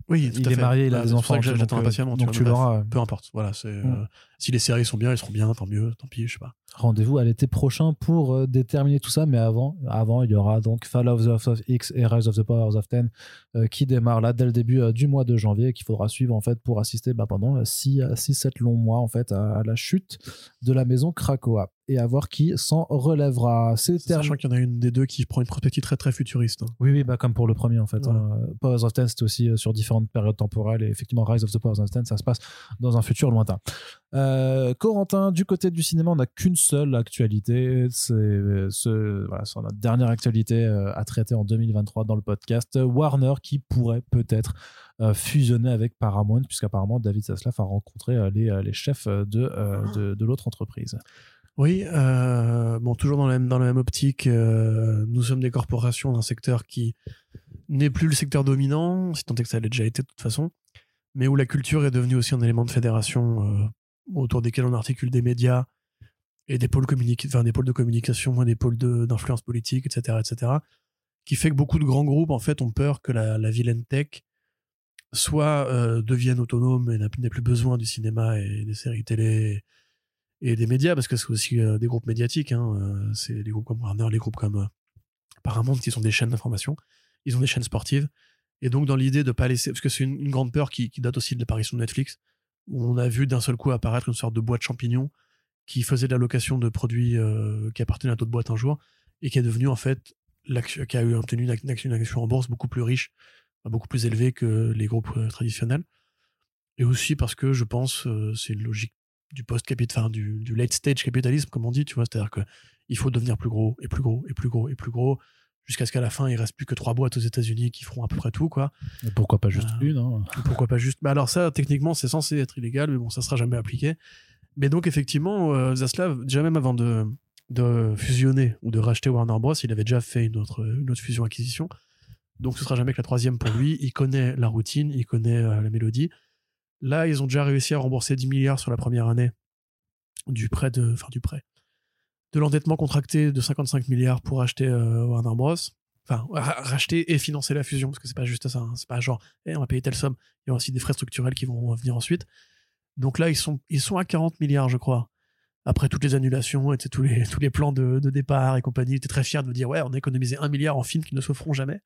Oui, tout il à est fait. marié, il a Bah, des enfants. que j'attends euh, impatiemment. Donc tu tu l'auras. Peu importe. Voilà, c'est Mm. euh, si les séries sont bien, elles seront bien, tant mieux, tant pis, je sais pas. Rendez-vous à l'été prochain pour euh, déterminer tout ça, mais avant, avant, il y aura donc Fall of the X et Rise of the Powers of Ten euh, qui démarrent là dès le début euh, du mois de janvier, qu'il faudra suivre en fait pour assister bah, pendant 6-7 longs mois en fait à, à la chute de la maison Krakoa et à voir qui s'en relèvera. C'est terminé. Sachant qu'il y en a une des deux qui prend une perspective très très futuriste. hein. Oui, oui, bah, comme pour le premier en fait. Voilà. hein. Powers of Ten, c'était aussi euh, sur différentes périodes temporelles et effectivement Rise of the Powers of Ten, ça se passe dans un futur lointain. Euh, Corentin, du côté du cinéma, on n'a qu'une seule actualité. C'est ce, voilà, c'est notre dernière actualité euh, à traiter en 2023 dans le podcast. Warner qui pourrait peut-être euh, fusionner avec Paramount, puisqu'apparemment David Zaslav a rencontré euh, les, euh, les chefs de, euh, de, de l'autre entreprise. Oui, euh, bon, toujours dans la même, dans la même optique, euh, nous sommes des corporations d'un secteur qui n'est plus le secteur dominant, si tant est que ça l'a déjà été de toute façon, mais où la culture est devenue aussi un élément de fédération euh, autour desquels on articule des médias et des pôles, enfin, des pôles de communication, des pôles d'influence politique, etc., etc., qui fait que beaucoup de grands groupes, en fait, ont peur que la, la vilaine tech soit devienne autonome et n'a n'ait plus besoin du cinéma et des séries télé des médias, parce que c'est aussi euh, des groupes médiatiques. Hein, euh, c'est les groupes comme Warner, les groupes comme euh, Paramount, qui sont des chaînes d'information. Ils ont des chaînes sportives. Et donc, dans l'idée de pas laisser. Parce que c'est une, grande peur qui, date aussi de l'apparition de Netflix, où on a vu d'un seul coup apparaître une sorte de boîte champignon qui faisait de la location de produits qui appartenaient à d'autres boîtes un jour, et qui est devenu, en fait, qui a eu obtenu une ac- une action, en bourse beaucoup plus riche, beaucoup plus élevée que les groupes traditionnels. Et aussi parce que je pense euh, c'est une logique du post-capital, enfin, du, du late stage capitalisme, comme on dit, tu vois, c'est-à-dire que il faut devenir plus gros et plus gros et plus gros et plus gros jusqu'à ce qu'à la fin il reste plus que trois boîtes aux États-Unis qui feront à peu près tout, quoi. Et pourquoi pas juste Ah. une hein pourquoi pas juste. Mais alors ça, techniquement, c'est censé être illégal, mais bon, ça sera jamais appliqué. Mais donc effectivement, euh, Zaslav, déjà même avant de, de fusionner ou de racheter Warner Bros, il avait déjà fait une autre, une autre fusion-acquisition. Donc ce sera jamais que la troisième pour lui. Il connaît la routine, il connaît euh, la mélodie. Là, ils ont déjà réussi à rembourser 10 milliards sur la première année du prêt de, enfin du prêt, de l'endettement contracté de 55 milliards pour acheter euh, Warner Bros. Enfin, ra- racheter et financer la fusion, parce que c'est pas juste ça. hein. C'est pas genre, eh, on va payer telle somme. Il y a aussi des frais structurels qui vont venir ensuite. Donc là, ils sont, ils sont à 40 milliards, je crois. Après toutes les annulations et tous les, tous les plans de, de départ et compagnie, ils étaient très fiers de dire, ouais, on a économisé un milliard en films qui ne se jamais.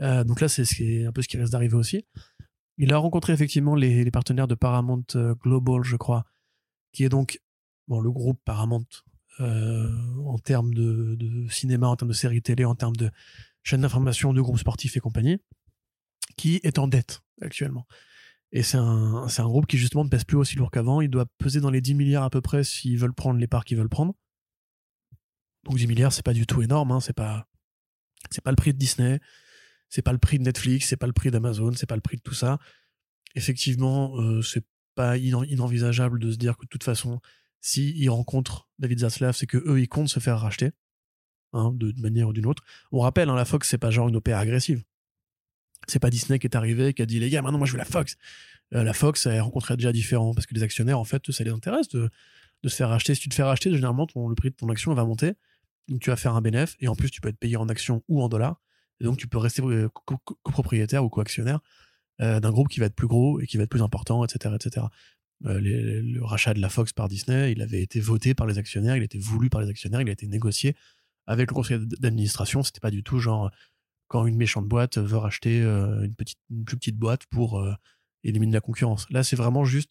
Euh, donc là, c'est un peu ce qui reste d'arriver aussi. Il a rencontré effectivement les, partenaires de Paramount euh, Global, je crois, qui est donc bon, le groupe Paramount euh, en termes de, cinéma, en termes de séries télé, en termes de chaînes d'information, de groupes sportifs et compagnie, qui est en dette actuellement. Et c'est un, groupe qui justement ne pèse plus aussi lourd qu'avant. Il doit peser dans les 10 milliards à peu près s'ils veulent prendre les parts qu'ils veulent prendre. Donc 10 milliards, c'est pas du tout énorme. Hein. C'est c'est pas le prix de Disney, c'est pas le prix de Netflix, c'est pas le prix d'Amazon, c'est pas le prix de tout ça. Effectivement, euh, c'est pas inenvisageable de se dire que de toute façon, si ils rencontrent David Zaslav, c'est que eux ils comptent se faire racheter, hein, de, manière ou d'une autre. On rappelle, hein, la Fox c'est pas genre une opéra agressive. C'est pas Disney qui est arrivé qui a dit les gars maintenant moi je veux la Fox. Euh, la Fox elle rencontrait déjà différent parce que les actionnaires en fait ça les intéresse de, de se faire racheter. Si tu te fais racheter généralement ton, le prix de ton action va monter, donc tu vas faire un bénéfice et en plus tu peux être payé en actions ou en dollars et donc tu peux rester euh, co- co- copropriétaire ou coactionnaire euh, d'un groupe qui va être plus gros et qui va être plus important, etc., etc. Euh, le rachat de la Fox par Disney, il avait été voté par les actionnaires, il était voulu par les actionnaires, il a été négocié avec le conseil d'administration. C'était pas du tout genre quand une méchante boîte veut racheter une, plus petite boîte pour éliminer la concurrence. Là, c'est vraiment juste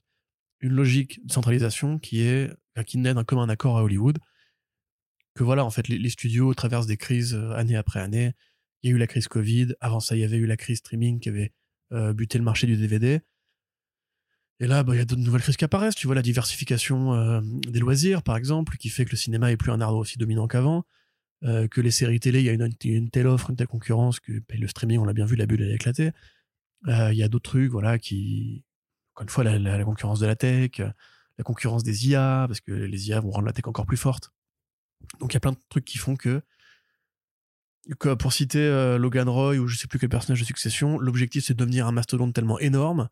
une logique de centralisation qui est qui naît d'un commun accord à Hollywood. Que voilà, en fait, les, les studios traversent des crises année après année. Il y a eu la crise Covid. Avant ça, il y avait eu la crise streaming qui avait euh, buté le marché du DVD. Et là, bah, il y a de nouvelles crises qui apparaissent. Tu vois, la diversification euh, des loisirs, par exemple, qui fait que le cinéma est plus un art aussi dominant qu'avant. Euh, que les séries télé, il y a une, telle offre, une telle concurrence, que bah, le streaming, on l'a bien vu, la bulle, elle a éclaté. Il y a d'autres trucs, voilà, qui. Encore une fois, la, concurrence de la tech, la concurrence des IA, parce que les IA vont rendre la tech encore plus forte. Donc il y a plein de trucs qui font que. Que pour citer euh, Logan Roy ou je sais plus quel personnage de succession, l'objectif c'est de devenir un mastodonte tellement énorme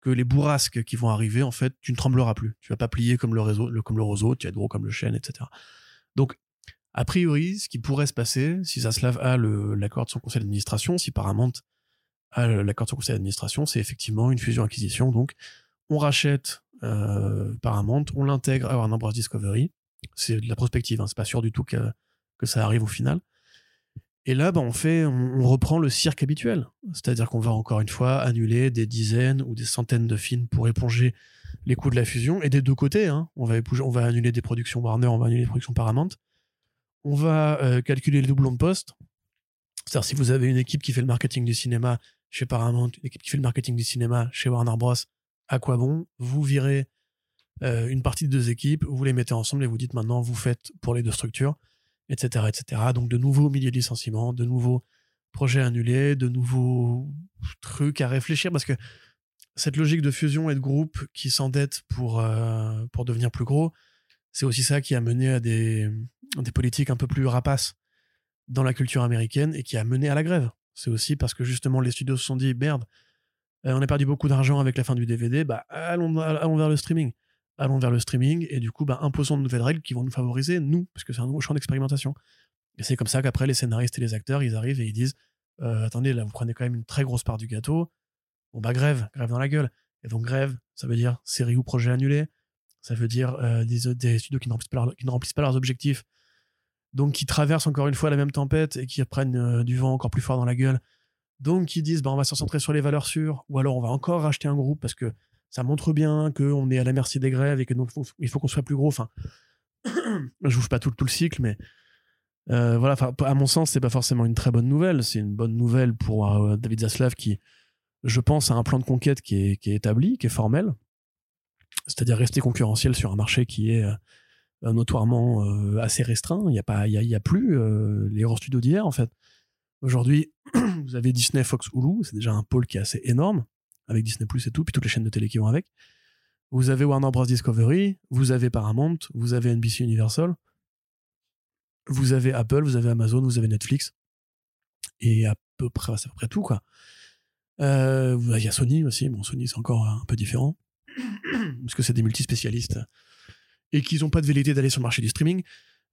que les bourrasques qui vont arriver, en fait, tu ne trembleras plus. Tu vas pas plier comme le réseau, comme le roseau, tu vas être gros comme le chêne, etc. Donc, a priori, ce qui pourrait se passer, si Zaslav a l'accord de son conseil d'administration, si Paramount a l'accord de son conseil d'administration, c'est effectivement une fusion-acquisition. Donc, on rachète euh, Paramount, on l'intègre à Warner Bros. Discovery. C'est de la prospective, hein, c'est pas sûr du tout que, que ça arrive au final. Et là, bah, on fait, on, reprend le cirque habituel. C'est-à-dire qu'on va encore une fois annuler des dizaines ou des centaines de films pour éponger les coûts de la fusion. Et des deux côtés, hein. on, va annuler des productions Warner, on va annuler des productions Paramount. On va euh, calculer les doublons de poste. C'est-à-dire si vous avez une équipe qui fait le marketing du cinéma chez Paramount, une équipe qui fait le marketing du cinéma chez Warner Bros, à quoi bon? Vous virez euh, une partie de deux équipes, vous les mettez ensemble et vous dites maintenant vous faites pour les deux structures, etc.. Donc de nouveaux milliers de licenciements, de nouveaux projets annulés, de nouveaux trucs à réfléchir parce que cette logique de fusion et de groupe qui s'endettent pour, euh, pour devenir plus gros, c'est aussi ça qui a mené à des, des politiques un peu plus rapaces dans la culture américaine et qui a mené à la grève. C'est aussi parce que justement les studios se sont dit merde, euh, on a perdu beaucoup d'argent avec la fin du DVD, bah allons, allons vers le streaming. Allons vers le streaming et du coup bah, imposons de nouvelles règles qui vont nous favoriser, nous, parce que c'est un nouveau champ d'expérimentation. Et c'est comme ça qu'après les scénaristes et les acteurs, ils arrivent et ils disent euh, attendez, là vous prenez quand même une très grosse part du gâteau, bon bah grève, grève dans la gueule. Et donc grève, ça veut dire série ou projet annulé, ça veut dire euh, des, des, studios qui ne, remplissent pas leurs objectifs, donc qui traversent encore une fois la même tempête et qui prennent euh, du vent encore plus fort dans la gueule. Donc qui disent bah, on va se centrer sur les valeurs sûres, ou alors on va encore racheter un groupe parce que ça montre bien qu'on est à la merci des grèves et que donc il faut qu'on soit plus gros. Enfin, je vous pas tout, le cycle, mais euh, à mon sens, c'est pas forcément une très bonne nouvelle. C'est une bonne nouvelle pour euh, David Zaslav qui, je pense, a un plan de conquête qui est, établi, qui est formel. C'est-à-dire rester concurrentiel sur un marché qui est euh, notoirement assez restreint. Il n'y a, pas, il y a, plus les grands studios d'hier, en fait. Aujourd'hui, vous avez Disney, Fox, Hulu. C'est déjà un pôle qui est assez énorme, avec Disney Plus et tout, puis toutes les chaînes de télé qui vont avec. Vous avez Warner Bros. Discovery, vous avez Paramount, vous avez NBC Universal vous avez Apple, vous avez Amazon, vous avez Netflix. Et à peu près, c'est à peu près tout, quoi. Euh, il y a Sony aussi. Bon, Sony, c'est encore un peu différent. parce que c'est des multispécialistes. Et qu'ils n'ont pas de velléité d'aller sur le marché du streaming.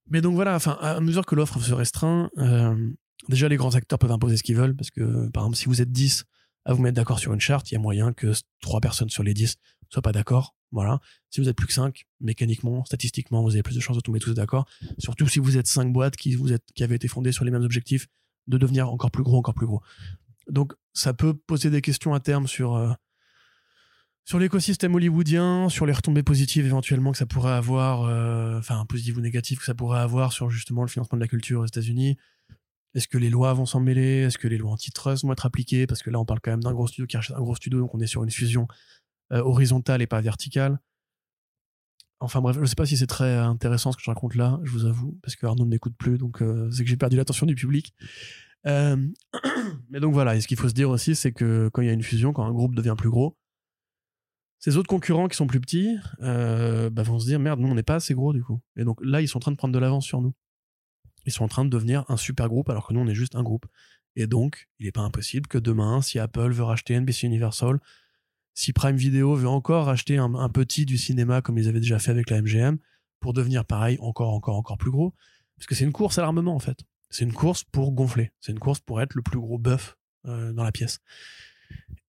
Mais donc voilà, enfin, à mesure que l'offre se restreint, euh, déjà les grands acteurs peuvent imposer ce qu'ils veulent. Parce que, par exemple, si vous êtes 10 à vous mettre d'accord sur une charte, il y a moyen que 3 personnes sur les 10 soient pas d'accord. Voilà. Si vous êtes plus que 5, mécaniquement, statistiquement, vous avez plus de chances de tomber tous d'accord. Surtout si vous êtes 5 boîtes qui, vous êtes, qui avaient été fondées sur les mêmes objectifs, de devenir encore plus gros, encore plus gros. Donc, ça peut poser des questions à terme sur, euh, sur l'écosystème hollywoodien, sur les retombées positives éventuellement que ça pourrait avoir, euh, enfin, positives ou négatives que ça pourrait avoir sur justement le financement de la culture aux États-Unis. Est-ce que les lois vont s'en mêler? Est-ce que les lois antitrust vont être appliquées? Parce que là, on parle quand même d'un gros studio qui rachète un gros studio, donc on est sur une fusion euh, horizontale et pas verticale. Enfin bref, je sais pas si c'est très intéressant ce que je raconte là, je vous avoue, parce que Arnaud ne m'écoute plus, donc euh, c'est que j'ai perdu l'attention du public. Euh, mais donc voilà, et ce qu'il faut se dire aussi, c'est que quand il y a une fusion, quand un groupe devient plus gros, ces autres concurrents qui sont plus petits bah, vont se dire merde, nous on n'est pas assez gros du coup. Et donc là, ils sont en train de prendre de l'avance sur nous. Ils sont en train de devenir un super groupe alors que nous on est juste un groupe. Et donc, il n'est pas impossible que demain, si Apple veut racheter NBC Universal, si Prime Video veut encore acheter un, petit du cinéma comme ils avaient déjà fait avec la MGM pour devenir pareil, encore, encore, encore plus gros. Parce que c'est une course à l'armement en fait. C'est une course pour gonfler. C'est une course pour être le plus gros bœuf euh, dans la pièce.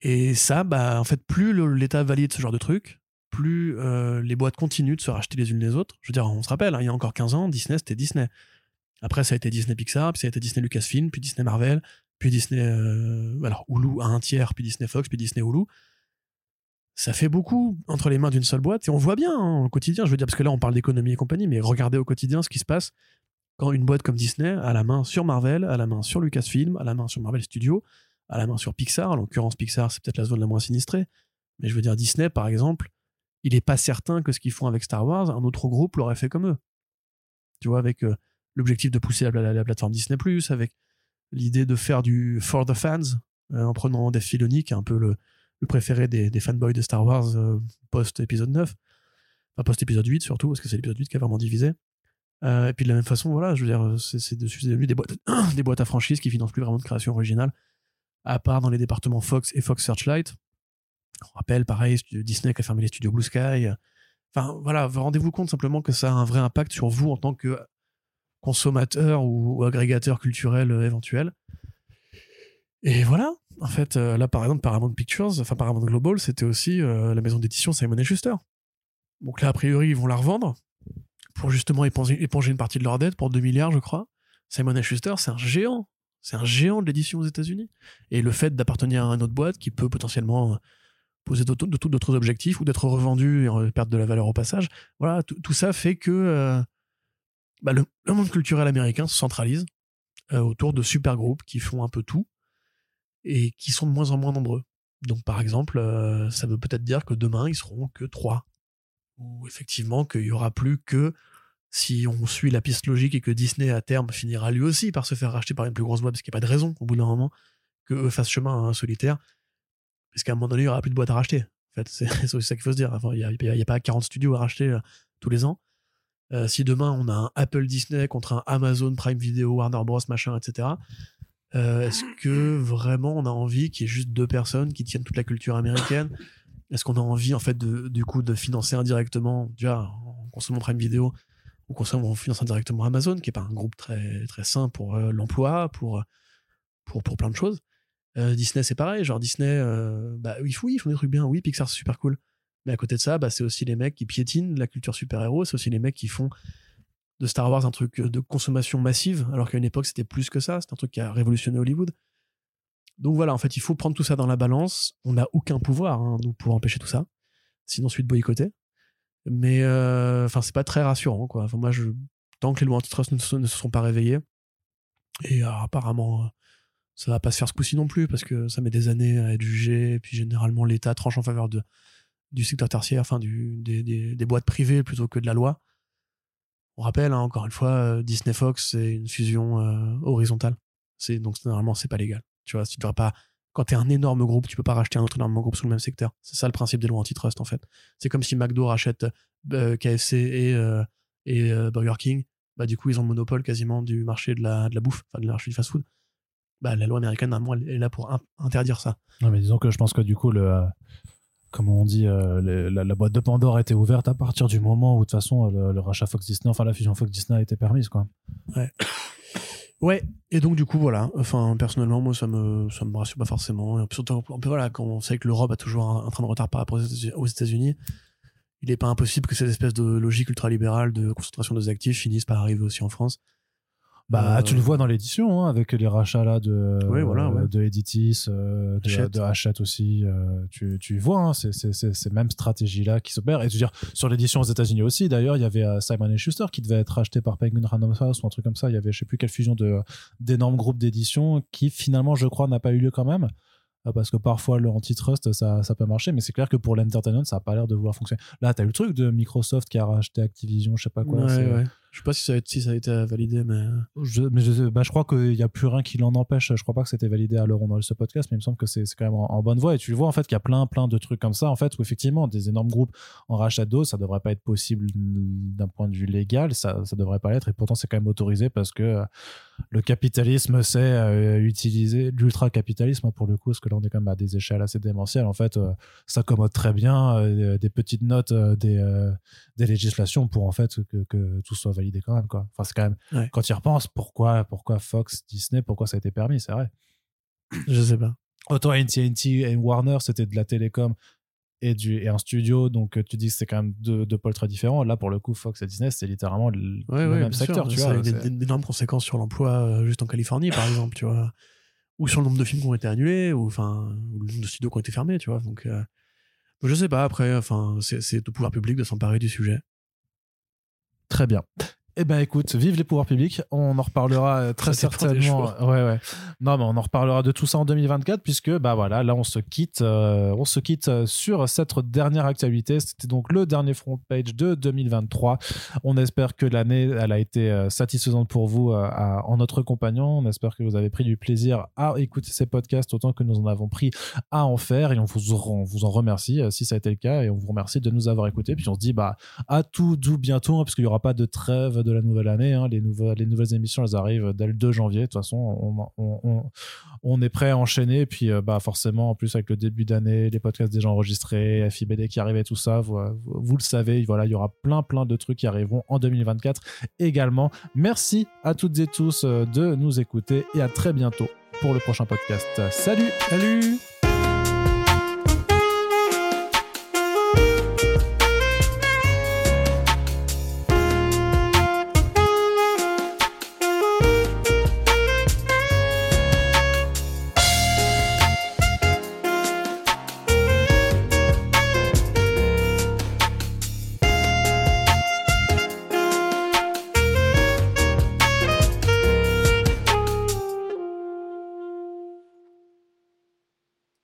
Et ça, bah, en fait, plus l'État valide ce genre de truc, plus euh, les boîtes continuent de se racheter les unes les autres. Je veux dire, on se rappelle, hein, il y a encore 15 ans, Disney, c'était Disney. Après, ça a été Disney Pixar, puis ça a été Disney Lucasfilm, puis Disney Marvel, puis Disney, euh, alors Hulu à un tiers, puis Disney Fox, puis Disney Hulu ça fait beaucoup entre les mains d'une seule boîte et on voit bien hein, au quotidien, je veux dire, parce que là on parle d'économie et compagnie, mais regardez au quotidien ce qui se passe quand une boîte comme Disney a la main sur Marvel, a la main sur Lucasfilm, a la main sur Marvel Studios, a la main sur Pixar, en l'occurrence Pixar c'est peut-être la zone la moins sinistrée, mais je veux dire Disney par exemple, il n'est pas certain que ce qu'ils font avec Star Wars, un autre groupe l'aurait fait comme eux. Tu vois, avec euh, l'objectif de pousser la, plateforme Disney +, avec l'idée de faire du for the fans, euh, en prenant Dave Filoni, qui est un peu le, préféré des, fanboys de Star Wars euh, post-épisode 9. Enfin, post-épisode 8 surtout, parce que c'est l'épisode 8 qui a vraiment divisé. Euh, et puis de la même façon, voilà, je veux dire, c'est devenu des boîtes, des boîtes à franchise qui financent plus vraiment de création originale, à part dans les départements Fox et Fox Searchlight. On rappelle, pareil, Disney qui a fermé les studios Blue Sky. Enfin, voilà, rendez-vous compte simplement que ça a un vrai impact sur vous en tant que consommateur ou, agrégateur culturel euh, éventuel. Et voilà, en fait, euh, là, par exemple, Paramount Pictures, enfin Paramount Global, c'était aussi euh, la maison d'édition Simon Schuster. Donc là, a priori, ils vont la revendre pour justement éponger, une partie de leur dette pour 2 milliards, je crois. Simon Schuster, c'est un géant. C'est un géant de l'édition aux États-Unis. Et le fait d'appartenir à une autre boîte qui peut potentiellement poser d'autres objectifs ou d'être revendu et perdre de la valeur au passage, voilà, tout ça fait que bah, le, monde culturel américain se centralise autour de super groupes qui font un peu tout et qui sont de moins en moins nombreux. Donc par exemple, euh, ça veut peut-être dire que demain, ils seront que 3 où effectivement qu'il y aura plus que si on suit la piste logique et que Disney à terme finira lui aussi par se faire racheter par une plus grosse boîte parce qu'il n'y a pas de raison au bout d'un moment que eux fassent chemin en solitaire parce qu'à un moment donné il n'y aura plus de boîte à racheter. En fait c'est aussi ça qu'il faut se dire. Il n'y a, pas 40 studios à racheter euh, tous les ans euh, si demain on a un Apple Disney contre un Amazon Prime Video Warner Bros machin etc euh, est-ce que vraiment on a envie qu'il y ait juste deux personnes qui tiennent toute la culture américaine? Est-ce qu'on a envie en fait de, du coup de financer indirectement déjà en consommant Prime Video ou qu'on finance indirectement Amazon, qui est pas un groupe très, très sain pour euh, l'emploi, pour, pour, pour plein de choses? Euh, Disney, c'est pareil. Genre, Disney, bah, oui, ils font des trucs bien. Oui, Pixar, c'est super cool. Mais à côté de ça, bah, c'est aussi les mecs qui piétinent la culture super-héros. C'est aussi les mecs qui font de Star Wars un truc de consommation massive, alors qu'à une époque, c'était plus que ça. C'était un truc qui a révolutionné Hollywood. Donc voilà, en fait, il faut prendre tout ça dans la balance. On n'a aucun pouvoir, hein, nous, pour empêcher tout ça. Sinon, suite boycotter. Mais euh, enfin, c'est pas très rassurant, quoi. Moi, je, tant que les lois antitrust ne se, sont pas réveillées, et euh, apparemment, euh, ça va pas se faire ce coup-ci non plus, parce que ça met des années à être jugé, et puis généralement, l'État tranche en faveur de, du secteur tertiaire, enfin, du, des, boîtes privées plutôt que de la loi. On rappelle, hein, encore une fois, Disney Fox, c'est une fusion horizontale. C'est, donc, normalement, c'est pas légal. Tu vois, tu pas quand tu es un énorme groupe, tu peux pas racheter un autre énorme groupe sur le même secteur. C'est ça le principe des lois antitrust en fait. C'est comme si McDo rachète euh, KFC et, euh, euh, Burger King. Bah, du coup, ils ont le monopole quasiment du marché de la, de la bouffe, enfin de marché du fast-food. Bah, la loi américaine, normalement, elle est là pour interdire ça. Non, mais disons que je pense que du coup, le, comment on dit, la, boîte de Pandore été ouverte à partir du moment où, de toute façon, le, le, rachat Fox Disney, enfin la fusion Fox Disney été permise, quoi. Ouais. Ouais, et donc du coup voilà, enfin personnellement moi ça me ça me rassure pas forcément. Surtout voilà quand on sait que l'Europe a toujours un, train de retard par rapport aux États-Unis, il n'est pas impossible que cette espèce de logique ultralibérale de concentration des actifs finisse par arriver aussi en France. Bah, tu le vois dans l'édition, hein, avec les rachats là de, de Editis, euh, de, Hachette. aussi. Euh, tu, tu vois, hein, c'est ces mêmes stratégies-là qui s'opèrent. Et tu veux dire, sur l'édition aux États-Unis aussi, d'ailleurs, il y avait euh, Simon Schuster qui devait être racheté par Penguin Random House ou un truc comme ça. Il y avait, je sais plus quelle fusion d'énormes groupes d'édition qui, finalement, je crois, n'a pas eu lieu quand même parce que parfois le antitrust ça, ça peut marcher mais c'est clair que pour l'entertainment ça a pas l'air de vouloir fonctionner là tu as eu le truc de Microsoft qui a racheté Activision je sais pas quoi ouais, ouais. Je sais pas si ça, a été, validé, mais. Je, bah, je crois qu'il n'y a plus rien qui l'en empêche. Je crois pas que c'était validé à l'heure où on a ce podcast, mais il me semble que c'est quand même en, bonne voie. Et tu le vois, en fait, qu'il y a plein, plein de trucs comme ça, en fait, où effectivement, des énormes groupes en rachat d'eau, ça devrait pas être possible d'un point de vue légal, ça, ça devrait pas l'être. Et pourtant, c'est quand même autorisé parce que euh, le capitalisme sait euh, utiliser l'ultra-capitalisme, pour le coup, parce que là, on est quand même à des échelles assez démentielles. En fait, euh, ça commode très bien des petites notes des, des législations pour, en fait, que, que tout soit validé quand même quoi. Enfin c'est quand même quand tu y repenses pourquoi pourquoi Fox Disney pourquoi ça a été permis c'est vrai. Je sais pas. Autant AT&T et Warner c'était de la télécom et du et un studio donc tu dis que c'est quand même deux, deux pôles très différents là pour le coup Fox et Disney c'est littéralement le, même secteur tu ça a d'énormes conséquences sur l'emploi euh, juste en Californie par exemple tu vois ou sur le nombre de films qui ont été annulés ou enfin le nombre de studios qui ont été fermés tu vois donc euh, je sais pas après enfin c'est au pouvoir public de s'emparer du sujet Très bien. Eh ben écoute, vive les pouvoirs publics. On en reparlera euh, très certainement. Ouais ouais. Non mais on en reparlera de tout ça en 2024 puisque bah voilà, là on se quitte, euh, on se quitte euh, sur cette dernière actualité. C'était donc le dernier front page de 2023. On espère que l'année elle a été satisfaisante pour vous en notre compagnon. On espère que vous avez pris du plaisir à écouter ces podcasts autant que nous en avons pris à en faire et on vous, on vous en remercie si ça a été le cas et on vous remercie de nous avoir écoutés. Puis on se dit bah à tout doux bientôt hein, parce qu'il y aura pas de trêve de la nouvelle année. Hein. Les, nouvelles, les nouvelles émissions, elles arrivent dès le 2 janvier. De toute façon, on, est prêt à enchaîner. Puis, euh, bah, forcément, en plus, avec le début d'année, les podcasts déjà enregistrés, FIBD qui arrivait, tout ça, vous, vous, le savez, voilà, il y aura plein, plein de trucs qui arriveront en 2024 également. Merci à toutes et tous euh, de nous écouter et à très bientôt pour le prochain podcast. Salut Salut